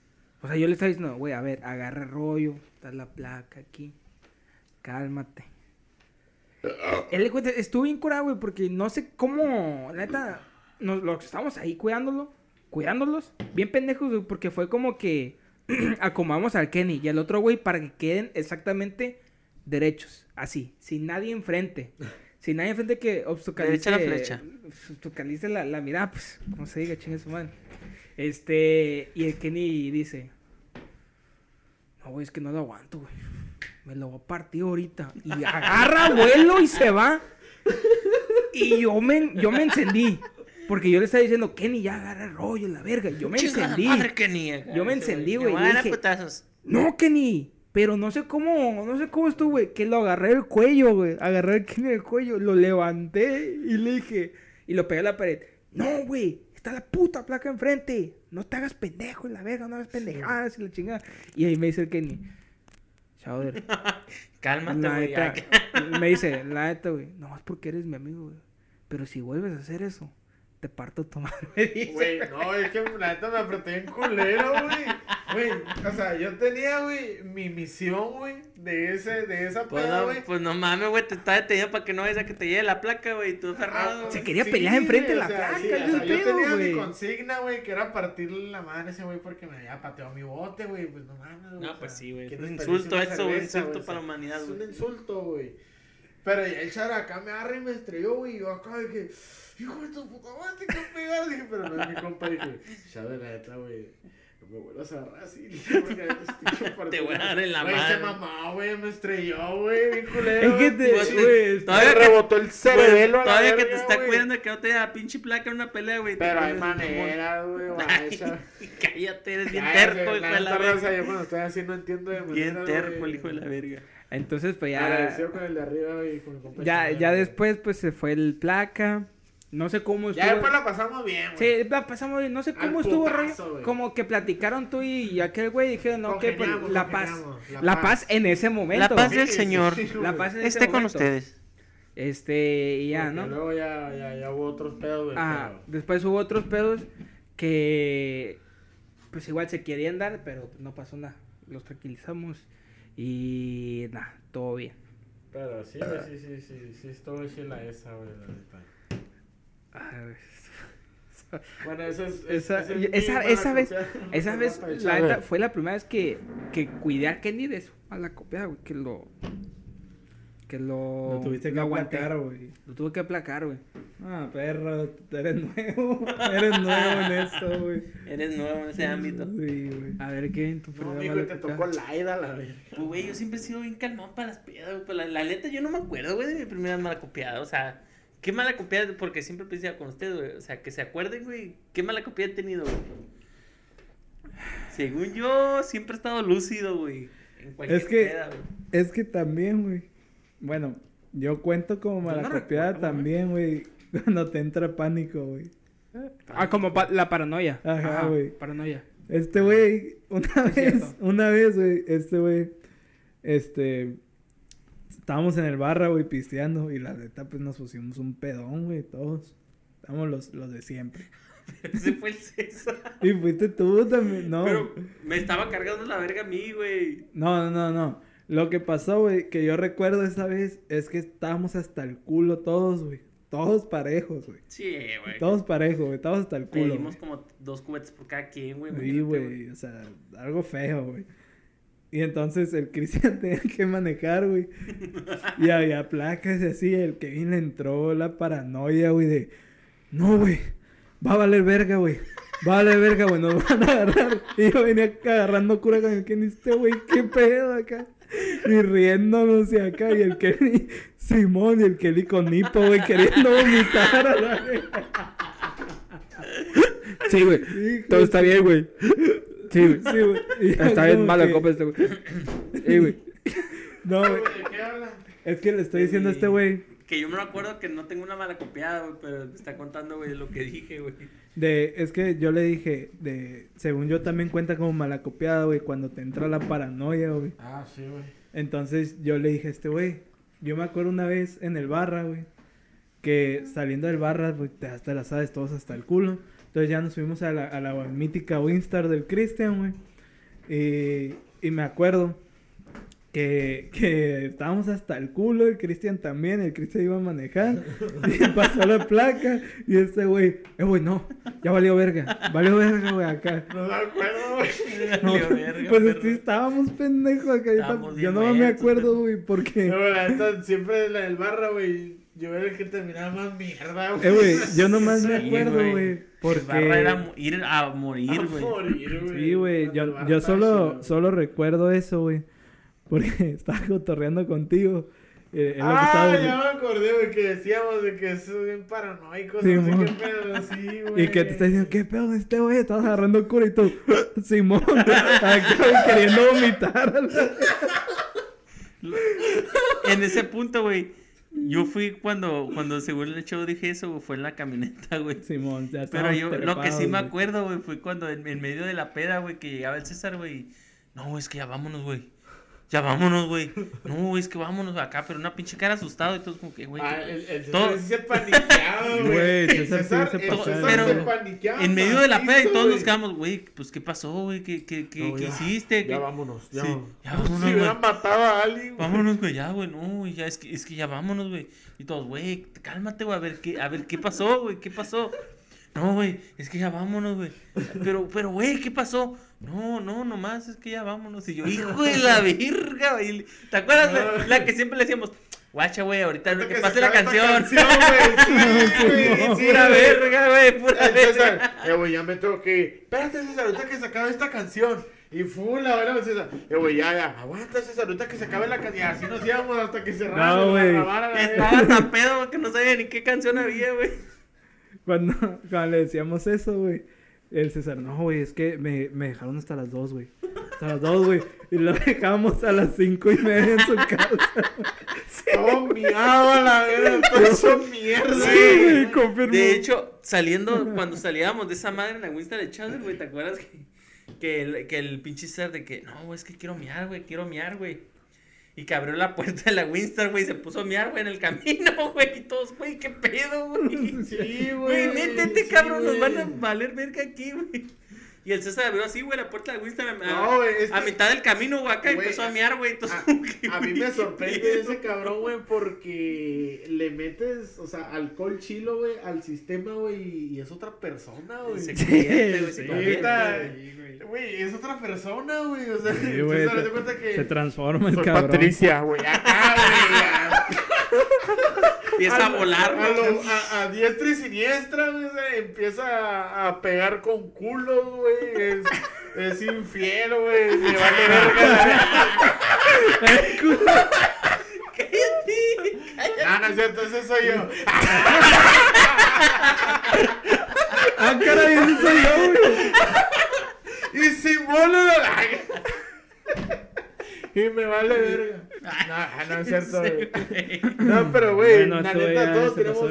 O sea, yo le estaba diciendo, güey, a ver, agarra rollo, está la placa aquí. Cálmate. Él le cuenta, estuvo bien curado, güey, porque no sé cómo, la neta, nos, los que estábamos ahí cuidándolo, cuidándolos, bien pendejos, güey, porque fue como que [CLEARS THROAT] acomodamos al Kenny y al otro güey para que queden exactamente derechos, así, sin nadie enfrente. Sin nadie enfrente que obstaculice, la flecha. obstaculice la, la mirada, pues, como se diga, chingue su madre. Este, y el Kenny dice, no, güey, es que no lo aguanto, güey. Me lo voy a partir ahorita. Y agarra vuelo y se va. Y yo me, yo me encendí. Porque yo le estaba diciendo, Kenny, ya agarra el rollo, la verga. Y yo me encendí. madre ni. Yo me encendí, güey, Me y van a dije- putazos. No, Kenny. Pero no sé cómo, no sé cómo estuvo, güey. Que lo agarré del cuello, güey. Agarré el Kenny del cuello. Lo levanté y le dije. Y lo pegué a la pared. No, güey. Está la puta placa enfrente. No te hagas pendejo, la verga. No hagas pendejadas y la chingada. Y ahí me dice el Kenny. Chowder. [LAUGHS] Cálmate, güey. me dice, la neta, güey, no es porque eres mi amigo, güey. Pero si vuelves a hacer eso, te parto tu madre. [LAUGHS] Güey, no, es que la neta me apreté en culero, güey. Güey, o sea, yo tenía, güey, mi misión, güey, de ese, de esa Pues peda, no, güey. pues no mames, güey, te está detenido para que no vayas a que te lleve la placa, güey, y tú aferrado. Se güey. quería pelear enfrente de la placa, sí, o sea, yo tenía güey. mi consigna, güey, que era partirle la madre a ese güey porque me había pateado mi bote, güey. Pues no mames, güey. No, pues sea, sí, güey, ¿quién es un insulto eso, güey, insulto güey? para la humanidad, Es un güey. insulto, güey. Pero ya el char acá me agarra y me estrelló, güey. Y yo acá de que, hijo de tu puta madre, que pegar. Dije, pero no es mi compa. Dije, char de la neta, güey. No me vuelvas a agarrar así. Dije, [LAUGHS] Te voy a dar en la Güey, madre. se mamó, güey. Me estrelló, güey. Bien culero. Es que te, güey, todavía rebotó el Güey, la Todavía que te verga, está güey. cuidando de que no te dé la pinche placa en una pelea, güey. Pero hay maneras, güey. [LAUGHS] Cállate, eres bien terco, hijo la de la verga. Yo cuando estoy así no entiendo de Bien maneras, terco el hijo de la verga. Entonces, pues ya. Con el de arriba y con compa. Ya, ya después, pues se fue el placa. No sé cómo estuvo. Ya después la pasamos bien, güey. Sí, la pasamos bien. No sé Al cómo estuvo, putazo. Como que platicaron tú y, y aquel güey dijeron, no, que pues, la paz. La, la paz. paz. en ese momento. La paz del Señor La paz en ese esté con momento. ustedes. Este, y ya, Porque ¿no? Luego ya, ya, ya hubo otros pedos, güey. Ah, pero- después hubo otros pedos que pues igual se querían dar, pero no pasó nada. Los tranquilizamos y nada, todo bien. Pero sí, güey, sí, sí, sí, sí, estuvo chila esa, güey, la neta. Ah, Bueno, esa es... Esa, esa es esa, vez, [LAUGHS] esa vez, [LAUGHS] la neta, fue la primera vez que, que cuidé a Kenny de eso, a la copiada, güey, que lo, que lo, Lo tuviste que aplacar, güey. Lo tuve que aplacar, güey. Ah, perro, eres nuevo. [LAUGHS] eres nuevo en esto, güey. Eres nuevo en ese ámbito. Sí, güey. A ver, ¿qué? Tu No, mala te tocó Laida, la verga. Pues, güey, yo siempre he sido bien calmado para las pedas, güey. Pues, la, la neta, yo no me acuerdo, güey, de mi primera mala copiada. O sea, qué mala copiada, porque siempre pensaba con ustedes, güey. O sea, que se acuerden, güey, qué mala copiada he tenido, güey. Según yo, siempre he estado lúcido, güey. En cualquier Es que- peda, güey. Es que también, güey. Bueno, yo cuento como no malacopiada también, güey. [LAUGHS] Cuando te entra pánico, güey. Ah, como pa- la paranoia. Ajá, güey. Paranoia. Este güey, una Es vez, cierto. una vez, güey, este güey, este, estábamos en el barra, güey, pisteando y la neta, pues nos pusimos un pedón, güey, todos. Estamos los, los de siempre. [LAUGHS] Ese fue el César. Y fuiste tú también, no. Pero me estaba cargando la verga a mí, güey. No, no, no, no. Lo que pasó, güey, que yo recuerdo esa vez es que estábamos hasta el culo todos, güey. Todos parejos, güey. Sí, güey. Todos parejos, güey. Estábamos hasta el culo. Pedimos güey. como dos cubetas por cada quien, güey. Sí, güey, o sea, algo feo, güey. Y entonces el Cristian [LAUGHS] tenía que manejar, güey. [LAUGHS] Y había placas y así, el Kevin le entró la paranoia, güey, de... No, güey, va a valer verga, güey. Va a valer verga, güey, nos van a agarrar. [LAUGHS] Y yo venía agarrando cura con el Kenny, este güey, qué pedo acá. [LAUGHS] Y riéndonos y acá, y el Kenny Simón y el Kelly con hipo, güey, queriendo vomitar a la verga. Sí, güey. Todo está bien, güey. Sí, güey. Sí, güey. Está bien mala que- copa este, güey. Sí, güey. No, güey. ¿De qué hablan? Es que le estoy diciendo a este güey Que yo me acuerdo que no tengo una mala copiada, güey, pero me está contando, güey, lo que dije, güey. de... Es que yo le dije de... Según yo también cuenta como malacopiada, güey, cuando te entra la paranoia, güey. Ah, sí, güey. Entonces yo le dije a este güey, yo me acuerdo una vez en el barra, güey, que saliendo del barra, güey, te hasta la sabes todos hasta el culo. Entonces ya nos fuimos a la, a la mítica Winstar del Christian, güey. Y, y me acuerdo que, que estábamos hasta el culo, el Cristian también, el Cristian iba a manejar y [LAUGHS] pasó la placa y este güey, eh güey, no, ya valió verga, valió verga, güey, acá. No me acuerdo, güey. [LAUGHS] No, Valió verga, pues sí, estábamos pendejos acá. Yo, Estábamos no me acuerdo, güey, porque. No, la neta, siempre la del barra, güey. Yo era el que terminaba más mierda, güey. Eh, güey, yo nomás me Sí, acuerdo, güey. güey. El Porque. barra era ir a morir, A güey. morir, güey. Sí, güey. Yo, yo solo, solo recuerdo eso, güey. Porque [LAUGHS] estaba cotorreando contigo. Eh, es lo que Ah, estaba- ya me acordé, güey, que decíamos de que son bien paranoicos, Sí, no sé qué pedo, sí, güey. Y que te está diciendo, ¿qué pedo de este güey? Estás agarrando cura y tú, [LAUGHS] Simón, [LAUGHS] acá güey, queriendo vomitar. En ese punto, güey, yo fui cuando, cuando según el show dije eso, güey, fue en la camioneta, güey. Simón, ya Pero yo, lo que sí me acuerdo, güey, fue cuando en, en medio de la peda, güey, que llegaba el César, güey. No, es que ya vámonos, güey. Ya vámonos, güey. No, es que vámonos acá, pero una pinche cara asustado y todo como que, güey. Ah, ¿qué- el, el todo- sí se paniqueaba, [LAUGHS] güey. César se en medio de la peda y todos nos quedamos, güey, pues ¿qué pasó, güey? ¿Qué, qué, qué, No, qué ya, hiciste? Ya ¿Qué- vámonos, ya. Sí, vámonos. ya [LAUGHS] vámonos, Si hubieran güey. matado a alguien, güey. Vámonos, güey, ya, güey, no, güey, ya, es que, es que ya vámonos, güey. Y todos, güey, cálmate, güey, a ver qué, a ver qué pasó, güey, qué pasó. No, güey, es que ya vámonos, güey. Pero, pero, güey, ¿qué pasó? No, no, nomás es que ya vámonos. Y yo, [LAUGHS] hijo de la virga, güey. ¿Te acuerdas la, la que siempre le decíamos, guacha, güey, ahorita que se pase la canción? [LAUGHS] sí, sí, Pura verga, güey, pura verga. Eh, güey, ya me tengo que ir. Espérate, César, ahorita que se acabe esta canción. Y fue la hora, César. Eh, güey, ya, ya. Aguanta, César, ahorita que se acabe la canción. Y así nos íbamos hasta que cerrara. No, güey. Estaba tan pedo güey, que no sabía ni qué canción había, güey. Cuando, cuando le decíamos eso, güey. El César, no, güey, es que me, me dejaron hasta las dos, güey. Hasta las dos, güey. Y lo dejamos a las cinco y media en su casa. [LAUGHS] Todo miado a la verga, [LAUGHS] todo hecho mierda. Sí, güey. De hecho, saliendo, cuando salíamos de esa madre en la Winston de Chávez, güey, ¿te acuerdas que, que, el, que el pinche César de que, no, güey, es que quiero miar, güey, quiero miar, güey? Y que abrió la puerta de la Winston, güey, se puso a miar, güey, en el camino, [LAUGHS] güey, y todos, güey, qué pedo, güey. [LAUGHS] Sí, Güey, güey. métete, sí, cabrón, nos van a valer verga aquí, güey. Y el César abrió así, güey, la puerta de la Winston a, No, güey, es a que- mitad del camino, güey, acá Güey, empezó a miar, güey. entonces, A, [LAUGHS] a mí me sorprende ese cabrón, güey, porque le metes, o sea, alcohol chilo, güey, al sistema, güey, y es otra persona, güey. Se convierte, güey, se convierte, güey. Güey, es otra persona, güey, o sea, Sí, güey, César, se- te cuenta que... Se transforma el cabrón. Patricia, güey, acá, güey, [LAUGHS] Empieza a volar, a, lo- a, a diestra y siniestra, güey, empieza a, a pegar con culos, güey, es, es infiel, güey, le vale [LAUGHS] verga. Ah, no es cierto, ese soy yo. Ah, caray, ese soy yo, güey. Y Simón Y me vale verga. No, no [LAUGHS] es cierto, güey. No, pero, güey, la neta, todos tenemos.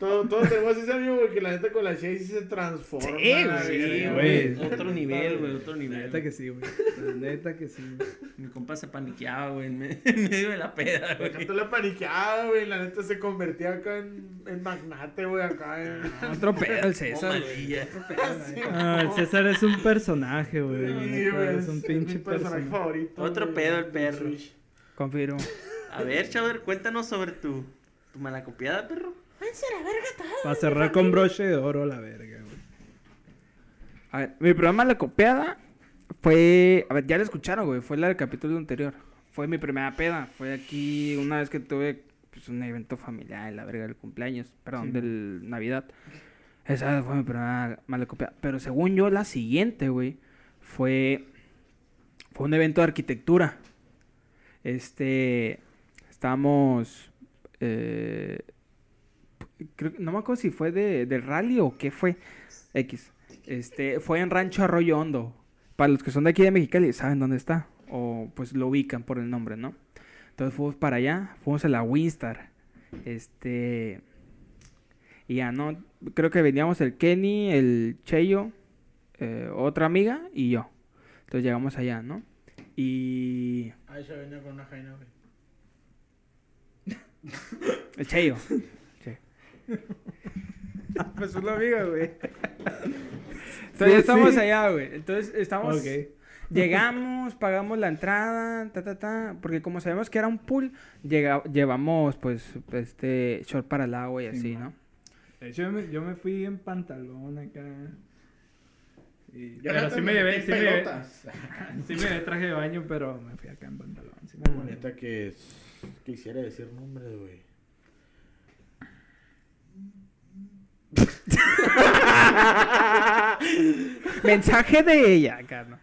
Todos, todos tenemos ese amigo, güey, que la neta con la sí se transforma. Sí, güey, la Sí. Otro nivel, güey, otro La nivel. neta que sí, güey. La neta que sí. güey. Mi compa se paniqueaba, güey, en, me- [LAUGHS] en medio de la peda, güey. la paniqueada, güey. La neta se convertía acá en, en magnate, güey, acá en... Otro pedo el Oh, César. Ah, el César es un personaje, güey. la Sí, güey, es un mi pinche personaje personaje. favorito. Otro güey, pedo el perro. Confirmo. A ver, Chowder, cuéntanos sobre tu, tu malacopiada, perro. Para cerrar con broche de oro la verga, güey. A ver, mi programa La Copiada fue. A ver, ya lo escucharon, güey. Fue la del capítulo anterior. Fue mi primera peda. Fue aquí una vez que tuve pues, un evento familiar en la verga del cumpleaños. Perdón, Sí. del Navidad. Esa fue mi primera mala copiada. Pero según yo, la siguiente, güey, fue. Fue un evento de arquitectura. Este. Estábamos. eh, creo, no me acuerdo si fue de, del rally o qué fue. X. Este, fue en Rancho Arroyo Hondo. Para los que son de aquí de Mexicali, saben dónde está. O pues lo ubican por el nombre, ¿no? Entonces fuimos para allá, fuimos a la Winstar. Este. Y ya, ¿no? Creo que veníamos el Kenny, el Cheyo, eh, otra amiga y yo. Entonces llegamos allá, ¿no? Y. Ahí se venía con una jaina. El Cheyo. [LAUGHS] Sí. [LAUGHS] pues una amiga, güey. Entonces ya estamos sí. allá, güey. Entonces estamos. Ok. Llegamos, pagamos la entrada, ta, ta, ta. Porque como sabemos que era un pool, llega- llevamos, pues, este, short para el agua y así, Sí, ¿no? De hecho, yo me, yo me fui en pantalón acá. Y- Yo pero sí me llevé, sí en me llevé, pelotas. [LAUGHS] sí me llevé traje de baño, pero me fui acá en pantalón. Sí me. Neta que quisiera decir nombres, güey. [LAUGHS] Mensaje de ella, ¿no?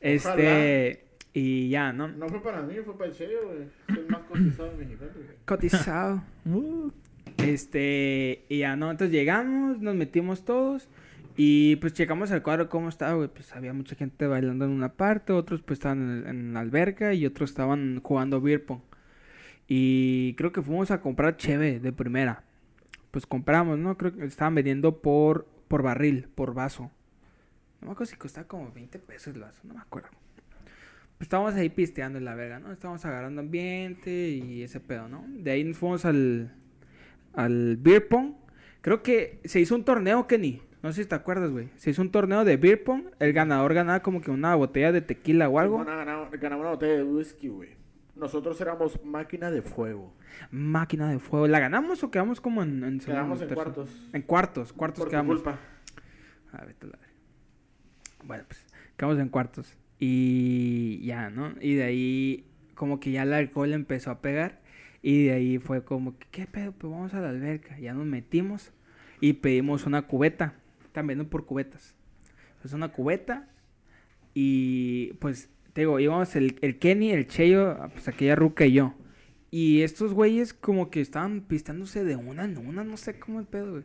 Este, y ya, ¿no? No fue para mí, fue para el sello, güey. Es el más cotizado de Mexicali, güey. Cotizado. [LAUGHS] Uh, Este, y ya, ¿no? Entonces llegamos, nos metimos todos. Y pues checamos el cuadro cómo estaba, güey. Pues había mucha gente bailando en una parte, otros pues estaban en, en la alberca y otros estaban jugando beer pong. Y creo que fuimos a comprar cheve de primera. Pues compramos, ¿no? Creo que estaban vendiendo por, por barril, por vaso. No me acuerdo si costaba como 20 pesos el vaso, no me acuerdo. Pues estábamos ahí pisteando en la verga, ¿no? Estábamos agarrando ambiente y ese pedo, ¿no? De ahí nos fuimos al, al beer. Creo que se hizo un torneo, Kenny. No sé si te acuerdas, güey. Se hizo un torneo de beer pong. El ganador ganaba como que una botella de tequila o algo. Ganaba una botella de whisky, güey. Nosotros éramos máquina de fuego. Máquina de fuego. ¿La ganamos o quedamos como en, en Quedamos en tercero? cuartos. En cuartos, cuartos Por tu quedamos. culpa. A ver, te la. Bueno, pues quedamos en cuartos. Y ya, ¿no? Y de ahí como que ya el alcohol empezó a pegar. Y de ahí fue como que, ¿qué pedo? Pues vamos a la alberca. Ya nos metimos y pedimos una cubeta. También por cubetas. Pues una cubeta. Y pues, te digo, íbamos el, el Kenny, el Cheyo, pues aquella ruca y yo. Y estos güeyes como que estaban pistándose de una en una, no sé cómo el pedo, güey.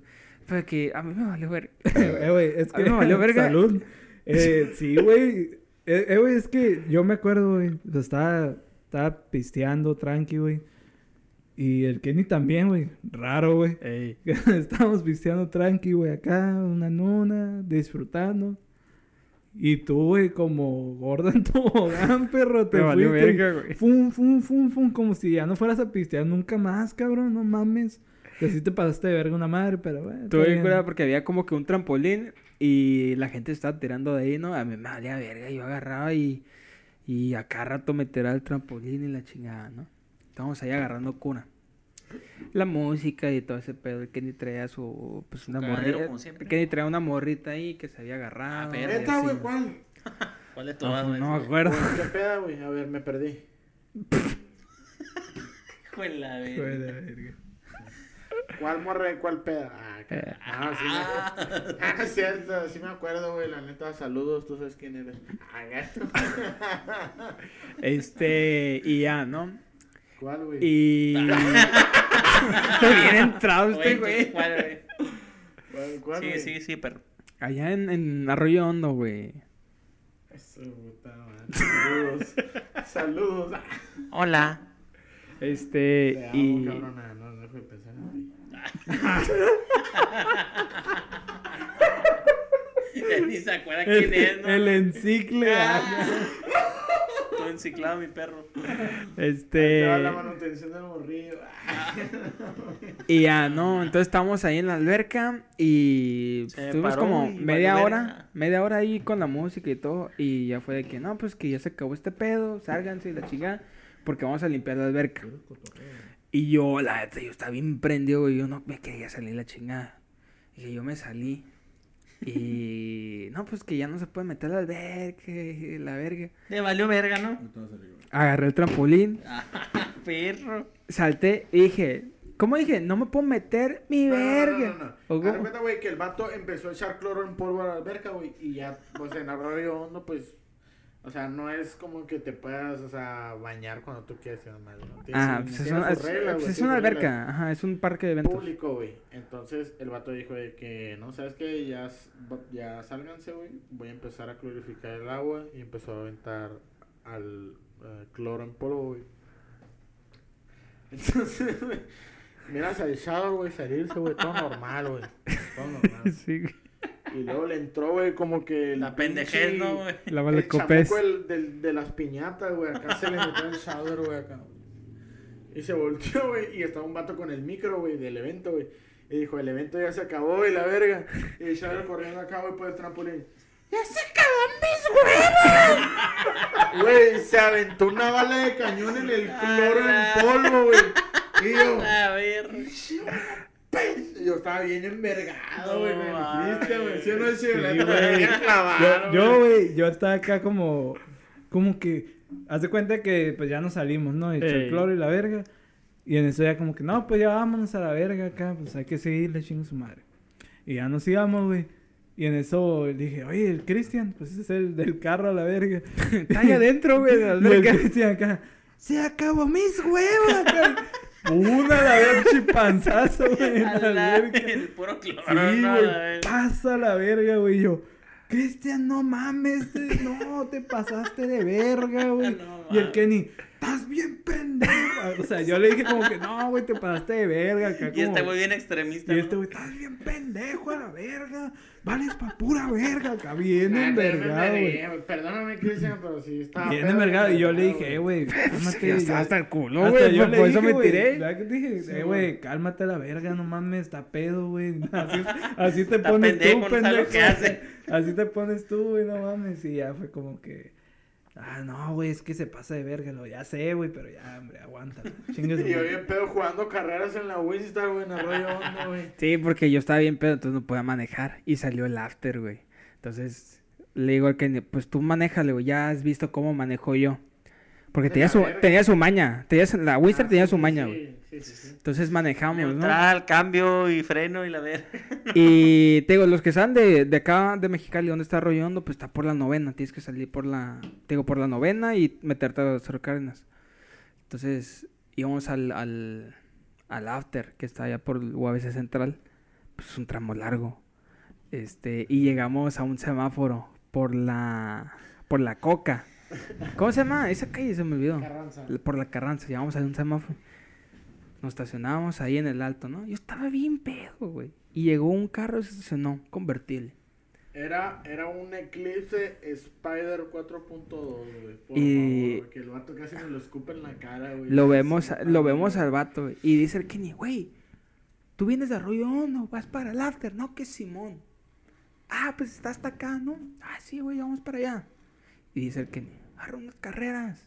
Pero que a mí me valió ver. [LAUGHS] eh, güey, es A mí que. me valió verga. Salud. [LAUGHS] Eh, sí, güey. Eh, eh, güey, es que yo me acuerdo, güey. Estaba, estaba pisteando tranqui, güey. Y el Kenny también, güey. Raro, güey. [LAUGHS] Estábamos pisteando tranqui, güey, acá, una nuna, disfrutando. Y tú, güey, como gordo en tobogán, perro, [LAUGHS] te valió fuiste. verga, güey. Fum, fum, fum, fum, como si ya no fueras a pistear nunca más, cabrón, no mames. Que sí te pasaste de verga una madre, pero bueno. Estuve bien curado porque había como que un trampolín y la gente estaba tirando de ahí, ¿no? A mí me valía verga, yo agarraba y, y a cada rato me tiraba el trampolín y la chingada, ¿no? Estábamos ahí agarrando cuna. La música y todo ese pedo, Kenny traía su, pues una morrita, como siempre. el Kenny traía una morrita ahí que se había agarrado. Ah, y verga. ¿Neta, así, güey? ¿no? ¿Cuál? [LAUGHS] ¿Cuál de No, todas, güey? no me acuerdo. ¿Qué peda, güey? A ver, me perdí. [LAUGHS] Hijo de la verga. Fue de verga. ¿Cuál morre? ¿Cuál peda? Ah, Eh. ah, sí. Me... [LAUGHS] Ah, es cierto, sí me acuerdo, güey. La neta, saludos, tú sabes quién eres. Ah, gato. Este, y ya, ¿no? ¿Cuál, güey? Y... [LAUGHS] Bien entrado este Güey, ¿cuál, güey? ¿Cuál, cuál, Sí, güey? sí, sí, perro. Allá en, en Arroyo Hondo, güey. Eso, puta madre. Saludos. [LAUGHS] Saludos. Hola. Este, Te amo, y... cabrona. No, no dejo de pensar en ti. [LAUGHS] Ni se acuerda El, quién es, ¿no? el encicle. Ah. Todo enciclado, mi perro. Este... Te va la manutención del morrillo. Y ya, ¿no? Entonces estábamos ahí en la alberca y Se estuvimos paró como y media valió hora, verga. media hora ahí con la música y todo. Y ya fue de que, no, pues que ya se acabó este pedo, sálganse y la chingada, porque vamos a limpiar la alberca. Y yo, la neta, yo estaba bien prendido, güey, yo no me quería salir la chingada. Y yo me salí. Y no, pues que ya no se puede meter a la alberca, y la verga. Le valió verga, ¿no? Agarré el trampolín, [LAUGHS] Perro. salté y dije, ¿cómo dije? No me puedo meter mi No, no, no, verga. no, no, no. ¿O Haz de cómo? cuenta, güey, que el vato empezó a echar cloro en polvo a la alberca, güey. Y ya, pues en arroyo hondo, pues. O sea, no es como que te puedas, o sea, bañar cuando tú quieras, ¿no? ¿no? Tiene Ah, su- pues es una, es- reglas, pues es una reglas. alberca, ajá, es un parque de eventos. público, güey. Entonces el vato dijo de que, no, ¿sabes qué? Ya, ya sálganse, güey. Voy a empezar a clorificar el agua y empezó a aventar al eh, cloro en polvo, güey. Entonces, [LAUGHS] güey, miras al Shadow, güey, salirse, güey, todo normal, güey. Todo normal. [LAUGHS] Sí, güey. Y luego le entró, güey, como que... el La pendejez, ¿no, güey? La El valecopés. chamuco del- de las piñatas, güey. Acá se le metió el shower, güey, acá. Y se volteó, güey. Y estaba un vato con el micro, güey, del evento, güey. Y dijo, el evento ya se acabó, güey, la verga. Y el shower corriendo acá, güey, por el trampolín. ¡Ya se acabó mis huevos! Güey, se aventó una bala de cañón en el cloro en polvo, güey. Y yo... A ver. Yo estaba bien envergado, güey, No me dijiste, güey. ¿Sí o no, clavado, Yo, güey, yo estaba acá como, como que, haz de cuenta que pues ya nos salimos, ¿no? Echó el cloro y la verga. Y en eso ya como que, no, pues ya vámonos a la verga acá, pues hay que seguirle chingo su madre. Y ya nos íbamos, güey. Y en eso dije, oye, el Cristian, pues ese es el del carro a la verga. [LAUGHS] Está ahí adentro, güey, [LAUGHS] de la alberca. Cristian [LAUGHS] acá, se acabó mis huevos acá. Una la verga chipanzazo, güey, la la-. El puro cloro, Sí, güey, pasa la verga, güey. Yo, Cristian, no mames, no, te pasaste de verga, güey. [LAUGHS] No y el. Kenny, estás bien pendejo. O sea, yo le dije como que, no, güey, te pasaste de verga. Acá Y este como- güey bien extremista. y ¿no? este güey, estás bien pendejo a la verga. Vales pa' pura verga, acá bien me envergado, güey. Perdóname, Cristian, pero sí estaba. Bien envergado. Y yo le dije, eh, güey, [LAUGHS] cálmate. Ya está yo- hasta el culo, güey. yo Por, eso dije, me güey, tiré. ¿verdad que te dije? Sí, eh, güey. cálmate a la verga, no mames, está pedo, güey. [LAUGHS] Así, así te Está pones pendejo, tú, pendejo. [LAUGHS] Así te pones tú, güey, no mames. Y ya fue como que, ah, no, güey, es que se pasa de verga. Lo, ya sé, güey, pero ya, hombre, [LAUGHS] su Y yo bien pedo jugando carreras en la Winstar, güey, en Arroyo Hondo, güey. Sí, porque yo estaba bien pedo, entonces no podía manejar. Y salió el after, güey. Entonces le digo al Kenny, pues tú manéjale, güey. Ya has visto cómo manejo yo. Porque tenía su, tenía su maña. Tenía la Winstar Ah, tenía sí, su maña, güey. Sí, sí, sí. Entonces manejamos, ¿no? Neutral, cambio y freno y la ver. [LAUGHS] Y te digo, los que están de, de acá de Mexicali, donde está Arroyo Hondo, pues está por la novena. Tienes que salir por la, te digo, por la novena y meterte a Cerro Cárdenas. Entonces íbamos al, al, al after, que está allá por el UABC Central. Pues es un tramo largo. Este, y llegamos a un semáforo por la, por la Coca. ¿Cómo se llama? Esa calle se me olvidó. Carranza. Por la Carranza, llegamos a un semáforo. Nos estacionábamos ahí en el alto, ¿no? Yo estaba bien pedo, güey. Y llegó un carro y se estacionó, convertible. Era, era un Eclipse Spider 4.2, güey. Por Y- favor, que el vato casi me lo escupe en la cara, güey. Lo vemos, lo vemos al vato, güey. Y dice el Kenny, güey, tú vienes de Arroyo Hondo, vas para el after, no, que Simón. Ah, pues está hasta acá, ¿no? Ah, sí, güey, vamos para allá. Y dice el Kenny, agarra unas carreras.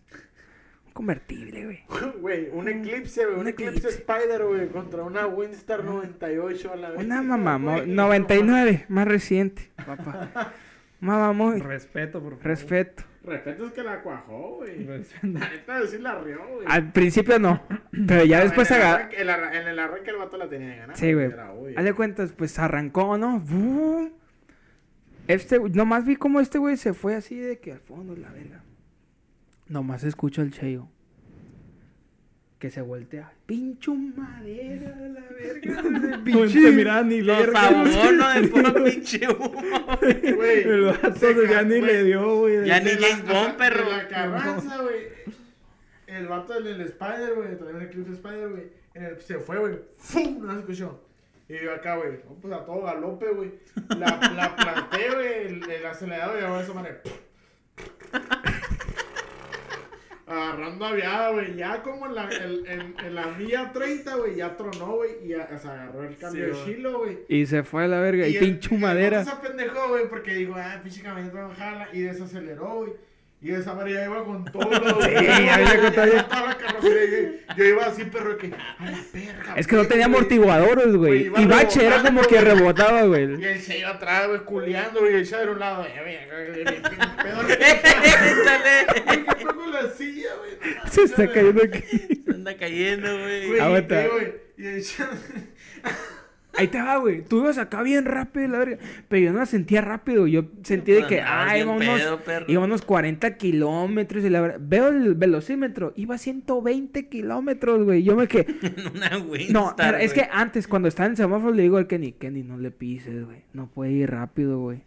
Convertible, güey. [LAUGHS] Güey, un Eclipse, güey. Un, Un Eclipse. Eclipse. Spider, güey. Contra una Winstar 98 a la vez. Una mamá, [LAUGHS] Güey, 99, más reciente, papá. [LAUGHS] Mamá, muy Respeto, por favor. respeto. Respeto es que la cuajó, güey. La neta, sí la rió, güey. Al principio no, pero ya después agarró. en el arranque el vato la tenía de ganar. Sí, güey. Haz de cuentas, pues arrancó, ¿no? ¡Bum! Este, nomás vi cómo este güey se fue así de que al fondo, la verga. Nomás escucho el cheo. Que se voltea. Pincho madera, la verga. [LAUGHS] No se miraba ni verga. abonos [LAUGHS] de puro [LAUGHS] pinche humo. Güey, El vato se ya ni le dio, güey. Ya ni de James Bond, perro. De la Carranza, güey. El vato del Spider, güey. Traía un Eclipse Spider, güey. En el, se fue, güey. ¡Fum! No se escuchó. Y yo acá, güey. no, Pues a todo galope, güey. La, la planté, güey. El, el acelerador y ahora esa manera. Agarrando aviada, güey. Ya como en la, el- en, en la milla 30, güey. Ya tronó, güey. Y ya, se agarró el cambio Sí, de chilo, güey. Y se fue a la verga. Y, el- pincho el madera. vato se apendejó, güey, porque dijo, ah, pinche camioneta no jala. Y desaceleró, güey. Y esa madre ya iba con todo. [LAUGHS] Sí, ya iba con todo. Toda la carrocería. y Yo iba así, perro, que, a la perra. Es que no tenía amortiguadores, güey. Y bache era como que güey. rebotaba, Y güey. él se iba atrás, güey, culeando, güey. Y el de un lado, eh. [LAUGHS] ¿Qué con la silla, güey? Se está cayendo aquí. Se anda cayendo, güey. Aguanta. y, y Chad- [LAUGHS] ahí te va, güey. Tú ibas acá bien rápido, la verga. Pero yo no la sentía rápido. Yo sentí de que, bien íbamos, pedo, perro. íbamos 40 kilómetros. Y la verga. Veo el velocímetro. Iba a 120 kilómetros, güey. Yo me quedé. [LAUGHS] En una Winstar, No, pero es que antes, cuando estaba en el semáforo, le digo al Kenny, Kenny, no le pises, güey. No puede ir rápido, güey.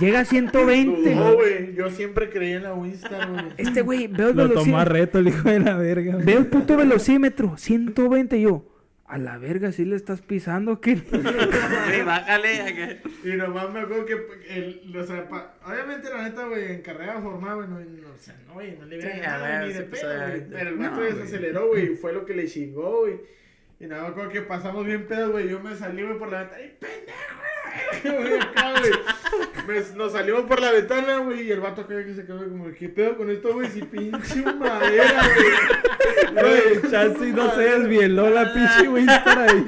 Llega a 120. No, güey. Yo siempre creí en la Winstar, güey. Este güey, veo el Lo tomó a velocímetro. reto el hijo de la verga. güey. Veo el puto velocímetro, 120. Y yo, a la verga, si le estás pisando, Kenny. Güey, [LAUGHS] bájale. acá. Y nomás me acuerdo que el, o sea, pa- obviamente la neta, güey, en carrera formada, güey, no, no, o sea, no, güey, no le Sí, veía a nada ver, ni de sí, pedo, güey. Pero el No, vato güey. desaceleró, güey, fue lo que le chingó, güey. Y nada, me acuerdo que pasamos bien pedos, güey, yo me salí, güey, por la ventana, ¡ay, pendejo! [LAUGHS] güey, acá, güey. Me- Nos salimos por la ventana, güey, y el vato acá que se quedó como, ¿qué pedo con esto, güey? Si pinche madera, güey. Güey, Chance no se desvieló la pinche Winstar ahí.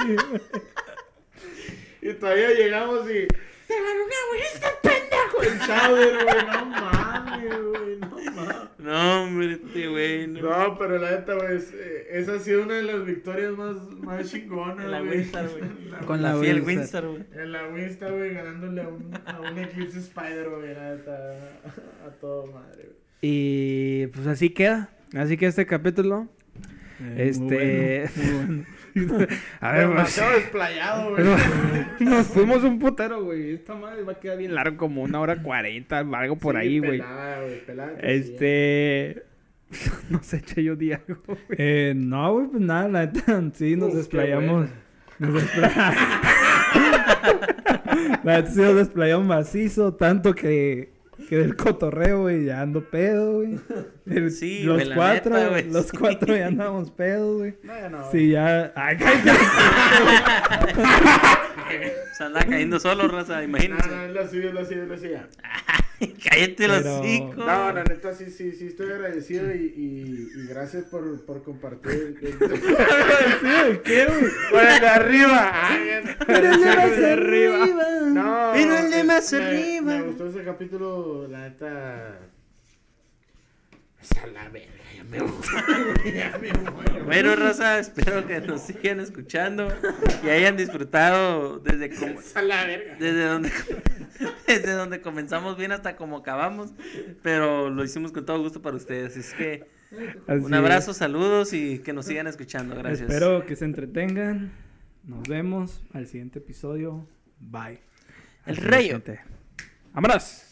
Y todavía llegamos y. ¡Te ganó una Winstar, pendejo! El Chowder, güey, no mames, güey, no mames. No, hombre, este güey. No. No, pero la neta, güey, es- eh, esa ha sido una de las victorias más, más chingonas, En la güey. Winstar, güey. La- Con la Winstar. Winstar, güey. En la Winstar, güey, ganándole a un, a un Eclipse Spider, güey, la neta, a todo madre, güey. Y pues así queda. Así que este capítulo. Eh, Este- Muy bueno, muy bueno. [LAUGHS] [LAUGHS] A ver, pues, Demasiado desplayado, güey. [LAUGHS] Nos fuimos un putero, güey. Esta madre va a quedar bien largo, como una hora cuarenta, algo por Sí, ahí, güey. pelada, güey, pelada que sí, Este. [LAUGHS] No sé, che, yo di algo, güey. Eh, no, güey, pues nada, la neta, sí, nos Uf, desplayamos. Nos desplayamos. la neta, sí nos desplayamos macizo, tanto que, que del cotorreo, güey, ya ando pedo, güey. El- Sí, los güey, la cuatro, neta, güey, los sí. cuatro ya andamos pedos, güey. No, ya no. Sí, ya. Ay. [LAUGHS] Se anda cayendo solo, raza, No, imagínense. no, es la suya, es la suya, es la suya. [LAUGHS] Cállate los Pero- hocico. No, la neta sí, sí, sí estoy agradecido y, y, y gracias por, por compartir. [LAUGHS] [LAUGHS] el- ¿Qué, güey? Por el de arriba. Pero el de más arriba. No. Pero el de más me- arriba. Me gustó ese capítulo, la neta. Es a la verga, ya me voy. [LAUGHS] Ya me voy. Bueno, raza, espero que nos sigan escuchando y hayan disfrutado desde como, Es [LAUGHS] a la verga. desde donde [LAUGHS] desde donde comenzamos bien hasta como acabamos, pero lo hicimos con todo gusto para ustedes. Es que Así un abrazo, saludos y que nos sigan escuchando. es. Gracias. Espero que se entretengan. Nos vemos al siguiente episodio. Bye. El rayo. ¡Vámonos!